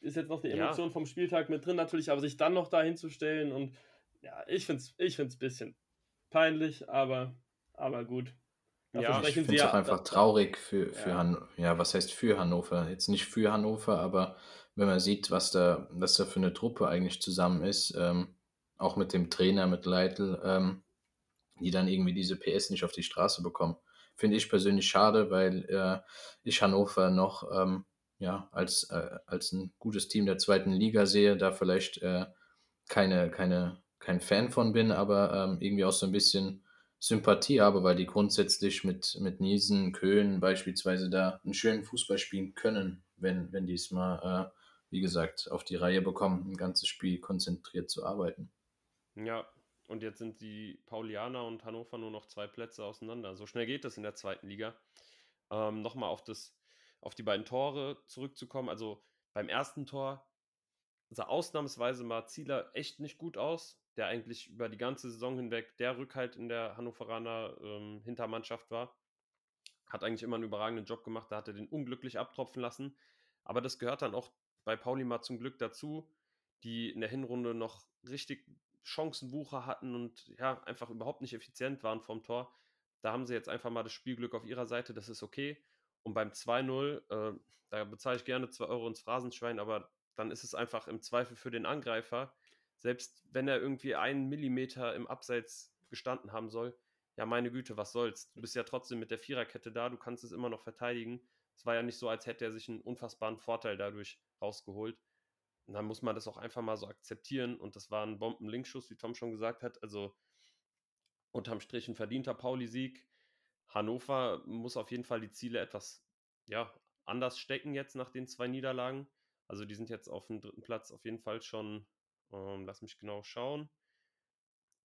ist jetzt noch die Emotion ja. vom Spieltag mit drin natürlich, aber sich dann noch da hinzustellen und ja, ich finde es ich find's ein bisschen peinlich, aber, aber gut. Dafür ja, ich finde es auch einfach traurig für, für ja. Han ja, was heißt für Hannover? Jetzt nicht für Hannover, aber wenn man sieht, was da, was da für eine Truppe eigentlich zusammen ist, ähm, auch mit dem Trainer, mit Leitl, ähm, die dann irgendwie diese PS nicht auf die Straße bekommen. Finde ich persönlich schade, weil äh, ich Hannover noch ähm, ja, als, äh, als ein gutes Team der zweiten Liga sehe, da vielleicht äh, keine, keine, kein Fan von bin, aber ähm, irgendwie auch so ein bisschen Sympathie habe, weil die grundsätzlich mit, mit Niesen, Köhn beispielsweise da einen schönen Fußball spielen können, wenn, wenn die es mal, äh, wie gesagt, auf die Reihe bekommen, ein ganzes Spiel konzentriert zu arbeiten. Ja, und jetzt sind die Paulianer und Hannover nur noch zwei Plätze auseinander. So schnell geht das in der zweiten Liga. Ähm, Nochmal auf, auf die beiden Tore zurückzukommen. Also beim ersten Tor sah ausnahmsweise mal Zieler echt nicht gut aus, der eigentlich über die ganze Saison hinweg der Rückhalt in der Hannoveraner ähm, Hintermannschaft war. Hat eigentlich immer einen überragenden Job gemacht, da hat er den unglücklich abtropfen lassen. Aber das gehört dann auch bei Pauli mal zum Glück dazu, die in der Hinrunde noch richtig Chancenwucher hatten und ja, einfach überhaupt nicht effizient waren vom Tor. Da haben sie jetzt einfach mal das Spielglück auf ihrer Seite, das ist okay. Und beim 2-0, äh, da bezahle ich gerne 2 Euro ins Phrasenschwein, aber dann ist es einfach im Zweifel für den Angreifer, selbst wenn er irgendwie einen Millimeter im Abseits gestanden haben soll, ja, meine Güte, was soll's? Du bist ja trotzdem mit der Viererkette da, du kannst es immer noch verteidigen. Es war ja nicht so, als hätte er sich einen unfassbaren Vorteil dadurch rausgeholt. Und dann muss man das auch einfach mal so akzeptieren. Und das war ein Bomben-Linkschuss, wie Tom schon gesagt hat. Also unterm Strich ein verdienter Pauli-Sieg. Hannover muss auf jeden Fall die Ziele etwas ja, anders stecken jetzt nach den zwei Niederlagen. Also die sind jetzt auf dem dritten Platz auf jeden Fall schon, ähm, lass mich genau schauen,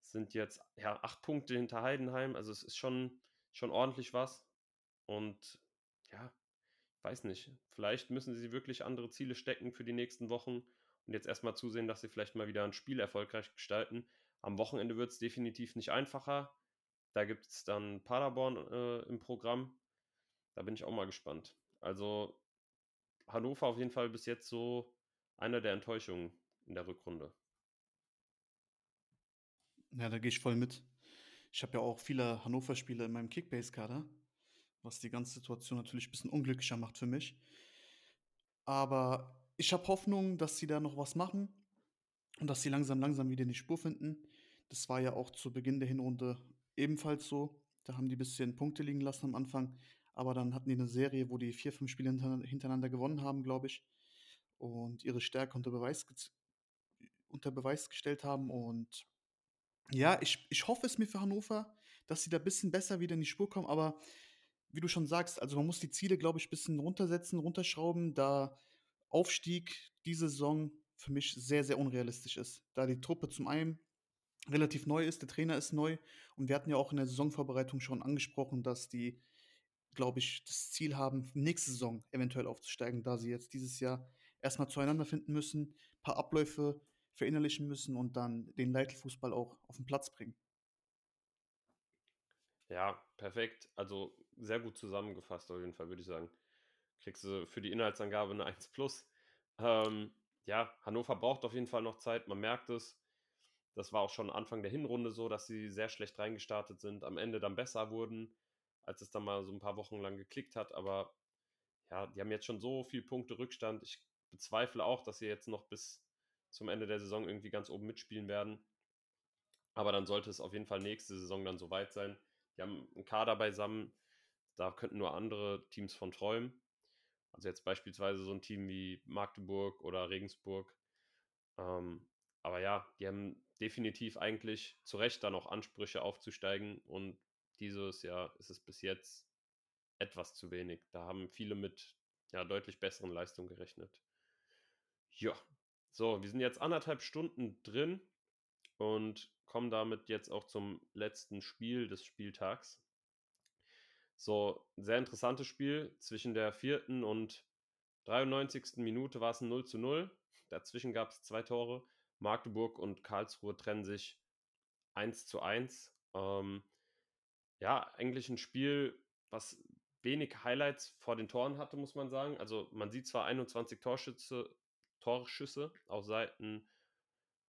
sind jetzt ja acht Punkte hinter Heidenheim. Also es ist schon, schon ordentlich was. Und ja, weiß nicht, vielleicht müssen sie wirklich andere Ziele stecken für die nächsten Wochen und jetzt erstmal zusehen, dass sie vielleicht mal wieder ein Spiel erfolgreich gestalten. Am Wochenende wird es definitiv nicht einfacher. Da gibt es dann Paderborn äh, im Programm. Da bin ich auch mal gespannt. Also Hannover auf jeden Fall bis jetzt so einer der Enttäuschungen in der Rückrunde. Ja, da gehe ich voll mit. Ich habe ja auch viele Hannover-Spieler in meinem Kickbase-Kader, was die ganze Situation natürlich ein bisschen unglücklicher macht für mich. Aber ich habe Hoffnung, dass sie da noch was machen und dass sie langsam, langsam wieder in die Spur finden. Das war ja auch zu Beginn der Hinrunde ebenfalls so. Da haben die ein bisschen Punkte liegen lassen am Anfang. Aber dann hatten die eine Serie, wo die vier, fünf Spiele hintereinander gewonnen haben, glaube ich. Und ihre Stärke unter Beweis, unter Beweis gestellt haben. Und ja, ich, ich hoffe es mir für Hannover, dass sie da ein bisschen besser wieder in die Spur kommen. Aber wie du schon sagst, also man muss die Ziele, glaube ich, ein bisschen runtersetzen, runterschrauben, da Aufstieg diese Saison für mich sehr, sehr unrealistisch ist. Da die Truppe zum einen relativ neu ist, der Trainer ist neu und wir hatten ja auch in der Saisonvorbereitung schon angesprochen, dass die, glaube ich, das Ziel haben, nächste Saison eventuell aufzusteigen, da sie jetzt dieses Jahr erstmal zueinander finden müssen, ein paar Abläufe verinnerlichen müssen und dann den Leitelfußball auch auf den Platz bringen. Ja, perfekt. Also sehr gut zusammengefasst auf jeden Fall, würde ich sagen. Kriegst du für die Inhaltsangabe eine 1 plus. Ähm, ja, Hannover braucht auf jeden Fall noch Zeit, man merkt es. Das war auch schon Anfang der Hinrunde so, dass sie sehr schlecht reingestartet sind, am Ende dann besser wurden, als es dann mal so ein paar Wochen lang geklickt hat. Aber ja, die haben jetzt schon so viele Punkte Rückstand. Ich bezweifle auch, dass sie jetzt noch bis zum Ende der Saison irgendwie ganz oben mitspielen werden. Aber dann sollte es auf jeden Fall nächste Saison dann soweit sein. Die haben einen Kader beisammen, da könnten nur andere Teams von träumen. Also jetzt beispielsweise so ein Team wie Magdeburg oder Regensburg. Ähm, aber ja, die haben definitiv eigentlich zu Recht dann auch Ansprüche aufzusteigen und dieses Jahr ist es bis jetzt etwas zu wenig. Da haben viele mit ja, deutlich besseren Leistungen gerechnet. Ja, so, wir sind jetzt anderthalb Stunden drin und kommen damit jetzt auch zum letzten Spiel des Spieltags. So, ein sehr interessantes Spiel. Zwischen der vierten und 93. Minute war es ein 0 zu 0. Dazwischen gab es zwei Tore. Magdeburg und Karlsruhe trennen sich 1 zu 1. Ähm, ja, eigentlich ein Spiel, was wenig Highlights vor den Toren hatte, muss man sagen. Also man sieht zwar 21 Torschüsse, Torschüsse auf Seiten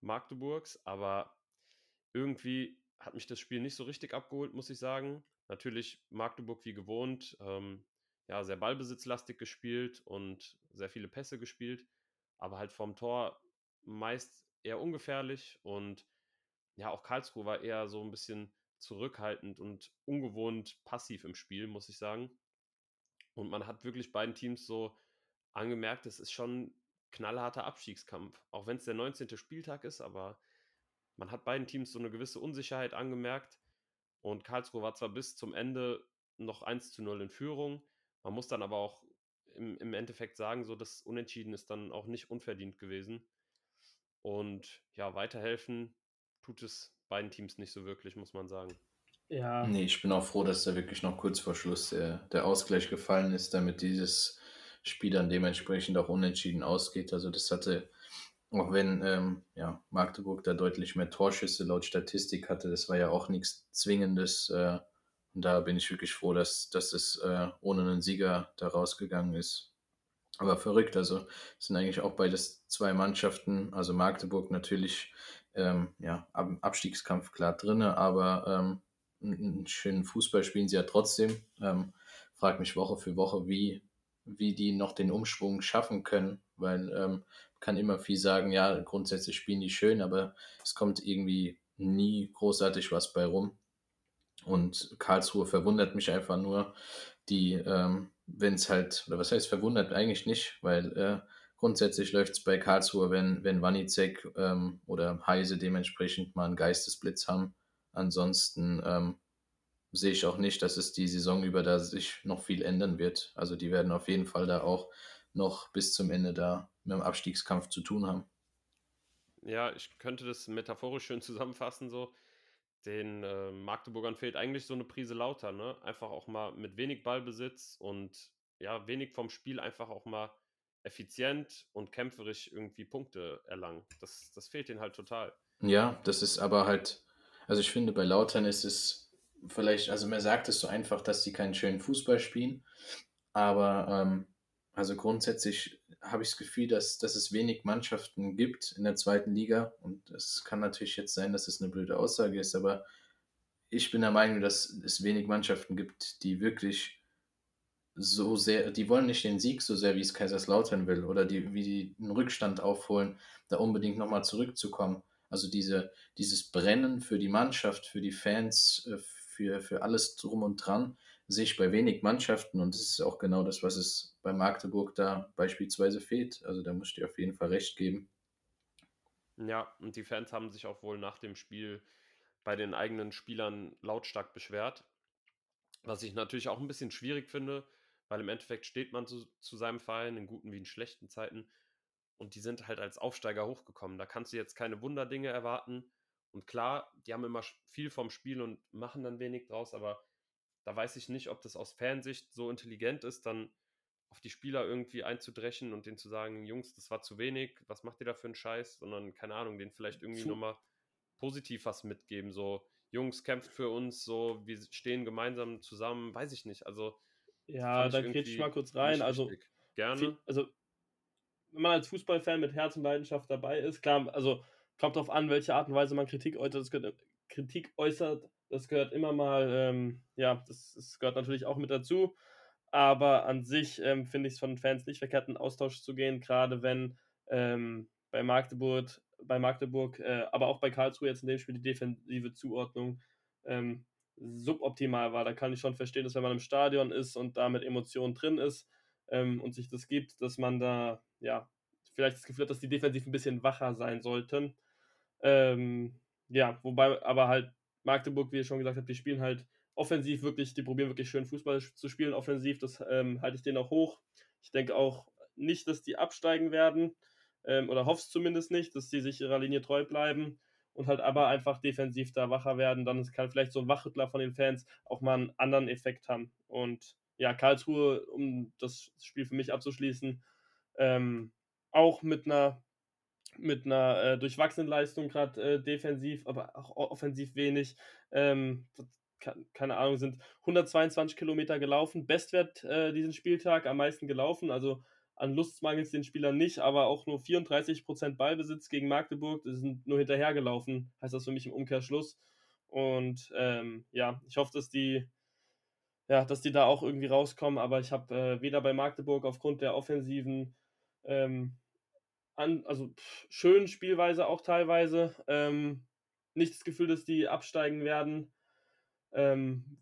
Magdeburgs, aber irgendwie hat mich das Spiel nicht so richtig abgeholt, muss ich sagen. Natürlich Magdeburg wie gewohnt, ähm, ja, sehr ballbesitzlastig gespielt und sehr viele Pässe gespielt, aber halt vom Tor meist eher ungefährlich und ja, auch Karlsruhe war eher so ein bisschen zurückhaltend und ungewohnt passiv im Spiel, muss ich sagen. Und man hat wirklich beiden Teams so angemerkt, es ist schon knallharter Abstiegskampf. Auch wenn es der 19. Spieltag ist, aber man hat beiden Teams so eine gewisse Unsicherheit angemerkt. Und Karlsruhe war zwar bis zum Ende noch 1 zu 0 in Führung. Man muss dann aber auch im, im Endeffekt sagen, so das Unentschieden ist dann auch nicht unverdient gewesen. Und ja, weiterhelfen tut es beiden Teams nicht so wirklich, muss man sagen. Ja. Nee, ich bin auch froh, dass da wirklich noch kurz vor Schluss der, der Ausgleich gefallen ist, damit dieses Spiel dann dementsprechend auch unentschieden ausgeht. Also das hatte auch wenn ähm, ja, Magdeburg da deutlich mehr Torschüsse laut Statistik hatte, das war ja auch nichts Zwingendes. Äh, und da bin ich wirklich froh, dass, dass es äh, ohne einen Sieger da rausgegangen ist. Aber verrückt, also sind eigentlich auch beides zwei Mannschaften, also Magdeburg natürlich ähm, ja, Abstiegskampf klar drin, aber ähm, einen schönen Fußball spielen sie ja trotzdem. Ähm, frag mich Woche für Woche, wie, wie die noch den Umschwung schaffen können, weil ähm, kann immer viel sagen, ja, grundsätzlich spielen die schön, aber es kommt irgendwie nie großartig was bei rum. Und Karlsruhe verwundert mich einfach nur, die, ähm, wenn es halt, oder was heißt verwundert eigentlich nicht, weil äh, grundsätzlich läuft es bei Karlsruhe, wenn, wenn Wanizek ähm, oder Heise dementsprechend mal einen Geistesblitz haben. Ansonsten ähm, sehe ich auch nicht, dass es die Saison über da sich noch viel ändern wird. Also die werden auf jeden Fall da auch noch bis zum Ende da mit dem Abstiegskampf zu tun haben. Ja, ich könnte das metaphorisch schön <laughs> zusammenfassen, so. Den äh, Magdeburgern fehlt eigentlich so eine Prise lauter, ne? Einfach auch mal mit wenig Ballbesitz und ja, wenig vom Spiel einfach auch mal effizient und kämpferisch irgendwie Punkte erlangen. Das, das fehlt ihnen halt total. Ja, das ist aber halt, also ich finde, bei Lautern ist es vielleicht, also man sagt es so einfach, dass sie keinen schönen Fußball spielen, aber ähm, Also grundsätzlich habe ich das Gefühl, dass, dass es wenig Mannschaften gibt in der zweiten Liga. Und es kann natürlich jetzt sein, dass es eine blöde Aussage ist, aber ich bin der Meinung, dass es wenig Mannschaften gibt, die wirklich so sehr, die wollen nicht den Sieg so sehr, wie es Kaiserslautern will, oder die, wie die einen Rückstand aufholen, da unbedingt nochmal zurückzukommen. Also diese, dieses Brennen für die Mannschaft, für die Fans, äh, für, für alles drum und dran, sehe ich bei wenig Mannschaften und das ist auch genau das, was es bei Magdeburg da beispielsweise fehlt. Also da muss ich dir auf jeden Fall recht geben. Ja, und die Fans haben sich auch wohl nach dem Spiel bei den eigenen Spielern lautstark beschwert. Was ich natürlich auch ein bisschen schwierig finde, weil im Endeffekt steht man zu, zu seinem Verein in guten wie in schlechten Zeiten und die sind halt als Aufsteiger hochgekommen. Da kannst du jetzt keine Wunderdinge erwarten. Und klar, die haben immer viel vom Spiel und machen dann wenig draus, aber da weiß ich nicht, ob das aus Fansicht so intelligent ist, dann auf die Spieler irgendwie einzudreschen und denen zu sagen, Jungs, das war zu wenig, was macht ihr da für einen Scheiß, sondern keine Ahnung, denen vielleicht irgendwie nochmal positiv was mitgeben, so Jungs, kämpft für uns, so wir stehen gemeinsam zusammen, weiß ich nicht, also ja, da kriege ich mal kurz rein, also gerne. Viel, also wenn man als Fußballfan mit Herz und Leidenschaft dabei ist, klar, also kommt darauf an, welche Art und Weise man Kritik äußert. Kritik äußert das gehört immer mal, ähm, ja, das, das, gehört natürlich auch mit dazu. Aber an sich ähm, finde ich es von Fans nicht verkehrt, in Austausch zu gehen, gerade wenn ähm, bei Magdeburg, bei Magdeburg, äh, aber auch bei Karlsruhe jetzt in dem Spiel die defensive Zuordnung ähm, suboptimal war. Da kann ich schon verstehen, dass wenn man im Stadion ist und da mit Emotionen drin ist ähm, und sich das gibt, dass man da, ja, vielleicht das Gefühl hat, dass die defensiv ein bisschen wacher sein sollten. Ähm, ja, wobei aber halt Magdeburg, wie ihr schon gesagt habt, die spielen halt offensiv wirklich, die probieren wirklich schön Fußball zu spielen, offensiv, das ähm, halte ich denen auch hoch. Ich denke auch nicht, dass die absteigen werden, ähm, oder hoffe es zumindest nicht, dass die sich ihrer Linie treu bleiben und halt aber einfach defensiv da wacher werden. Dann kann vielleicht so ein Wachrüttler von den Fans auch mal einen anderen Effekt haben. Und ja, Karlsruhe, um das Spiel für mich abzuschließen, ähm, auch mit einer mit einer äh, durchwachsenen Leistung, gerade äh, defensiv, aber auch offensiv wenig. Ähm, keine Ahnung, sind 122 Kilometer gelaufen. Bestwert äh, diesen Spieltag, am meisten gelaufen. Also an Lust mangelt es den Spielern nicht, aber auch nur 34% Ballbesitz gegen Magdeburg. Die sind nur hinterhergelaufen, heißt das für mich im Umkehrschluss. Und ähm, ja, ich hoffe, dass die, ja, dass die da auch irgendwie rauskommen, aber ich habe äh, weder bei Magdeburg aufgrund der offensiven ähm, an, also pff, schön Spielweise auch teilweise. Ähm, nicht das Gefühl, dass die absteigen werden. Ähm,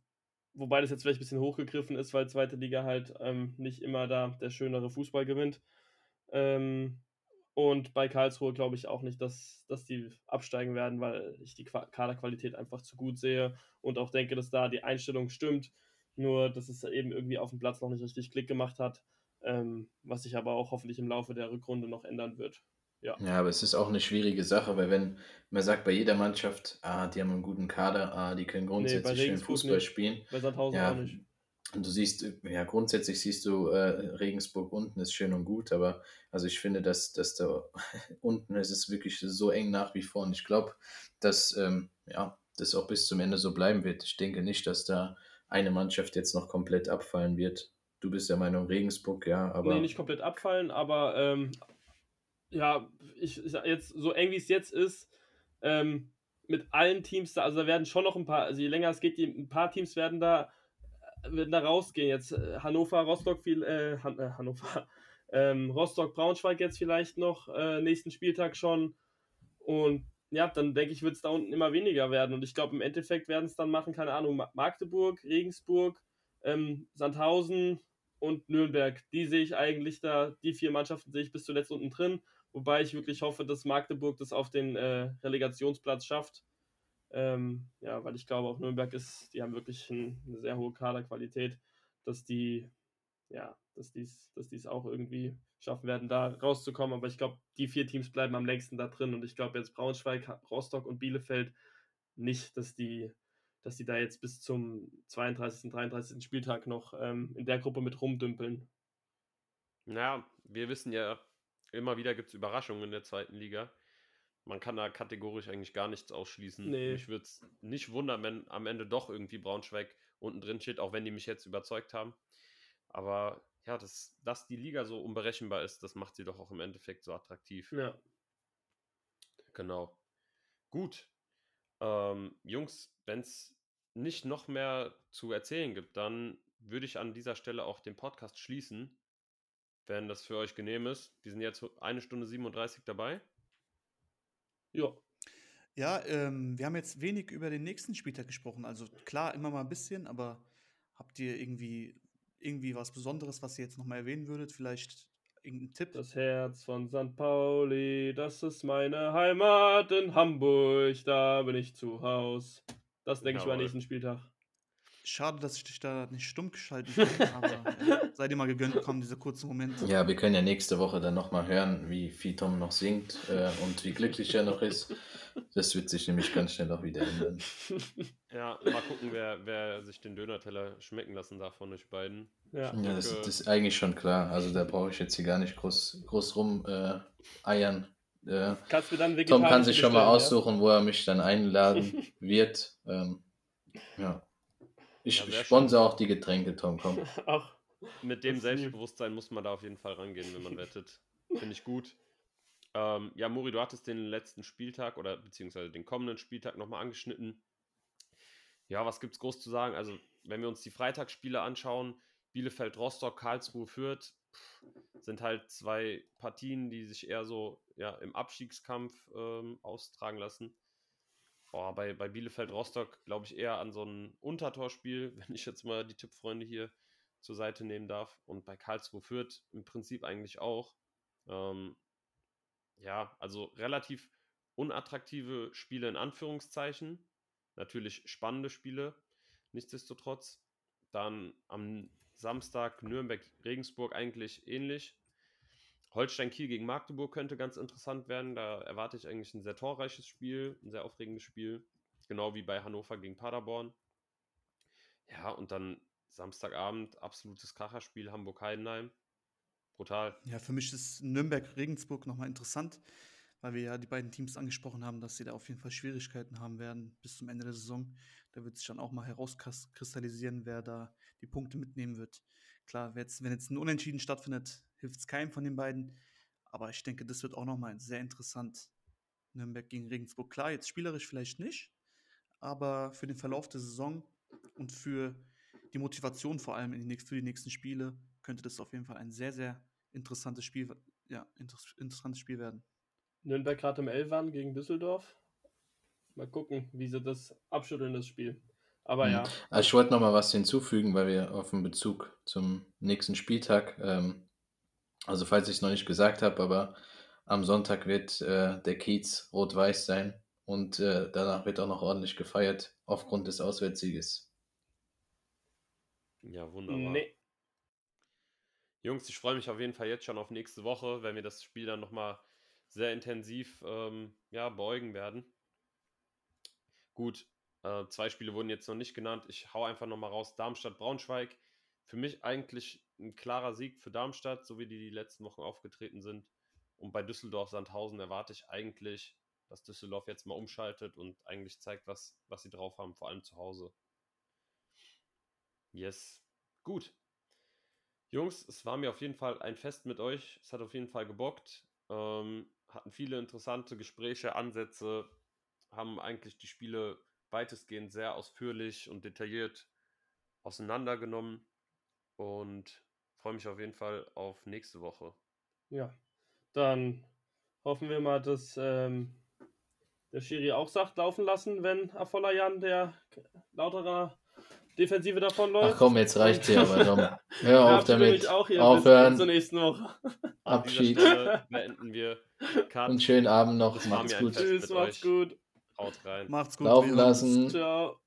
wobei das jetzt vielleicht ein bisschen hochgegriffen ist, weil zweite Liga halt ähm, nicht immer da der schönere Fußball gewinnt. Ähm, und bei Karlsruhe glaube ich auch nicht, dass, dass die absteigen werden, weil ich die Kaderqualität einfach zu gut sehe und auch denke, dass da die Einstellung stimmt. Nur, dass es eben irgendwie auf dem Platz noch nicht richtig Klick gemacht hat ähm, was sich aber auch hoffentlich im Laufe der Rückrunde noch ändern wird. Ja. ja, aber es ist auch eine schwierige Sache, weil wenn man sagt bei jeder Mannschaft, ah, die haben einen guten Kader, ah, die können grundsätzlich nee, schön Fußball nicht. spielen. Bei Sandhausen ja, auch nicht. Und du siehst, ja, grundsätzlich siehst du, äh, Regensburg unten ist schön und gut, aber also ich finde, dass, dass da <laughs> unten ist es wirklich so eng nach wie vor. Und ich glaube, dass ähm, ja, das auch bis zum Ende so bleiben wird. Ich denke nicht, dass da eine Mannschaft jetzt noch komplett abfallen wird. Du bist der Meinung Regensburg, ja, aber. Nee, nicht komplett abfallen, aber ähm, ja, ich, ich jetzt, so eng wie es jetzt ist, ähm, mit allen Teams da, also da werden schon noch ein paar, also je länger es geht, ein paar Teams werden da, werden da rausgehen. Jetzt äh, Hannover, Rostock, viel, äh, Han äh, Hannover, <laughs> ähm, Rostock, Braunschweig jetzt vielleicht noch, äh, nächsten Spieltag schon. Und ja, dann denke ich, wird es da unten immer weniger werden. Und ich glaube, im Endeffekt werden es dann machen, keine Ahnung, Magdeburg, Regensburg, ähm, Sandhausen, und Nürnberg. Die sehe ich eigentlich da, die vier Mannschaften sehe ich bis zuletzt unten drin, wobei ich wirklich hoffe, dass Magdeburg das auf den äh, Relegationsplatz schafft. Ähm, ja, weil ich glaube, auch Nürnberg ist, die haben wirklich ein, eine sehr hohe Kaderqualität, dass die, ja, dass dies, dass dies auch irgendwie schaffen werden, da rauszukommen. Aber ich glaube, die vier Teams bleiben am längsten da drin und ich glaube jetzt Braunschweig, Rostock und Bielefeld nicht, dass die dass die da jetzt bis zum 32., 33. Spieltag noch ähm, in der Gruppe mit rumdümpeln. Naja, wir wissen ja, immer wieder gibt es Überraschungen in der zweiten Liga. Man kann da kategorisch eigentlich gar nichts ausschließen. Nee. Mich würde es nicht wundern, wenn am Ende doch irgendwie Braunschweig unten drin steht, auch wenn die mich jetzt überzeugt haben. Aber ja, dass, dass die Liga so unberechenbar ist, das macht sie doch auch im Endeffekt so attraktiv. Ja. Genau. Gut. Ähm, Jungs, wenn es nicht noch mehr zu erzählen gibt, dann würde ich an dieser Stelle auch den Podcast schließen, wenn das für euch genehm ist. Wir sind jetzt eine Stunde 37 dabei. Ja. Ja, ähm, wir haben jetzt wenig über den nächsten Spieltag gesprochen. Also klar, immer mal ein bisschen, aber habt ihr irgendwie, irgendwie was Besonderes, was ihr jetzt nochmal erwähnen würdet? Vielleicht irgendein Tipp? Das Herz von St. Pauli, das ist meine Heimat in Hamburg, da bin ich zu Haus. Das denke ich Jawohl. nächsten Spieltag. Schade, dass ich dich da nicht stumm geschalten kann, <laughs> aber äh, sei dir mal gegönnt bekommen, diese kurzen Momente. Ja, wir können ja nächste Woche dann nochmal hören, wie viel Tom noch singt äh, und wie glücklich er noch ist. Das wird sich nämlich ganz schnell auch wieder ändern. <laughs> Ja, mal gucken, wer, wer sich den Dönerteller schmecken lassen darf von euch beiden. Ja. Ja, das, das ist eigentlich schon klar. Also da brauche ich jetzt hier gar nicht groß, groß rum äh, eiern. Äh, Kannst du dann Tom kann sich schon mal aussuchen, wo er mich dann einladen <laughs> wird. Ähm, ja. Ich Ja, sponsor auch die Getränke, Tom, komm. <laughs> Ach, Mit dem. Selbstbewusstsein muss man da auf jeden Fall rangehen, wenn man <laughs> wettet. Finde ich gut. Ähm, ja, Muri, du hattest den letzten Spieltag oder beziehungsweise den kommenden Spieltag nochmal angeschnitten. Ja, was gibt's groß zu sagen? Also, wenn wir uns die Freitagsspiele anschauen, Bielefeld, Rostock, Karlsruhe, Fürth, sind halt zwei Partien, die sich eher so ja, im Abstiegskampf ähm, austragen lassen. Boah, bei, bei Bielefeld, Rostock glaube ich eher an so ein Untertorspiel, <laughs> wenn ich jetzt mal die Tippfreunde hier zur Seite nehmen darf. Und bei Karlsruhe Fürth im Prinzip eigentlich auch. Ähm, ja, also relativ unattraktive Spiele in Anführungszeichen. Natürlich spannende Spiele, nichtsdestotrotz. Dann am Samstag Nürnberg-Regensburg eigentlich ähnlich. Holstein-Kiel gegen Magdeburg könnte ganz interessant werden. Da erwarte ich eigentlich ein sehr torreiches Spiel, ein sehr aufregendes Spiel. Genau wie bei Hannover gegen Paderborn. Ja, und dann Samstagabend absolutes Kracherspiel Hamburg-Heidenheim. Brutal. Ja, für mich ist Nürnberg-Regensburg nochmal interessant, weil wir ja die beiden Teams angesprochen haben, dass sie da auf jeden Fall Schwierigkeiten haben werden bis zum Ende der Saison. Da wird sich dann auch mal herauskristallisieren, wer da die Punkte mitnehmen wird. Klar, wenn jetzt ein Unentschieden stattfindet, hilft es keinem von den beiden. Aber ich denke, das wird auch nochmal sehr interessant. Nürnberg gegen Regensburg. Klar, jetzt spielerisch vielleicht nicht, aber für den Verlauf der Saison und für die Motivation vor allem in die für die nächsten Spiele könnte das auf jeden Fall ein sehr, sehr interessantes Spiel, ja, inter interessantes Spiel werden. Nürnberg gerade im Elvan gegen Düsseldorf. Mal gucken, wie sie das abschütteln, das Spiel. Aber Mhm. ja, Also ich wollte noch mal was hinzufügen, weil wir auf den Bezug zum nächsten Spieltag, ähm, also falls ich es noch nicht gesagt habe, aber am Sonntag wird äh, der Kiez rot-weiß sein und äh, danach wird auch noch ordentlich gefeiert aufgrund des Auswärtssieges. Ja, wunderbar. nee. Jungs, ich freue mich auf jeden Fall jetzt schon auf nächste Woche, wenn wir das Spiel dann nochmal sehr intensiv ähm, ja, beugen werden. Gut, äh, zwei Spiele wurden jetzt noch nicht genannt. Ich hau einfach nochmal raus. Darmstadt-Braunschweig. Für mich eigentlich ein klarer Sieg für Darmstadt, so wie die die letzten Wochen aufgetreten sind. Und bei Düsseldorf-Sandhausen erwarte ich eigentlich, dass Düsseldorf jetzt mal umschaltet und eigentlich zeigt, was, was sie drauf haben, vor allem zu Hause. Yes. Gut. Jungs, es war mir auf jeden Fall ein Fest mit euch. Es hat auf jeden Fall gebockt. Ähm, hatten viele interessante Gespräche, Ansätze, haben eigentlich die Spiele weitestgehend sehr ausführlich und detailliert auseinandergenommen und freue mich auf jeden Fall auf nächste Woche. Ja, dann hoffen wir mal, dass ähm, der Schiri auch sagt, laufen lassen, wenn Afolayan der lauterer Defensive davonläuft. Ach komm, jetzt reicht's hier aber, Tom. <laughs> Hör Ja, auf damit. Auch hier Aufhören. Bis zur nächsten Woche. <laughs> Abschied. beenden wir. Cut. Und schönen Abend noch. Das Macht's gut. Tschüss, macht's euch. gut. Haut rein. Macht's gut. Laufen lassen. Ciao.